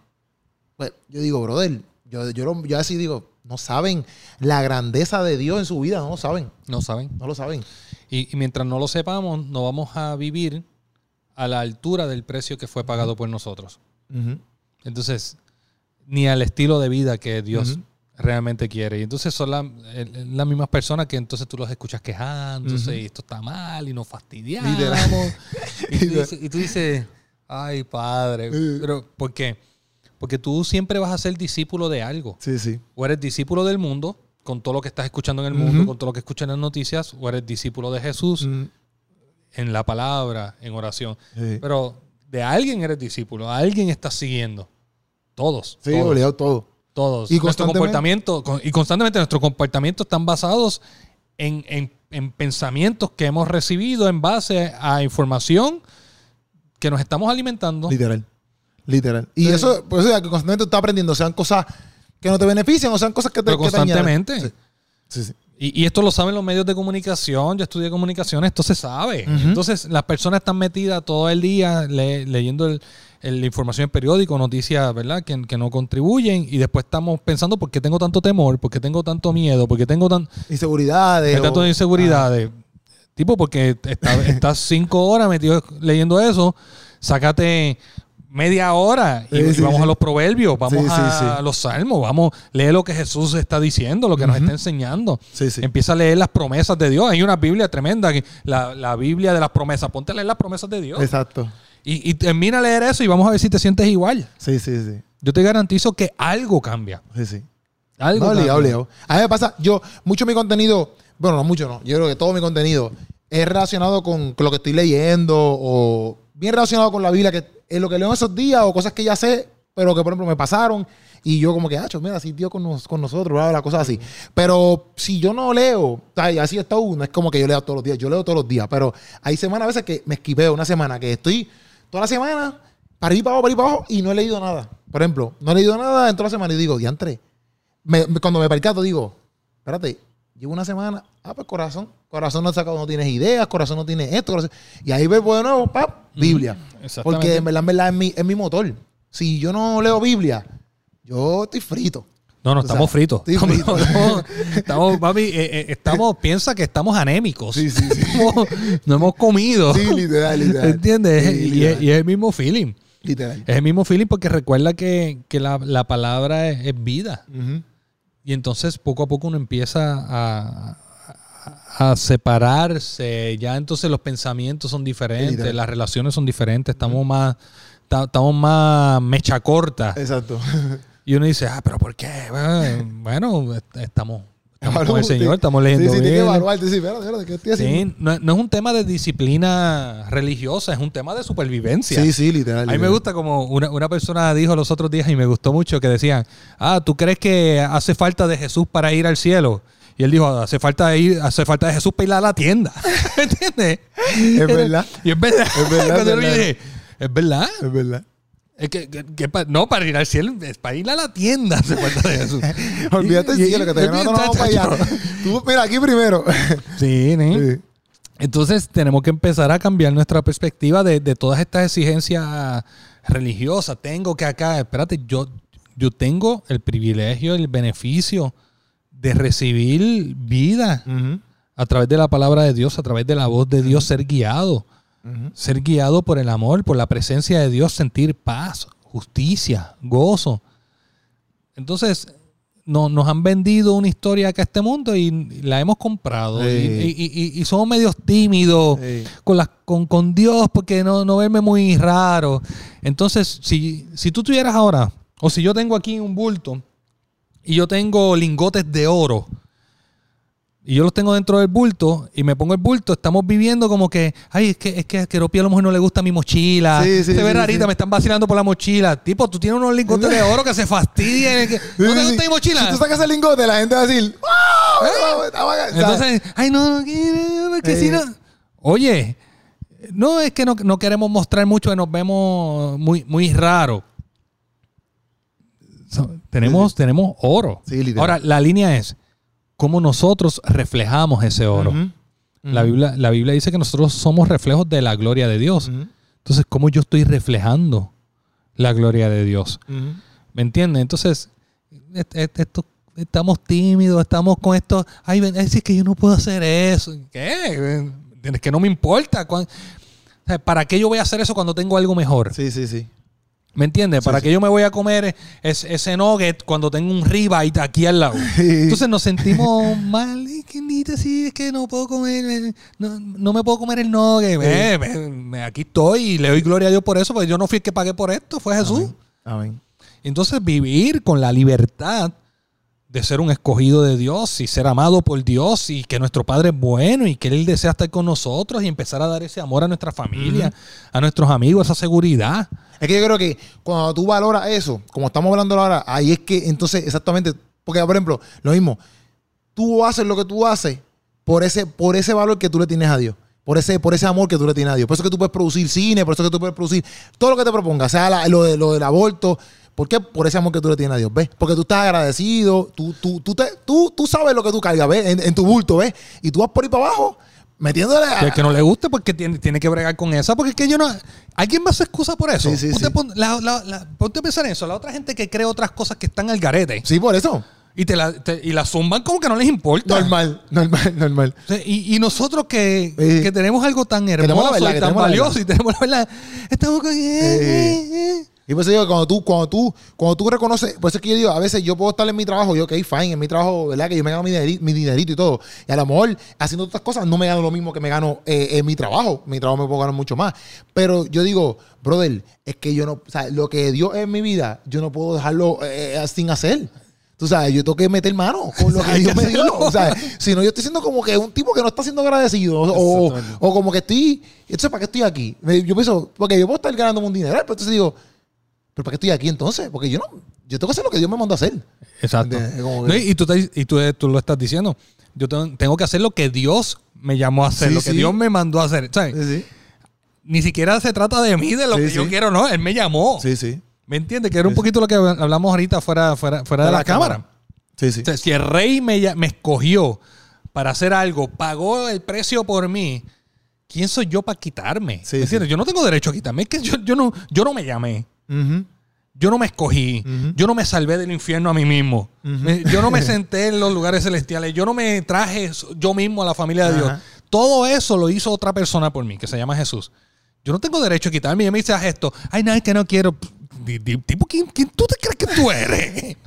pues yo digo, brother, yo, yo, lo- yo así digo, no saben la grandeza de Dios en su vida, no lo saben, No saben. no lo saben. Y, y mientras no lo sepamos, no vamos a vivir a la altura del precio que fue pagado por nosotros. Entonces, ni al estilo de vida que Dios. Realmente quiere. Y entonces son la- las mismas personas que entonces tú los escuchas quejándose y esto está mal y nos fastidiamos. (laughs) Y, tú dices, y tú dices, ay padre, pero ¿por qué? Porque tú siempre vas a ser discípulo de algo. Sí, sí. O eres discípulo del mundo, con todo lo que estás escuchando en el mundo, con todo lo que escuchas en las noticias, o eres discípulo de Jesús en la palabra, en oración. sí. Pero de alguien eres discípulo, a alguien estás siguiendo. Todos. Sí, todos, obligado todo. Todos. Y nuestro constantemente- comportamiento, y constantemente nuestros comportamientos están basados en, en- en pensamientos que hemos recibido en base a información que nos estamos alimentando. Literal. Literal. Y eso, por eso es que constantemente tú estás aprendiendo, sean cosas que no te benefician o sean cosas que te, Pero que te constantemente. Sí. Sí, sí. Y, y esto lo saben los medios de comunicación. Yo estudié comunicación, esto se sabe. Entonces, las personas están metidas todo el día le- leyendo el- la información en periódico, noticias, ¿verdad? Que, que no contribuyen. Y después estamos pensando, ¿por qué tengo tanto temor? ¿Por qué tengo tanto miedo? ¿Por qué tengo tan, Inseguridades. tanto o- inseguridades? Tipo, porque está- estás (laughs) cinco horas metido leyendo eso. Sácate media hora y, Sí, y sí, vamos sí. a los proverbios, vamos a los salmos, vamos, lee lo que Jesús está diciendo, lo que nos está enseñando. Sí, sí. Empieza a leer las promesas de Dios. Hay una Biblia tremenda, la, la Biblia de las promesas. Ponte a leer las promesas de Dios. Exacto. Y, y termina a leer eso y vamos a ver si te sientes igual. Sí, sí, sí. Yo te garantizo que algo cambia. Sí, sí. Algo No, cambia. obligado. A mí me pasa, yo, mucho de mi contenido, bueno, no mucho, no. Yo creo que todo mi contenido es relacionado con, lo que estoy leyendo o bien relacionado con la Biblia, que es lo que leo en esos días o cosas que ya sé, pero que por ejemplo me pasaron y yo como que, ah, mira, así Dios con, nos- con nosotros, bla, bla, cosas así. Pero si yo no leo, así está uno, es como que yo leo todos los días, yo leo todos los días, pero hay semanas a veces que me esquiveo, una semana que estoy toda la semana para arriba, para abajo, para arriba, para abajo y no he leído nada. Por ejemplo, no he leído nada en toda la semana y digo, diantre, me- me- cuando me percato digo, espérate, llevo una semana, ah, pues corazón, corazón no sacado, no tienes ideas, corazón no tiene esto, corazón. y ahí vuelvo de nuevo, pap, Biblia. exactamente. Porque en verdad, en verdad es mi, es mi motor. Si yo no leo Biblia, yo estoy frito. No, no, O sea, estamos fritos. Estamos, (laughs) frito. estamos, estamos, papi, eh, eh, estamos, piensa que estamos anémicos. Sí, sí, sí. (laughs) Estamos- no hemos comido. Sí, literal, (laughs) literal. ¿Entiendes? Sí, y, literal. es, y es el mismo feeling. Literal. Es el mismo feeling porque recuerda que, que la, la palabra es, es vida. Y entonces poco a poco uno empieza a, a- separarse. Ya entonces los pensamientos son diferentes, las relaciones son diferentes, estamos más, ta- estamos más mecha corta. Exacto. Y uno dice, ah, pero ¿por qué? Bueno, Bueno, est- estamos, estamos con el. Señor, estamos leyendo Sí, sí, tienes que evaluarte. Sí, espérate, espérate, ¿qué estoy haciendo? Sí, no, no es un tema de disciplina religiosa, es un tema de supervivencia. Sí, sí, literal. A mí me gusta como una, una persona dijo los otros días y me gustó mucho que decían, ah, ¿tú crees que hace falta de Jesús para ir al cielo? Y él dijo, hace falta ir, hace falta de Jesús para ir a la tienda. (laughs) ¿Me entiendes? Es verdad. Y es verdad. Es verdad, Cuando es yo dije, es verdad. Es verdad. Es que, que- que pa- no, para ir al cielo, es para ir a la tienda (laughs) hace falta de Jesús. (laughs) Olvídate y- cielo, que te nosotros no vamos para allá. Tú, mira, aquí primero. (laughs) Sí, ¿no? Sí. Entonces tenemos que empezar a cambiar nuestra perspectiva de, de todas estas exigencias religiosas. Tengo que acá, espérate, yo, yo tengo el privilegio, el beneficio de recibir vida a través de la palabra de Dios, a través de la voz de Dios, ser guiado. Ser guiado por el amor, por la presencia de Dios, sentir paz, justicia, gozo. Entonces, no, nos han vendido una historia acá a este mundo y la hemos comprado. Sí. Y, y- y- y somos medios tímidos Sí. con, las- con, con Dios porque no, no verme muy raro. Entonces, si, si tú tuvieras ahora, o si yo tengo aquí un bulto y yo tengo lingotes de oro, y yo los tengo dentro del bulto y me pongo el bulto, estamos viviendo como que, ay, es que, es que a Keropi a lo mejor no le gusta mi mochila. Sí, sí, se ve sí, rarita, me están vacilando por la mochila. Tipo, tú tienes unos lingotes de oro que se fastidian. que- ¿No te gusta mi mochila? Si tú sacas el lingote, la gente va a decir, ¡Wow! Está bacán", ¿sabes? Entonces, ay, no, que Eh. si no. Oye, no es que no, no queremos mostrar mucho que nos vemos muy, muy raro. So, tenemos, tenemos oro. Ahora, la línea es cómo nosotros reflejamos ese oro. La, Biblia, la Biblia dice que nosotros somos reflejos de la gloria de Dios. Entonces, ¿cómo yo estoy reflejando la gloria de Dios? ¿Me entiendes? Entonces, esto- estamos tímidos, estamos con esto. Ay, ven, es que yo no puedo hacer eso. ¿Qué? Es que no me importa. ¿Para qué yo voy a hacer eso cuando tengo algo mejor? Sí, sí, sí. ¿Me entiendes? ¿Para sí. qué yo me voy a comer es- ese nugget cuando tengo un ribeye aquí al lado? (laughs) Entonces nos sentimos mal. Que sí, es que no puedo comer, eh, no, no me puedo comer el nugget. Ve, ve, me- aquí estoy y le doy gloria a Dios por eso, porque yo no fui el que pagué por esto, fue Jesús. Amén. Entonces vivir con la libertad de ser un escogido de Dios y ser amado por Dios y que nuestro Padre es bueno y que Él desea estar con nosotros y empezar a dar ese amor a nuestra familia, a nuestros amigos, esa seguridad. Es que yo creo que cuando tú valoras eso, como estamos hablando ahora, ahí es que entonces exactamente, porque por ejemplo, lo mismo, tú haces lo que tú haces por ese, por ese valor que tú le tienes a Dios. Por ese, por ese amor que tú le tienes a Dios. Por eso que tú puedes producir cine, por eso que tú puedes producir todo lo que te propongas, sea lo, de, lo del aborto. ¿Por qué? Por ese amor que tú le tienes a Dios, ¿ves? Porque tú estás agradecido, tú, tú, tú, tú, tú sabes lo que tú cargas, ¿ves? En, en tu bulto, ¿ves? Y tú vas por ahí para abajo, metiéndole a... Que, que no le guste porque tiene, tiene que bregar con esa. Porque es que yo no. ¿Alguien más se excusa por eso? Sí, sí, Ponte, sí. pon- la- la- la- ponte a pensar en eso. La otra gente que cree otras cosas que están al garete Sí, por eso. y te la, te- y la zumban como que no les importa. Normal, normal, normal. O sea, Y, y nosotros que, que tenemos algo tan hermoso verdad, y tan valioso y tenemos la verdad, estamos con... Y por eso digo, cuando tú, cuando tú, cuando tú reconoces, por eso es que yo digo, a veces yo puedo estar en mi trabajo, yo, ok, fine, en mi trabajo, ¿verdad? Que yo me gano mi, dineri- mi dinerito y todo. Y a lo mejor haciendo otras cosas no me gano lo mismo que me gano eh, en mi trabajo. Mi trabajo me puedo ganar mucho más. Pero yo digo, brother, es que yo no, o sea, lo que Dios es en mi vida, yo no puedo dejarlo eh, sin hacer. Tú sabes, yo tengo que meter mano con lo que Dios me dio. O sea, si no, yo estoy siendo como que un tipo que no está siendo agradecido. O, o, como que estoy. Entonces, ¿para qué estoy aquí? Yo pienso, porque yo puedo estar ganándome un dinero, pero entonces digo, ¿pero para qué estoy aquí entonces? Porque yo no. Yo tengo que hacer lo que Dios me mandó a hacer. Exacto. No, y tú, te- y tú, tú lo estás diciendo. Yo tengo, que hacer lo que Dios me llamó a hacer, Sí, lo que sí. Dios me mandó a hacer. ¿sabes? Sí. Ni siquiera se trata de mí, de lo que yo quiero, no. Él me llamó. Sí, sí. ¿Me entiendes? Que era un poquito lo que hablamos ahorita fuera, fuera, fuera de la, cámara. Sí, sí. O sea, si el rey me, me escogió para hacer algo, pagó el precio por mí, ¿quién soy yo para quitarme? Sí, sí. Yo no tengo derecho a quitarme. Es que yo, yo, no, yo no me llamé. Yo no me escogí. Yo no me salvé del infierno a mí mismo. Yo no me (laughs) senté en los lugares celestiales. Yo no me traje yo mismo a la familia de Dios. Todo eso lo hizo otra persona por mí, que se llama Jesús. Yo no tengo derecho a quitarme. Y me dice esto. Ay, no, es que no quiero. Tipo, ¿quién, quién tú te crees que tú eres? (laughs)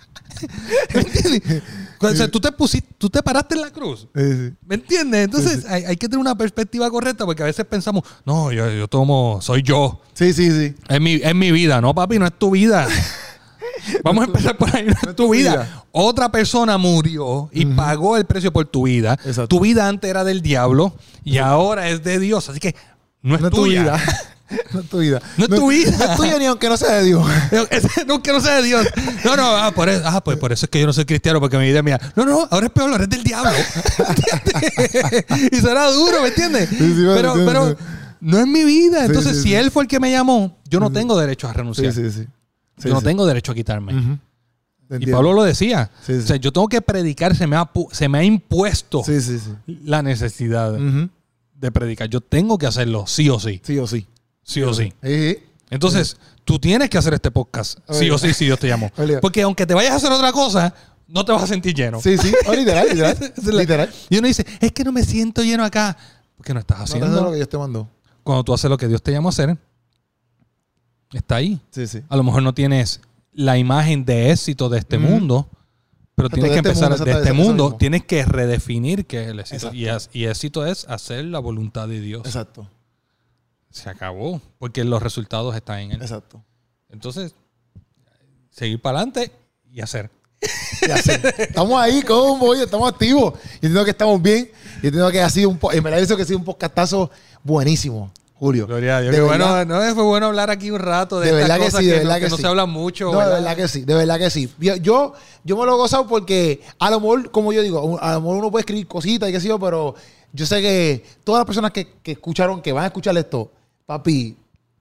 ¿Me entiendes? O sea, tú te pusiste, tú te paraste en la cruz. Sí, sí. ¿Me entiendes? Entonces Hay, hay que tener una perspectiva correcta porque a veces pensamos, no, yo, yo tomo, soy yo. Sí, sí, sí. Es mi, es mi vida, no, papi, no es tu vida. (laughs) Vamos a empezar por ahí, no es tu vida. vida. Otra persona murió y pagó el precio por tu vida. Exacto. Tu vida antes era del diablo y ahora es de Dios. Así que no es No es tu tuya. vida. (laughs) (laughs) No es tu vida. No es tu vida. No es tuya ni aunque no sea de Dios. (laughs) Ese no, sea de Dios. No, no, ah, por eso, ah, pues por eso es que yo no soy cristiano, porque mi vida es mía. No, no, ahora es peor, ahora es del diablo. (laughs) ¿Entiendes? y será duro, ¿me entiendes? Sí, sí, vale, pero, pero no es mi vida. Entonces, si él fue el que me llamó, yo no tengo derecho a renunciar. sí, sí. Sí, yo no tengo derecho a quitarme. Y. Pablo lo decía. O sea, yo tengo que predicar, se me ha, se me ha impuesto la necesidad de predicar. Yo tengo que hacerlo, sí o sí. Sí o sí. Sí o sí. Entonces, tú tienes que hacer este podcast. Sí o sí, si Dios te llamó. Porque aunque te vayas a hacer otra cosa, no te vas a sentir lleno. Sí, sí. Oh, literal, literal. (laughs) Literal. Y uno dice, es que no me siento lleno acá. Porque no estás No haciendo. haces lo que Dios te mandó. Cuando tú haces lo que Dios te llamó a hacer, está ahí. Sí, sí. A lo mejor no tienes la imagen de éxito de este Ujú. mundo, pero tienes que este empezar mundo, de este mundo. Tienes que redefinir qué es el éxito. Y, y éxito es hacer la voluntad de Dios. Exacto. Se acabó, porque los resultados están en él. Exacto. Entonces, seguir para adelante y hacer. Y así. estamos ahí, combo, oye, estamos activos. Y entiendo que estamos bien. Y entiendo que ha sido un en verdad, eso que ha sido un podcastazo buenísimo, Julio. Gloria a Dios. De verdad. bueno, no, fue bueno hablar aquí un rato de, De estas verdad que sí, de que, verdad no, que no sí. se habla mucho. No, de ¿verdad? que sí, de verdad que sí. Yo, yo, yo me lo he gozado porque a lo mejor, como yo digo, a lo mejor uno puede escribir cositas y qué sé yo, pero yo sé que todas las personas que, que escucharon, que van a escuchar esto, papi,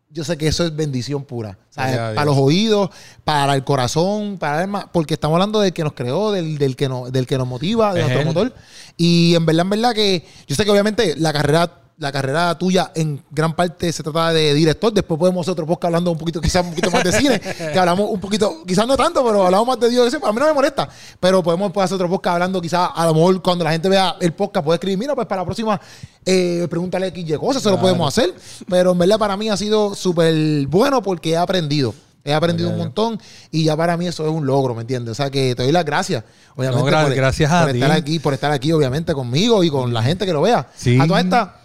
yo sé que eso es bendición pura. Dios. Para los oídos, para el corazón, para el alma, porque estamos hablando del que nos creó, del, del que, nos, del que nos motiva, de Es nuestro él. motor. Y en verdad, en verdad que yo sé que obviamente la carrera la carrera tuya en gran parte se trata de director. Después podemos hacer otro podcast hablando un poquito, quizás un poquito más de cine, (laughs) que hablamos un poquito, quizás no tanto, pero hablamos más de Dios. A mí no me molesta, pero podemos después hacer otro podcast hablando quizás a lo mejor cuando la gente vea el podcast puede escribir, mira, pues para la próxima eh, pregúntale y cosas, eso lo podemos hacer. Pero en verdad para mí ha sido súper bueno porque he aprendido. He aprendido un montón y ya para mí eso es un logro, ¿me entiendes? O sea que te doy las gracias, obviamente, No, por, gracias a por estar aquí, por estar aquí, obviamente, conmigo y con la gente que lo vea. Sí. A toda esta,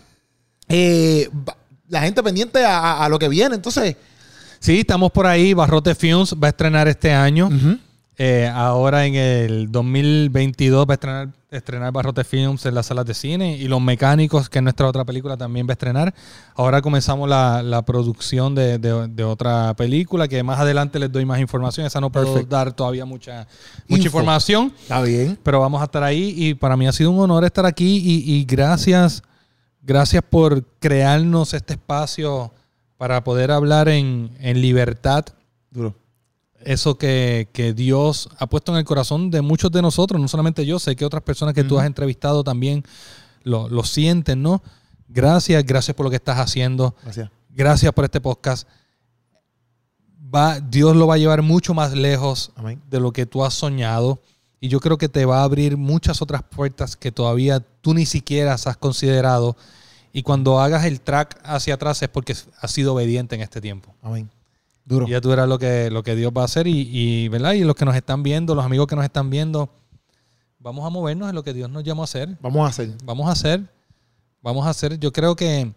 eh, la gente pendiente a, a- a lo que viene, entonces. Sí, estamos por ahí. Barrote Films va a estrenar este año. Eh, ahora en el 2022 va a estrenar, estrenar Barrote Films en las salas de cine y Los Mecánicos, que es nuestra otra película, también va a estrenar. Ahora comenzamos la, la producción de, de- de otra película que más adelante les doy más información. Esa no puedo dar todavía mucha, mucha Info. información, Está bien. pero vamos a estar ahí y para mí ha sido un honor estar aquí y, y gracias, gracias por crearnos este espacio para poder hablar en, en libertad Duro. eso que, que Dios ha puesto en el corazón de muchos de nosotros, no solamente yo, sé que otras personas que tú has entrevistado también lo, lo sienten, ¿no? Gracias, gracias por lo que estás haciendo, Gracias. gracias por este podcast. Va, Dios lo va a llevar mucho más lejos Amén. de lo que tú has soñado y yo creo que te va a abrir muchas otras puertas que todavía tú ni siquiera has considerado y cuando hagas el track hacia atrás es porque has sido obediente en este tiempo. Amén. Duro. Y ya tú verás lo que, lo que Dios va a hacer y, y, ¿verdad? Y los que nos están viendo, los amigos que nos están viendo, vamos a movernos en lo que Dios nos llamó a hacer. Vamos a hacer. Vamos a hacer, vamos a hacer. Yo creo que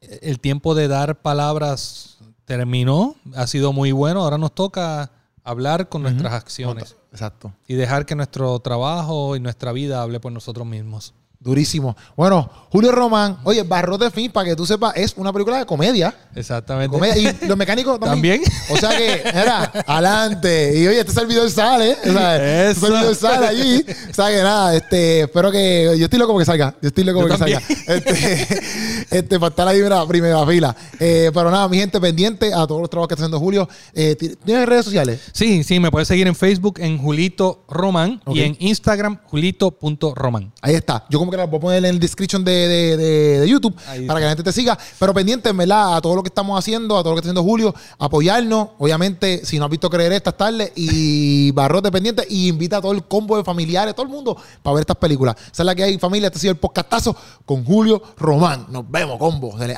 el tiempo de dar palabras terminó, ha sido muy bueno. Ahora nos toca hablar con nuestras acciones Exacto. y dejar que nuestro trabajo y nuestra vida hable por nosotros mismos. Durísimo. Bueno, Julio Román, oye, Barrote Fin, para que tú sepas, es una película de comedia. Exactamente. Comedia. Y los (laughs) mecánicos también. También. O sea que, era, adelante. Y oye, este servidor sale. O sea, este servidor sale allí. O sea que nada, este, espero que. Yo estoy loco porque salga. Yo estoy loco porque también. salga. Este, (laughs) este, para estar ahí en la primera fila. Eh, pero nada, mi gente pendiente a todos los trabajos que está haciendo Julio. Eh, ¿Tienes redes sociales? Sí, sí, me puedes seguir en Facebook en Julito Román Ok. y en Instagram julito.román. Ahí está. Yo como que la voy a poner en el description de, de- de- de YouTube Ahí para que la gente te siga. Pero pendiente, ¿verdad? A todo lo que estamos haciendo, a todo lo que está haciendo Julio, apoyarnos. Obviamente, si no has visto creer estas tardes y (laughs) barrote pendiente, y invita a todo el combo de familiares, todo el mundo, para ver estas películas. Esa es la que hay, familia. Este ha sido el podcastazo con Julio Román. Nos vemos, combo. Se le